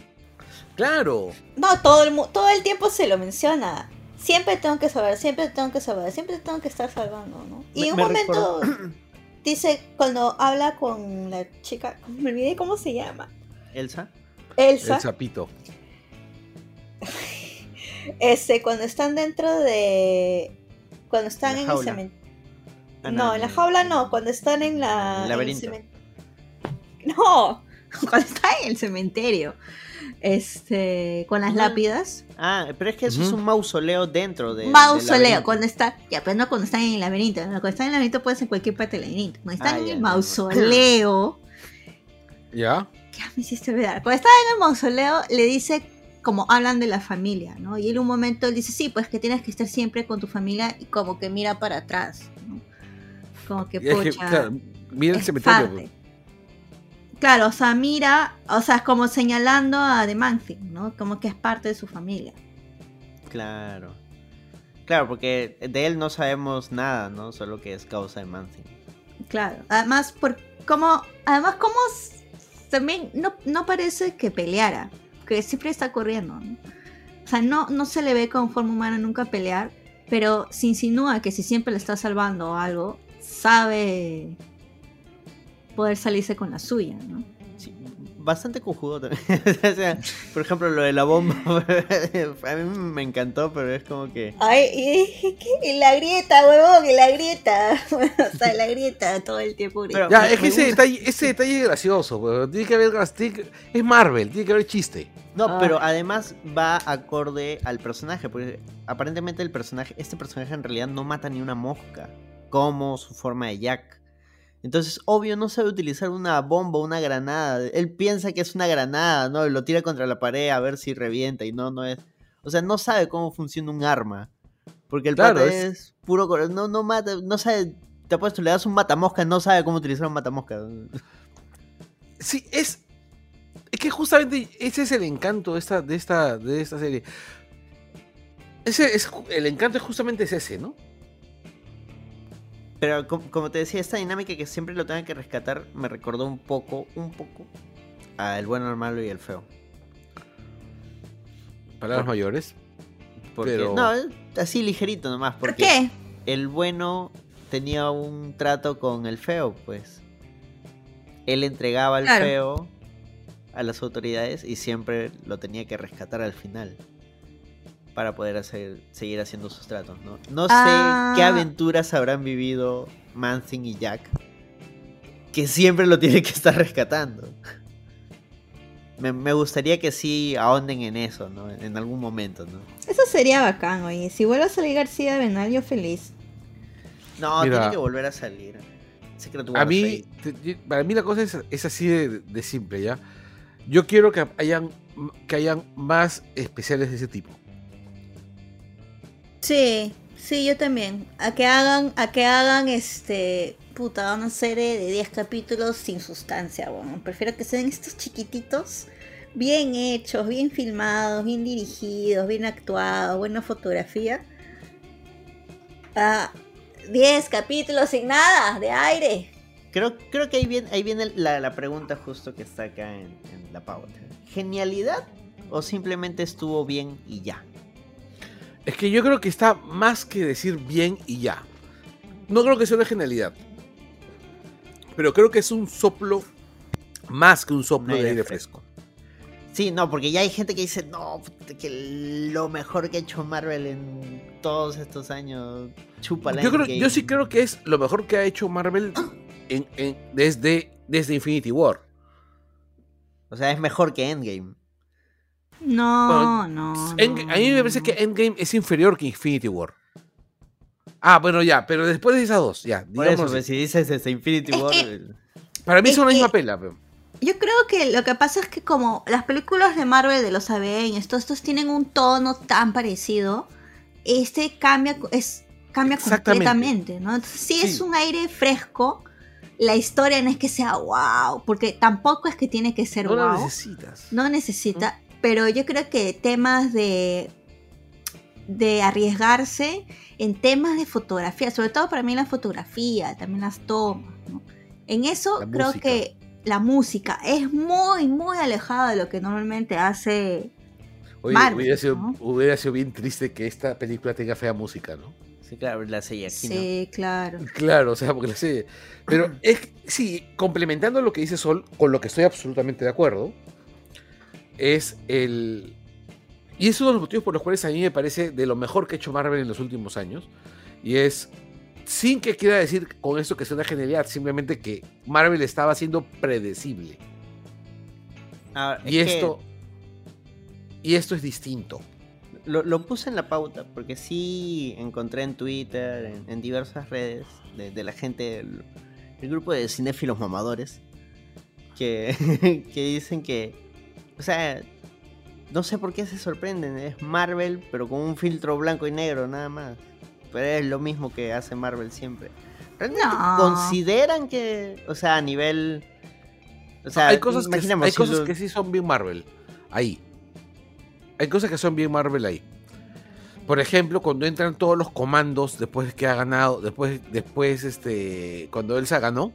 Claro. No, todo el, mu- todo el tiempo se lo menciona. Siempre tengo que saber, siempre tengo que saber, siempre tengo que estar salvando, ¿no? Y Me- en un me momento dice, cuando habla con la chica, me olvidé cómo se llama, Elsa. Elsa, El sapito. este, cuando están dentro de... Cuando están La en el cementerio. Ah, no, en la jaula no, cuando están en la... en el Laberinto. No, cuando están en el cementerio. Este, con las lápidas. Ah, pero es que eso es un mausoleo dentro de. Mausoleo, cuando está, ya, pero no cuando están en el laberinto, ¿no? cuando están en el laberinto puede ser en cualquier parte del laberinto, cuando están Ah, en ya, el mausoleo, ¿Ya? ya me hiciste olvidar, cuando están en el mausoleo le dice como hablan de la familia, ¿no? Y en un momento él dice, sí, pues que tienes que estar siempre con tu familia y como que mira para atrás, ¿no? Como que es pocha. claro, mira el es cementerio. parte. Claro, o sea, mira, o sea, es como señalando a The Man Thing, ¿no? Como que es parte de su familia. Claro. Claro, porque de él no sabemos nada, ¿no? Solo que es causa de Man-Thing. Claro, además por como además como también no, no parece que peleara, que siempre está corriendo, ¿no? O sea, no, no se le ve con forma humana nunca pelear, pero se insinúa que si siempre le está salvando algo, sabe poder salirse con la suya, ¿no? Sí, bastante cojudo también. o sea, por ejemplo, lo de la bomba. a mí me encantó, pero es como que. Ay, y, y la grieta, huevón, y la grieta. o sea, la grieta todo el tiempo. Pero- Ya, es que ese detalle, ese detalle es gracioso, weón. Tiene que haber Es Marvel, tiene que haber chiste. No, Ah. pero además va acorde al personaje. Porque aparentemente el personaje. Este personaje en realidad no mata ni una mosca. Como su forma de Jack. Entonces, obvio, no sabe utilizar una bomba una granada. Él piensa que es una granada, ¿no? Lo tira contra la pared a ver si revienta. Y no, no es. O sea, no sabe cómo funciona un arma. Porque el Claro, pata es- es... puro cora- No, no mata, no sabe. Te apuesto, le das un matamosca, no sabe cómo utilizar un matamosca. Sí, es. Es que justamente ese es el encanto de esta, de esta, de esta serie. Ese es, el encanto justamente es ese, ¿no? Pero com- como te decía, esta dinámica que siempre lo tengo que rescatar me recordó un poco, un poco a El bueno, el malo y el feo. Palabras Por- mayores. Porque, Pero- No, así ligerito nomás. ¿Por Porque qué? el bueno tenía un trato con el feo, pues. Él entregaba al Claro. feo a las autoridades y siempre lo tenía que rescatar al final. Para poder hacer, seguir haciendo sus tratos, ¿no? No sé Ah. qué aventuras habrán vivido Manson y Jack. Que siempre lo tiene que estar rescatando. Me, me gustaría que sí ahonden en eso, ¿no? En algún momento, ¿no? Eso sería bacán, oye. Si vuelve a salir García Benal, yo feliz. No, Mira. tiene que volver a salir. Secret A mí, te- para mí la cosa es, es así de, de simple, ¿ya? Yo quiero que hayan, que hayan más especiales de ese tipo. Sí, sí, yo también. A que hagan, a que hagan este, puta, una serie de 10 capítulos sin sustancia, bueno. Prefiero que sean estos chiquititos, bien hechos, bien filmados, bien dirigidos, bien actuados, buena fotografía. Ah, 10 capítulos sin nada, de aire. Creo, creo que ahí viene, ahí viene la, la pregunta justo que está acá en, en la pauta. ¿Genialidad o simplemente estuvo bien y ya? Es que yo creo que está más que decir bien y ya. No creo que sea una genialidad. Pero creo que es un soplo más que un soplo de aire fresco. Sí, no, porque ya hay gente que dice, no, que lo mejor que ha hecho Marvel en todos estos años, chúpala. Yo, creo, Endgame". yo sí creo que es lo mejor que ha hecho Marvel en- en- desde, desde Infinity War. O sea, es mejor que Endgame. No, Bueno, no. End- no, a mí me parece no. que Endgame es inferior que Infinity War. Ah, bueno, ya, pero después de esas dos, ya. Por eso, digamos pues, si dices este Infinity Es War... que- eh, para mí es son la misma pela. pero- Yo creo que lo que pasa es que como las películas de Marvel de los Avengers, todos estos tienen un tono tan parecido, este cambia, es, cambia completamente, ¿no? Entonces sí, es un aire fresco. La historia no es que sea wow, porque tampoco es que tiene que ser No wow. necesitas. No necesita, pero yo creo que temas de de arriesgarse en temas de fotografía, sobre todo para mí la fotografía, también las tomas, ¿no? En eso La creo música. que la música es muy, muy alejada de lo que normalmente hace. Oye, Marvel, hubiera, sido, ¿no? hubiera sido bien triste que esta película tenga fea música, ¿no? Sí, claro, la sella aquí, ¿no? Sí, claro. Claro, o sea, porque la serie. Pero es sí, complementando lo que dice Sol, con lo que estoy absolutamente de acuerdo, es el. Y es uno de los motivos por los cuales a mí me parece de lo mejor que ha hecho Marvel en los últimos años. Y es. Sin que quiera decir con esto que sea una genialidad, simplemente que Marvel estaba siendo predecible. Ah, Y esto. Y esto es distinto. Lo, lo puse en la pauta porque sí encontré en Twitter, en, en diversas redes de, de la gente, el, el grupo de cinéfilos mamadores, que, que dicen que, o sea, no sé por qué se sorprenden, es Marvel pero con un filtro blanco y negro nada más, pero es lo mismo que hace Marvel siempre. ¿Realmente No. consideran que, o sea, a nivel... O sea, hay cosas, que, hay si cosas lo- que sí son bien Marvel. Ahí. Hay cosas que son bien Marvel ahí. Por ejemplo, cuando entran todos los comandos después que ha ganado, después, después, este, cuando Elsa ganó,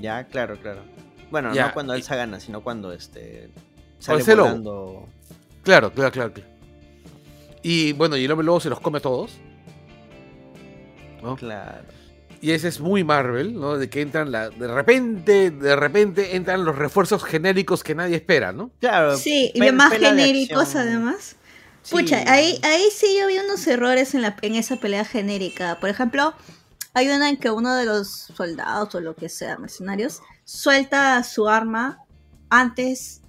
Ya, claro, claro. Bueno, Ya, no cuando y- Elsa gana, sino cuando este sale lobo. volando. claro, claro, claro, claro. Y bueno, y el hombre luego se los come a todos. ¿no? Claro. Y ese es muy Marvel, ¿no? De que entran la, de repente, de repente entran los refuerzos genéricos que nadie espera, ¿no? Claro. Sí, y más de genéricos además. Sí. Pucha, ahí, ahí sí yo vi unos errores en, la, en esa pelea genérica. Por ejemplo, hay una en que uno de los soldados o lo que sea, mercenarios, suelta su arma antes.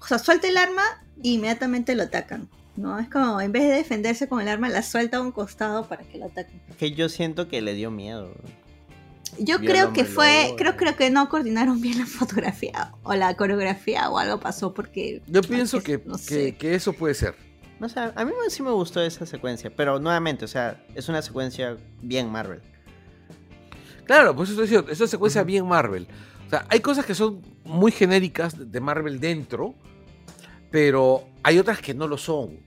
O sea, suelta el arma e inmediatamente lo atacan. ¿no? Es como, en vez de defenderse con el arma, la suelta a un costado para que lo ataquen. Que yo siento que le dio miedo. Yo Vio creo que fue, lobo, creo, eh. creo que no coordinaron bien la fotografía o la coreografía o algo pasó porque... Yo pienso que, no que- sé. que eso puede ser. No sé, a mí sí me gustó esa secuencia, pero nuevamente, o sea, es una secuencia bien Marvel. Claro, pues eso es cierto, es una secuencia bien Marvel. O sea, hay cosas que son muy genéricas de- Marvel dentro, pero hay otras que no lo son.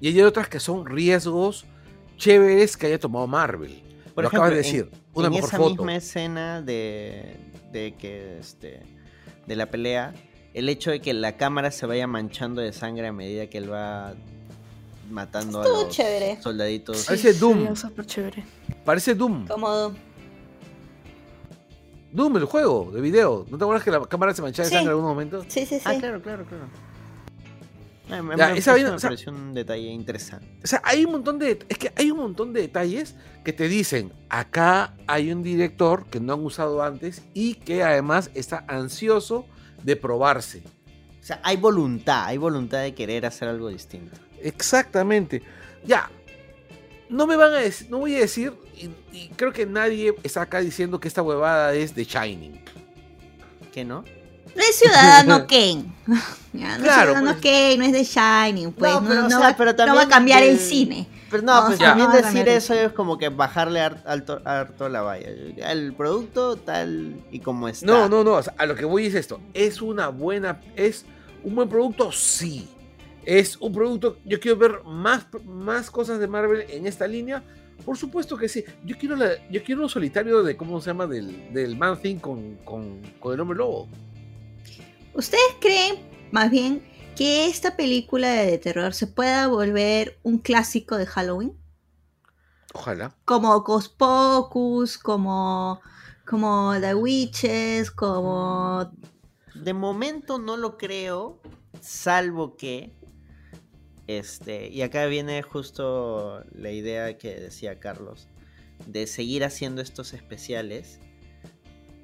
Y hay otras que son riesgos chéveres que haya tomado Marvel. Por lo ejemplo, acabas de en- decir, una en mejor esa foto. misma escena de, de que este de la pelea, el hecho de que la cámara se vaya manchando de sangre a medida que él va matando a los chévere. soldaditos. Parece Doom. Parece Doom. Cómodo. Doom, el juego de video. ¿No te acuerdas que la cámara se manchaba de Sí. sangre en algún momento? Sí, sí, sí. Ah, claro, claro, claro. Ah, me, Ya, me- esa vaina, me o sea- pareció un detalle interesante. O sea, hay un montón de. Es que hay un montón de detalles que te dicen. Acá hay un director que no han usado antes y que además está ansioso de probarse. O sea, hay voluntad, hay voluntad de querer hacer algo distinto. Exactamente. Ya. No me van a decir, no voy a decir, y, y creo que nadie está acá diciendo que esta huevada es de Shining. ¿Qué no? No es Ciudadano Kane. No Claro, es Ciudadano pues. Kane, no es de Shining, pues. No, No, o sea, va, pero no va a cambiar de- el cine. Pero no, No, pues o sea, también decir eso es como que bajarle har- alto, harto la valla. El producto tal y como está. No, no, no. o sea, a lo que voy es esto. Es una buena. ¿Es un buen producto? Sí. Es un producto. Yo quiero ver más, más cosas de Marvel en esta línea. Por supuesto que sí. Yo quiero, la, yo quiero un solitario de. ¿Cómo se llama? Del, del Man Thing con, con, con el hombre lobo. ¿Ustedes creen, más bien, que esta película de terror se pueda volver un clásico de Halloween? Ojalá. Como Ghost Pocus, como, como The Witches, como de momento no lo creo, salvo que este, y acá viene justo la idea que decía Carlos de seguir haciendo estos especiales.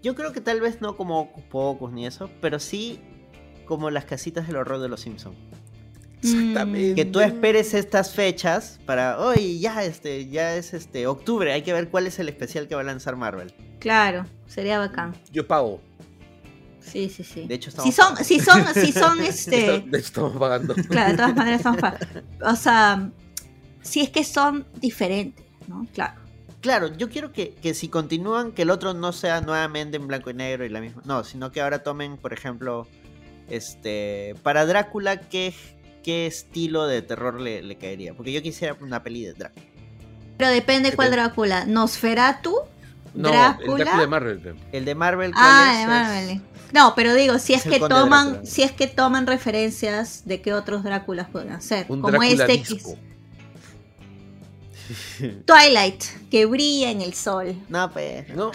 Yo creo que tal vez no como pocos ni eso, pero sí como las casitas del horror de los Simpsons. Exactamente. Que tú esperes estas fechas para, hoy ya este, ya es este octubre, hay que ver cuál es el especial que va a lanzar Marvel. Claro, sería bacán. Yo pago. Sí, sí, sí. De hecho, estamos si son, pagando. si son, si son este. De hecho, estamos pagando. Claro, de todas maneras estamos pagando. O sea, si es que son diferentes, ¿no? Claro. Claro, yo quiero que, que si continúan, que el otro no sea nuevamente en blanco y negro y la misma. No, sino que ahora tomen, por ejemplo, este. Para Drácula, ¿qué, qué estilo de terror le, le caería? Porque yo quisiera una peli de Drácula. Pero depende cuál. Drácula. ¿Nosferatu? No, el ¿Drácula? De Marvel. El de Marvel, ¿cuál Ah, es? de Marvel. No, pero digo, si es, que toman, si es que toman referencias de qué otros Dráculas podrían ser. Un como Drácula este disco. Twilight, que brilla en el sol. No, pues. No,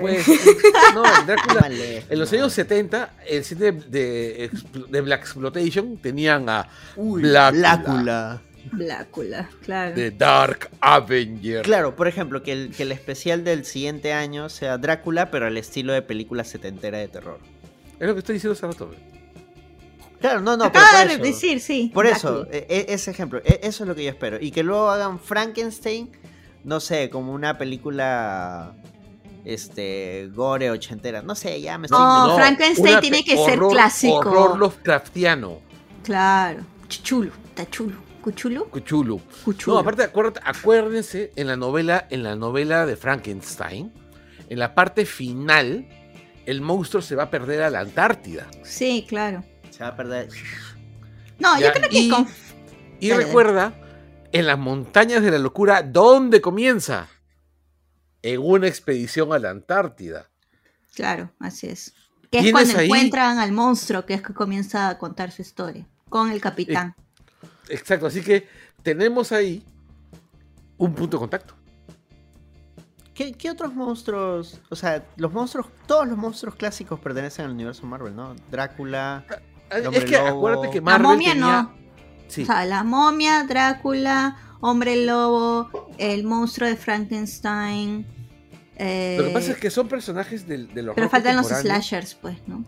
pues. No, el Drácula. En los años 70, el cine de, de Black Exploitation tenían a Uy, Blácula, Blácula. Blácula, claro. de Dark Avenger. Claro, por ejemplo, que el, que el especial del siguiente año sea Drácula, pero al estilo de película setentera de terror. Es lo que estoy diciendo hace rato. Claro, no, no, pero Acaba por de eso, decir, sí. por eso e- e- ese ejemplo, e- eso es lo que yo espero. Y que luego hagan Frankenstein, no sé, como una película este gore ochentera. No sé, ya me estoy No, inventando. Frankenstein tiene que ser clásico. Horror Lovecraftiano. Claro. Chulo, está chulo. ¿Cuchulo? Cuchulo. Cuchulo. No, aparte, acuérdate- acuérdense en la novela, en la novela de Frankenstein, en la parte final, el monstruo se va a perder a la Antártida. Sí, claro. Se va a perder. No, Ya, yo creo que y- con... Y Dale, recuerda, en las montañas de la locura, ¿dónde comienza? En una expedición a la Antártida. Claro, así es. Que es cuando ahí- encuentran al monstruo, que es que comienza a contar su historia. Con el capitán. Exacto, así que tenemos ahí un punto de contacto. ¿Qué, qué otros monstruos? O sea, los monstruos, todos los monstruos clásicos pertenecen al universo Marvel, ¿no? Drácula. El hombre Es que lobo. acuérdate que la Marvel momia tenía- no. Sí. O sea, la momia, Drácula, Hombre Lobo, el monstruo de Frankenstein. eh, Lo que pasa es que son personajes del, del horror Pero faltan los slashers, pues, ¿no?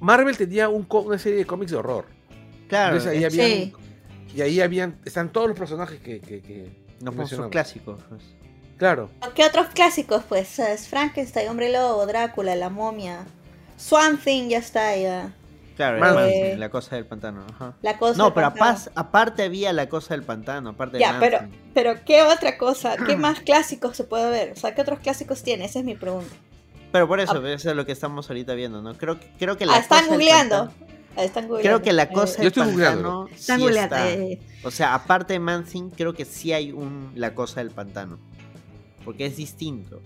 Marvel tenía un una serie de cómics de horror. Claro, Entonces ahí es- habían, Sí. Y ahí habían, están todos los personajes que, que, que monstruos mencionamos. clásicos. pues. Claro. ¿Qué otros clásicos? Pues es Frankenstein, Hombre Lobo, Drácula, la momia. Swamp Thing ya está ya. Claro, Eh, Manson, la cosa del pantano. Ajá. La cosa No, del pero pantano. aparte había la cosa del pantano, aparte de Ya, pero, pero ¿qué otra cosa? ¿Qué más clásicos se puede ver? O sea, ¿qué otros clásicos tiene? Esa es mi pregunta. Pero por eso, eso es lo que estamos ahorita viendo, ¿no? Creo que, creo que la Ah, están cosa del googleando. pantano- Ah, están googleando. Creo que la Eh, cosa Yo del pantano Están sí está. eh, O sea, aparte de Manson, creo que sí hay un la cosa del pantano. Porque es distinto.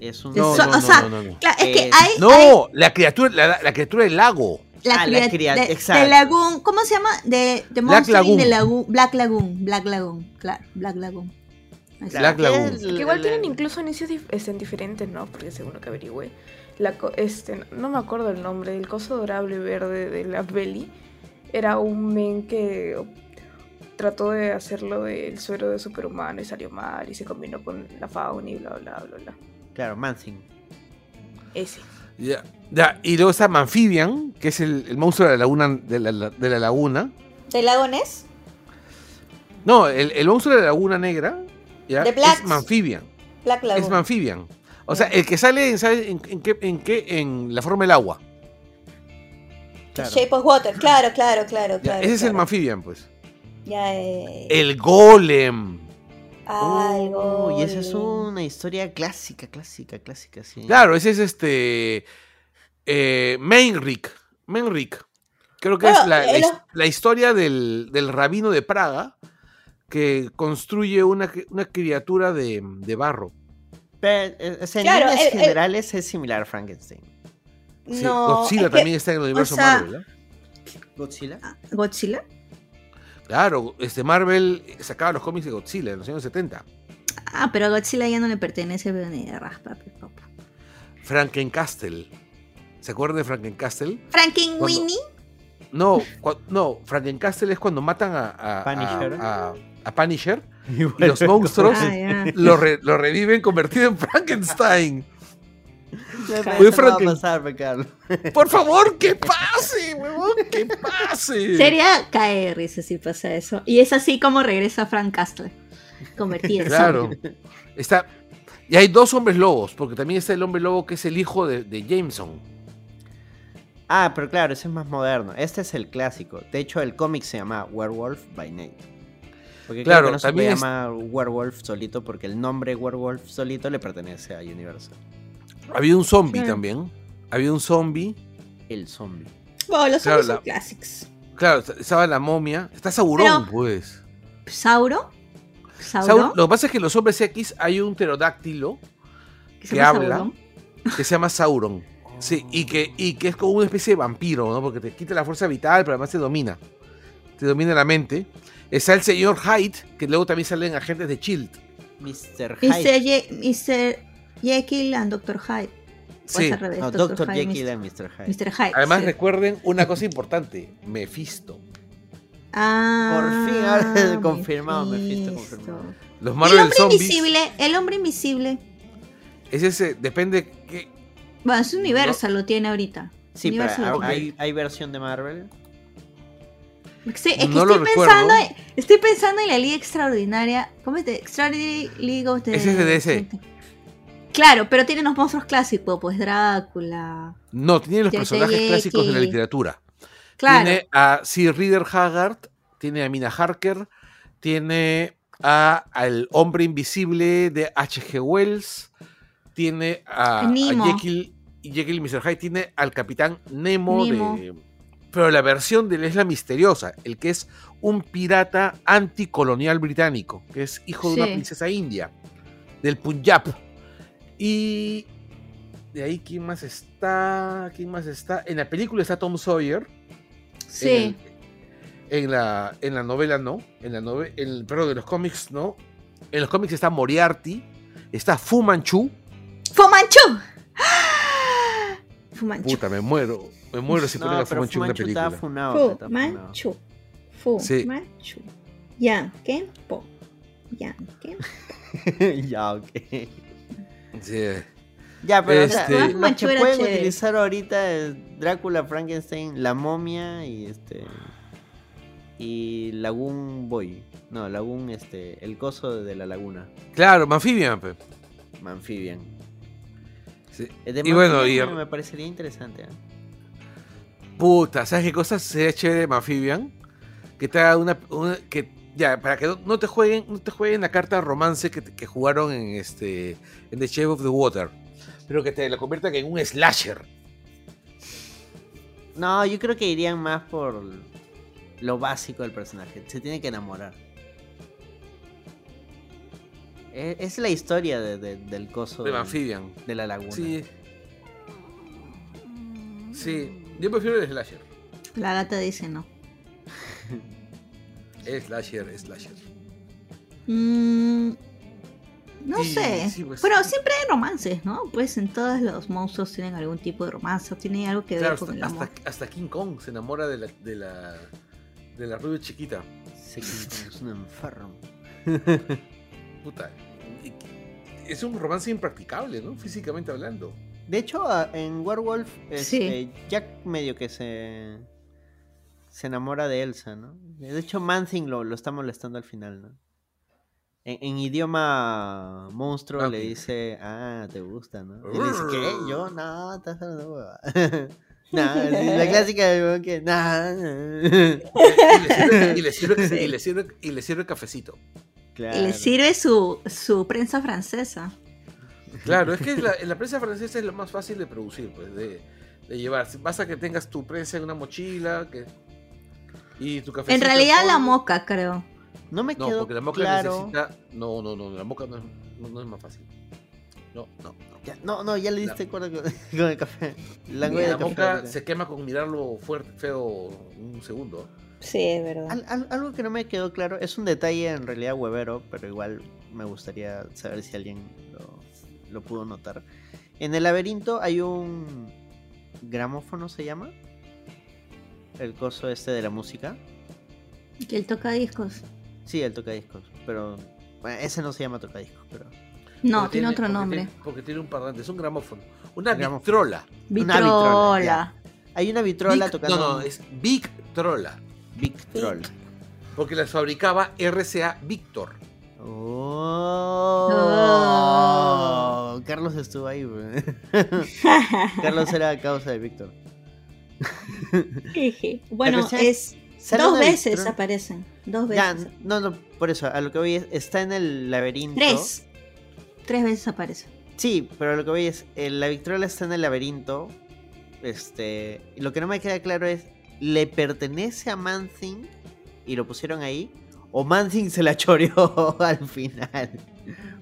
Es un No, So- no, o no, sea, no, no, no. Claro, es que Eh, hay. hay No, la criatura, la, la criatura del lago. la Ah, la de, exacto. de Lagoon. ¿Cómo se llama? De, de Black. Lagoon. de Lagoon. Black Lagoon. Black Lagoon. Claro, Black Lagoon. Black que Lagoon. igual tienen incluso inicios dif- este, diferentes, ¿no? Porque según lo que averigüé, la co- este, no me acuerdo el nombre, el coso adorable verde de la Belly era un men que trató de hacerlo del suero de superhumano y salió mal y se combinó con la fauna y bla bla bla bla. Claro, Manson. Ese. Ya, ya, Y luego está Manfibian, que es el, el monstruo de la laguna. De la, de la laguna. ¿De Lagones? No, el, el monstruo de la laguna negra ya, De es. Manfibian. Black Es. Manfibian. O sea, el que sale, ¿sabes en, en qué, en qué? En la forma del agua. Claro. Shape of Water. Claro, claro, claro. Ya, claro ese es el claro. Manfibian, pues. Ya, eh. El golem. Algo. Oh, y esa es una historia clásica, clásica, clásica, sí. Claro, ese es este. Eh, Meinrich. Meinrich. Creo que Bueno, es la, la eh, la historia del, del rabino de Praga que construye una, una criatura de, de barro. Pero, eh, o sea, en líneas el- el- generales es similar a Frankenstein. Sí, No. Godzilla es que- también está en el universo sea- Marvel. ¿eh? Godzilla. ¿Godzilla? Claro, este Marvel sacaba los cómics de Godzilla en los años 70. Ah, pero a Godzilla ya no le pertenece pero ni de raspa, pe, papu. Frankencastle. ¿Se acuerdan de Frankencastle? Frankenweenie. No, no, Frankencastle es cuando matan a, a, a- a- a Punisher Y los monstruos Ah, lo, re- lo reviven convertido en Frankenstein. Franken- pasar. Por favor, que pase, huevón, que pase. Sería caer risa si pasa eso. Y es así como regresa Frank Castle. Convertido en Claro. Está. Y hay dos hombres lobos, porque también está el hombre lobo que es el hijo de, de Jameson. Ah, pero claro, ese es más moderno. Este es el clásico. De hecho, el cómic se llama Werewolf by Night. Porque Claro, que no se también es- llama Werewolf solito porque el nombre Werewolf solito le pertenece a Universal. Había un zombie Claro. también. Había un zombie. El zombie. Bueno, los Claro, zombies son la- clásicos. Claro, estaba la momia. Está Sauron, Pero- pues. ¿Sauro? ¿Sauro? Sauron- lo que pasa es que en los hombres X hay un pterodáctilo se que habla. Sauron. que se llama Sauron. Sí, y que, y que es como una especie de vampiro, ¿no? Porque te quita la fuerza vital, pero además te domina. Te domina la mente. Está el señor Hyde, que luego también salen agentes de Shield. Mr. Mr. Hyde. Ye- Mr. Jekyll and Dr. Hyde. O Sí. al revés, No, Dr. Jekyll Mr. and Mr. Hyde. Mr. Hyde. Además, sí. recuerden una cosa importante: Mephisto. Ah, Por fin, ahora confirmado, Mephisto Mephisto. confirmado. Los El hombre Zombies. invisible, el hombre invisible. Es ese, depende. Que, Bueno, es Universal, lo tiene ahorita. Sí, pero hay versión de Marvel. Sí, es que No lo estoy recuerdo. pensando, estoy pensando en la Liga Extraordinaria. ¿Cómo es de Extraordinary League of the... Ese es de DC. Claro, pero tiene los monstruos clásicos, pues Drácula. no, tiene los personajes clásicos de la literatura. Claro. Tiene a Sir Reader Haggard, tiene a Mina Harker, tiene a, al hombre invisible de H.G. Wells, tiene a, a. Jekyll y Jekyll y Mr. Hyde, tiene al capitán Nemo, Nemo. de. Pero la versión de él es la misteriosa, el que es un pirata anticolonial británico, que es hijo de una princesa india, del Punjab. Y de ahí, ¿quién más está? ¿Quién más está? En la película está Tom Sawyer. Sí. En, el- en la, en la novela no. En la novela, perdón, en los cómics no. En los cómics está Moriarty. Está Fu Manchu. ¡Fumanchu! ¡Ah! Fumanchu. Puta, me muero. Me muero si ponen No, a Fu pero Manchu en una Fumanchu película. está funado. Fumanchu. Fumanchu. Yankenpo. Yankenpo. ya, ok. Sí. Ya, pero o sea, Este- los que Fumanchu era pueden chévere. utilizar ahorita es Drácula, Frankenstein, la momia y este. Y Lagoon Boy. No, Lagoon, este. El coso de la laguna. Claro, Amphibian. pe. Manfibian. Sí. El de Y bueno, y- me parecería interesante. ¿eh? Puta, ¿sabes qué cosa sería chévere de Amphibian? Que te haga una, una- que ya para que no, no te jueguen, no te jueguen la carta romance que, te- que jugaron en este en The Shape of the Water, pero que te la conviertan en un slasher. No, yo creo que irían más por lo básico del personaje. Se tiene que enamorar. E- Es la historia de- de- del coso De del- Amphibian. de la laguna. Sí. Sí, yo prefiero el slasher. La gata dice no. El slasher, slasher. Mm, no sé. sí, pues. Pero siempre hay romances, ¿no? Pues en todos los monstruos tienen algún tipo de romance, tienen algo que ver Claro, con hasta, el amor. hasta- hasta King Kong se enamora de la de la de la rubia chiquita. Se es un enfermo. Puta. Es un romance impracticable, ¿no? Físicamente hablando. De hecho, en Werewolf, este, Sí. Jack medio que se se enamora de Elsa, ¿no? De hecho, Manthing lo, lo está molestando al final, ¿no? En, en idioma monstruo le Manthing. dice, ah, te gusta, ¿no? Y le dice, ¿qué? Yo, no, estás hablando hueva. Sí, la clásica de que, nah. Y le y le sirve, y le sirve, y le sirve cafecito. Y le Claro. sirve su, su prensa francesa. Claro, es que la, la prensa francesa es lo más fácil de producir, pues, de, de llevar. Basta que tengas tu prensa en una mochila que, y tu cafecito. En realidad la moca, creo. No me No, quedó porque la moca claro. necesita. No, no, no, la moca no es, no, no es más fácil. No, no, no. Ya, no, no, ya le diste cuerda con, con el café. La La de moca café. se quema con mirarlo fuerte, feo un segundo. Sí, es verdad. Al- al- algo que no me quedó claro, es un detalle en realidad huevero, pero igual me gustaría saber si alguien lo, lo pudo notar. En el laberinto hay un gramófono se llama. El coso este de la música. Que él toca discos. Sí, el tocadiscos. Pero bueno, ese no se llama tocadiscos, pero. No, tiene otro porque nombre. tiene- porque tiene un parlante, es un gramófono. Una Gramófono. Victrola. Una Vitrola. ya. Hay una vitrola Vic- tocando. No, no, es Victrola. Victrol. Porque las fabricaba RCA Victor. Oh. Carlos estuvo ahí. Carlos era causa de Víctor. bueno, es dos veces aparecen. Dos Ya, veces. no, no, por eso, a lo que voy es, está en el laberinto. Tres. Tres veces aparece. Sí, pero lo que voy es, la Victrola está en el laberinto. Este, y lo que no me queda claro es, ¿le pertenece a Manthing y lo pusieron ahí? ¿O Manthing se la choreó al final?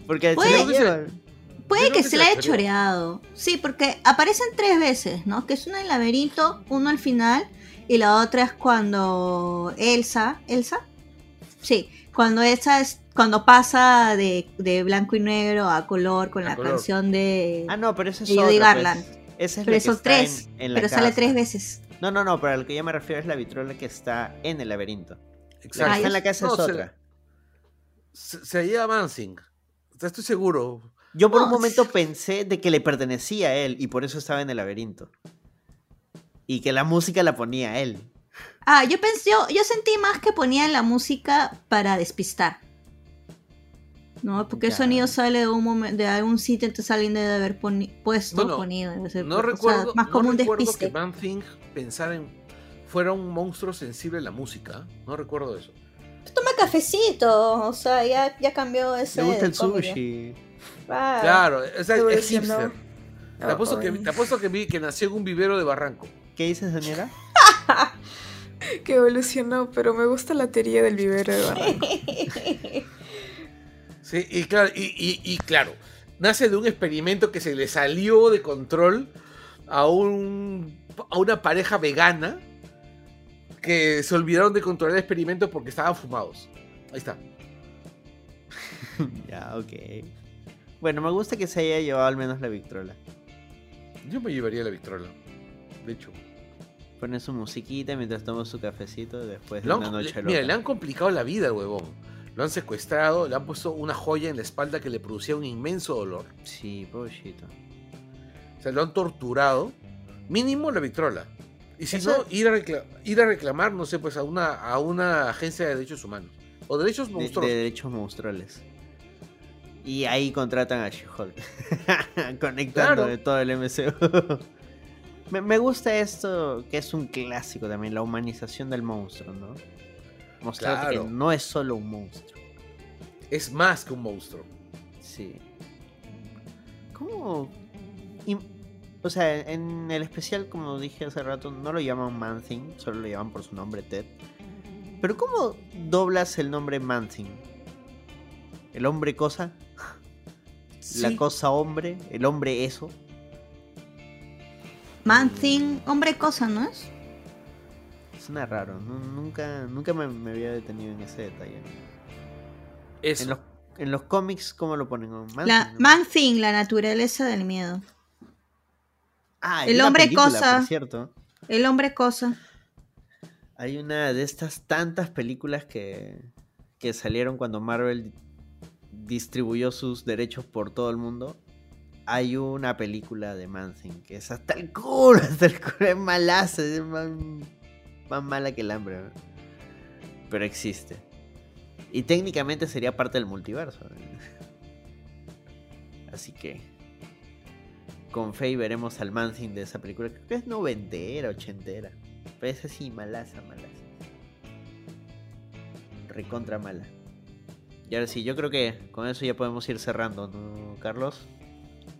Porque se Puede la que se- llevan. Puede que que se se la la haya choreado. Sí, porque aparecen tres veces, ¿no? Que es una en el laberinto, uno al final, y la otra es cuando Elsa, ¿Elsa? Sí, cuando Elsa es, cuando pasa de, de blanco y negro a color con A la color. canción de... Ah, no, pero esa es de Judy otra, Garland. pues. Esa es pero la que son está tres, en- en la pero sale tres veces. No, no, no, pero a lo que yo me refiero es la Vitrola que está en el laberinto. La que Exacto. Está en la casa No, es se- otra. Se, se llama Mansing. Estoy seguro. Yo por un momento pensé de que le pertenecía a él y por eso estaba en el laberinto. Y que la música la ponía él. Ah, yo pensé, yo, yo sentí más que ponían la música para despistar. No, porque Ya. el sonido sale de un momento, de algún sitio, entonces alguien debe haber puesto Bueno, ponido. debe ser, No o sea, recuerdo, más no como un recuerdo despiste. que pensara en. fuera un monstruo sensible a la música. No recuerdo eso. Toma cafecito, o sea, ya, ya cambió ese. Le gusta el sushi. Claro, o sea, es hipster. Te apuesto, que, te apuesto que, vi- que nació en un vivero de Barranco. ¿Qué dices, señora? Que evolucionó, pero me gusta la teoría del vivero de Barranco. Sí, y claro, y, y- y claro, nace de un experimento que se le salió de control a, un, a una pareja vegana que se olvidaron de controlar el experimento porque estaban fumados. Ahí está. ya, ok. Bueno, me gusta que se haya llevado al menos la Victrola. Yo me llevaría la Victrola. De hecho. Pone su musiquita mientras toma su cafecito después de han- una noche le- loca. mira, le han complicado la vida al huevón. Lo han secuestrado, le han puesto una joya en la espalda que le producía un inmenso dolor. Sí, pobrecito. O sea, lo han torturado. Mínimo la Victrola. Y si Eso- no, ir a, recla- ir a reclamar, no sé, pues a una, a una agencia de derechos humanos. O derechos De, monstruosos. de derechos monstruales. Y ahí contratan a She-Hulk. Conectando Claro. de todo el MCU. me, me gusta esto, que es un clásico también, la humanización del monstruo, ¿no? Mostrarte Claro. que no es solo un monstruo. Es más que un monstruo. Sí. ¿Cómo? y- o sea, en el especial, como dije hace rato, no lo llaman Man-Thing, solo lo llaman por su nombre, Ted. Pero ¿cómo doblas el nombre Man-Thing? ¿El hombre cosa? ¿La cosa hombre? ¿El hombre eso? Man Thing, hombre cosa, ¿no es? Suena raro, nu- nunca, nunca me, me había detenido en ese detalle. Eso. En los, en los cómics, ¿cómo lo ponen? Man-Thing, La, ¿no? Man Thing, la naturaleza del miedo. Ah, el hombre película, cosa. Por cierto. El hombre cosa. Hay una de estas tantas películas que, que salieron cuando Marvel distribuyó sus derechos por todo el mundo. Hay una película de Man-Thing que es hasta el culo, hasta el culo, es malaza, es más, más mala que el hambre. ¿no? Pero existe. Y técnicamente sería parte del multiverso. ¿no? Así que con fe y veremos al Man-Thing de esa película. Creo que es noventera, ochentera. Pero es así, malaza, malaza. Recontra mala. Y ahora sí, yo creo que con eso ya podemos ir cerrando, ¿no, Carlos?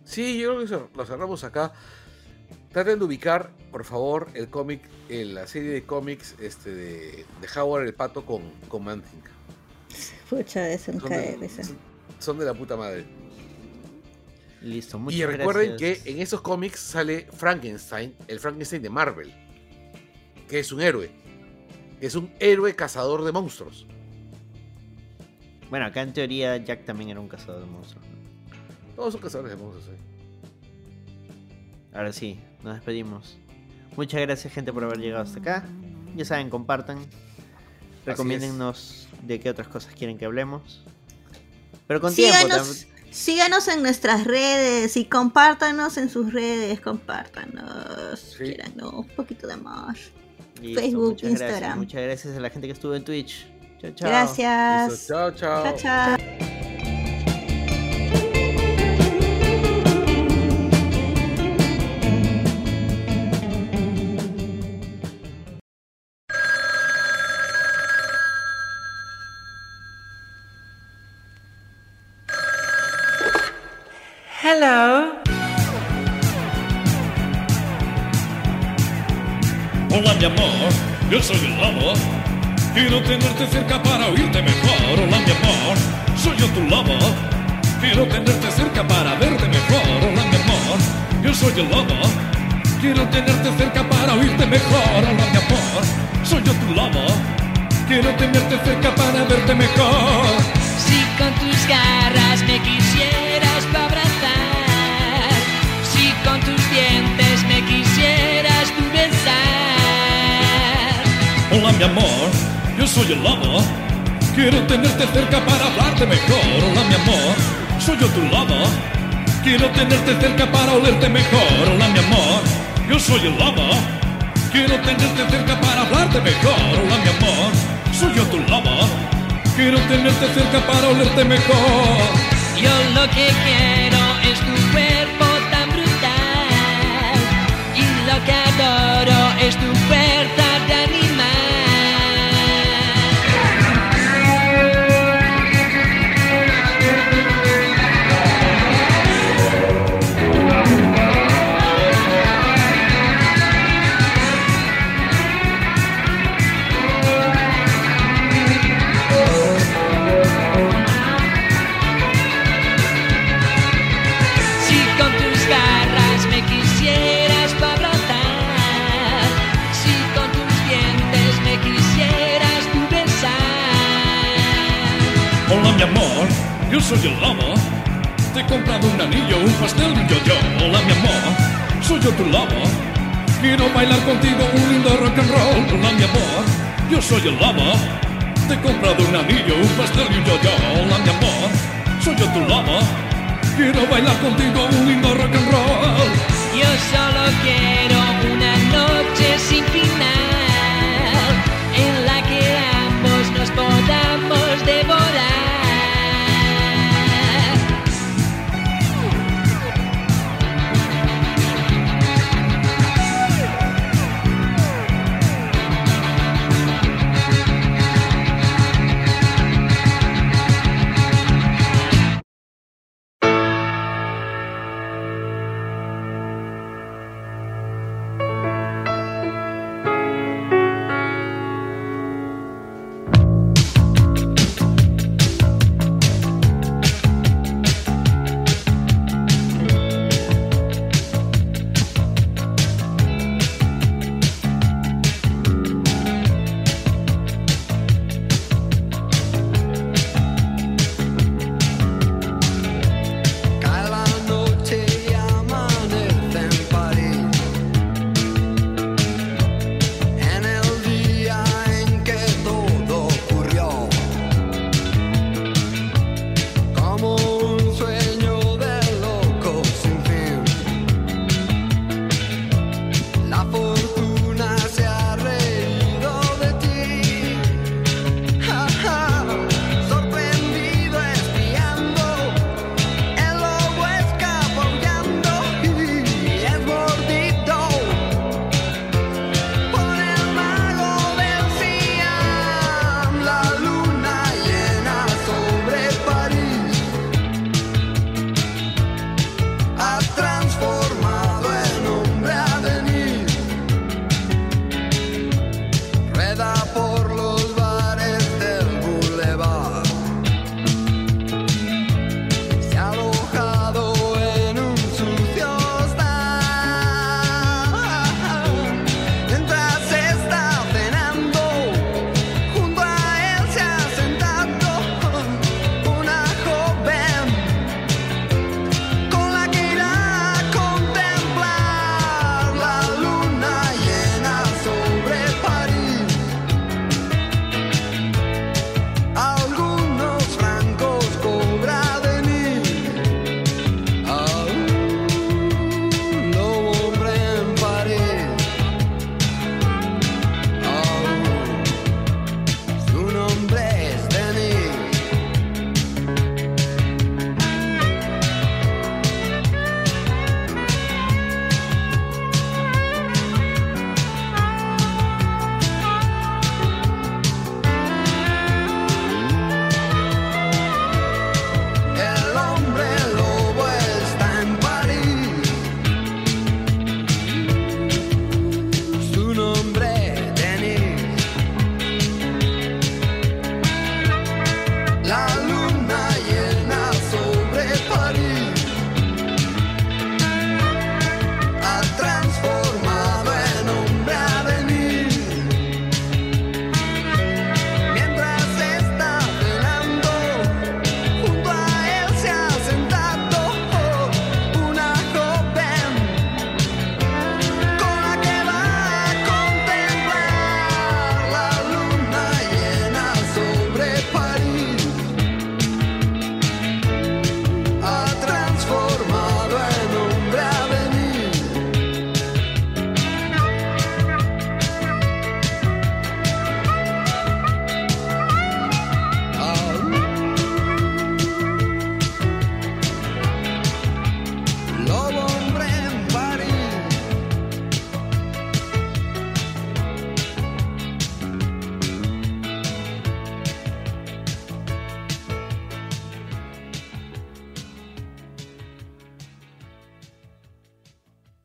Sí, yo creo que lo cerramos acá. Traten de ubicar, por favor, el cómic, eh, la serie de cómics este, de, de Howard el Pato con, con Man-Thing. Pucha, eso Son de, son- son de la puta madre. Y recuerden que en esos cómics sale Frankenstein, el Frankenstein de Marvel, que es un héroe. Es un héroe cazador de monstruos. Bueno, acá en teoría Jack también era un cazador de monstruos. Todos son cazadores de monstruos, ¿eh? Ahora sí, nos despedimos. Muchas gracias, gente, por haber llegado hasta acá. Ya saben, compartan. Recomiéndennos de qué otras cosas quieren que hablemos. Pero con tiempo también Síganos en nuestras redes y compártanos en sus redes, compártanos, sí. un poquito de amor. Listo, Facebook, Instagram. Muchas gracias a la gente que estuvo en Twitch. Chao, chao. Gracias. Chao, chao. Chao, chao.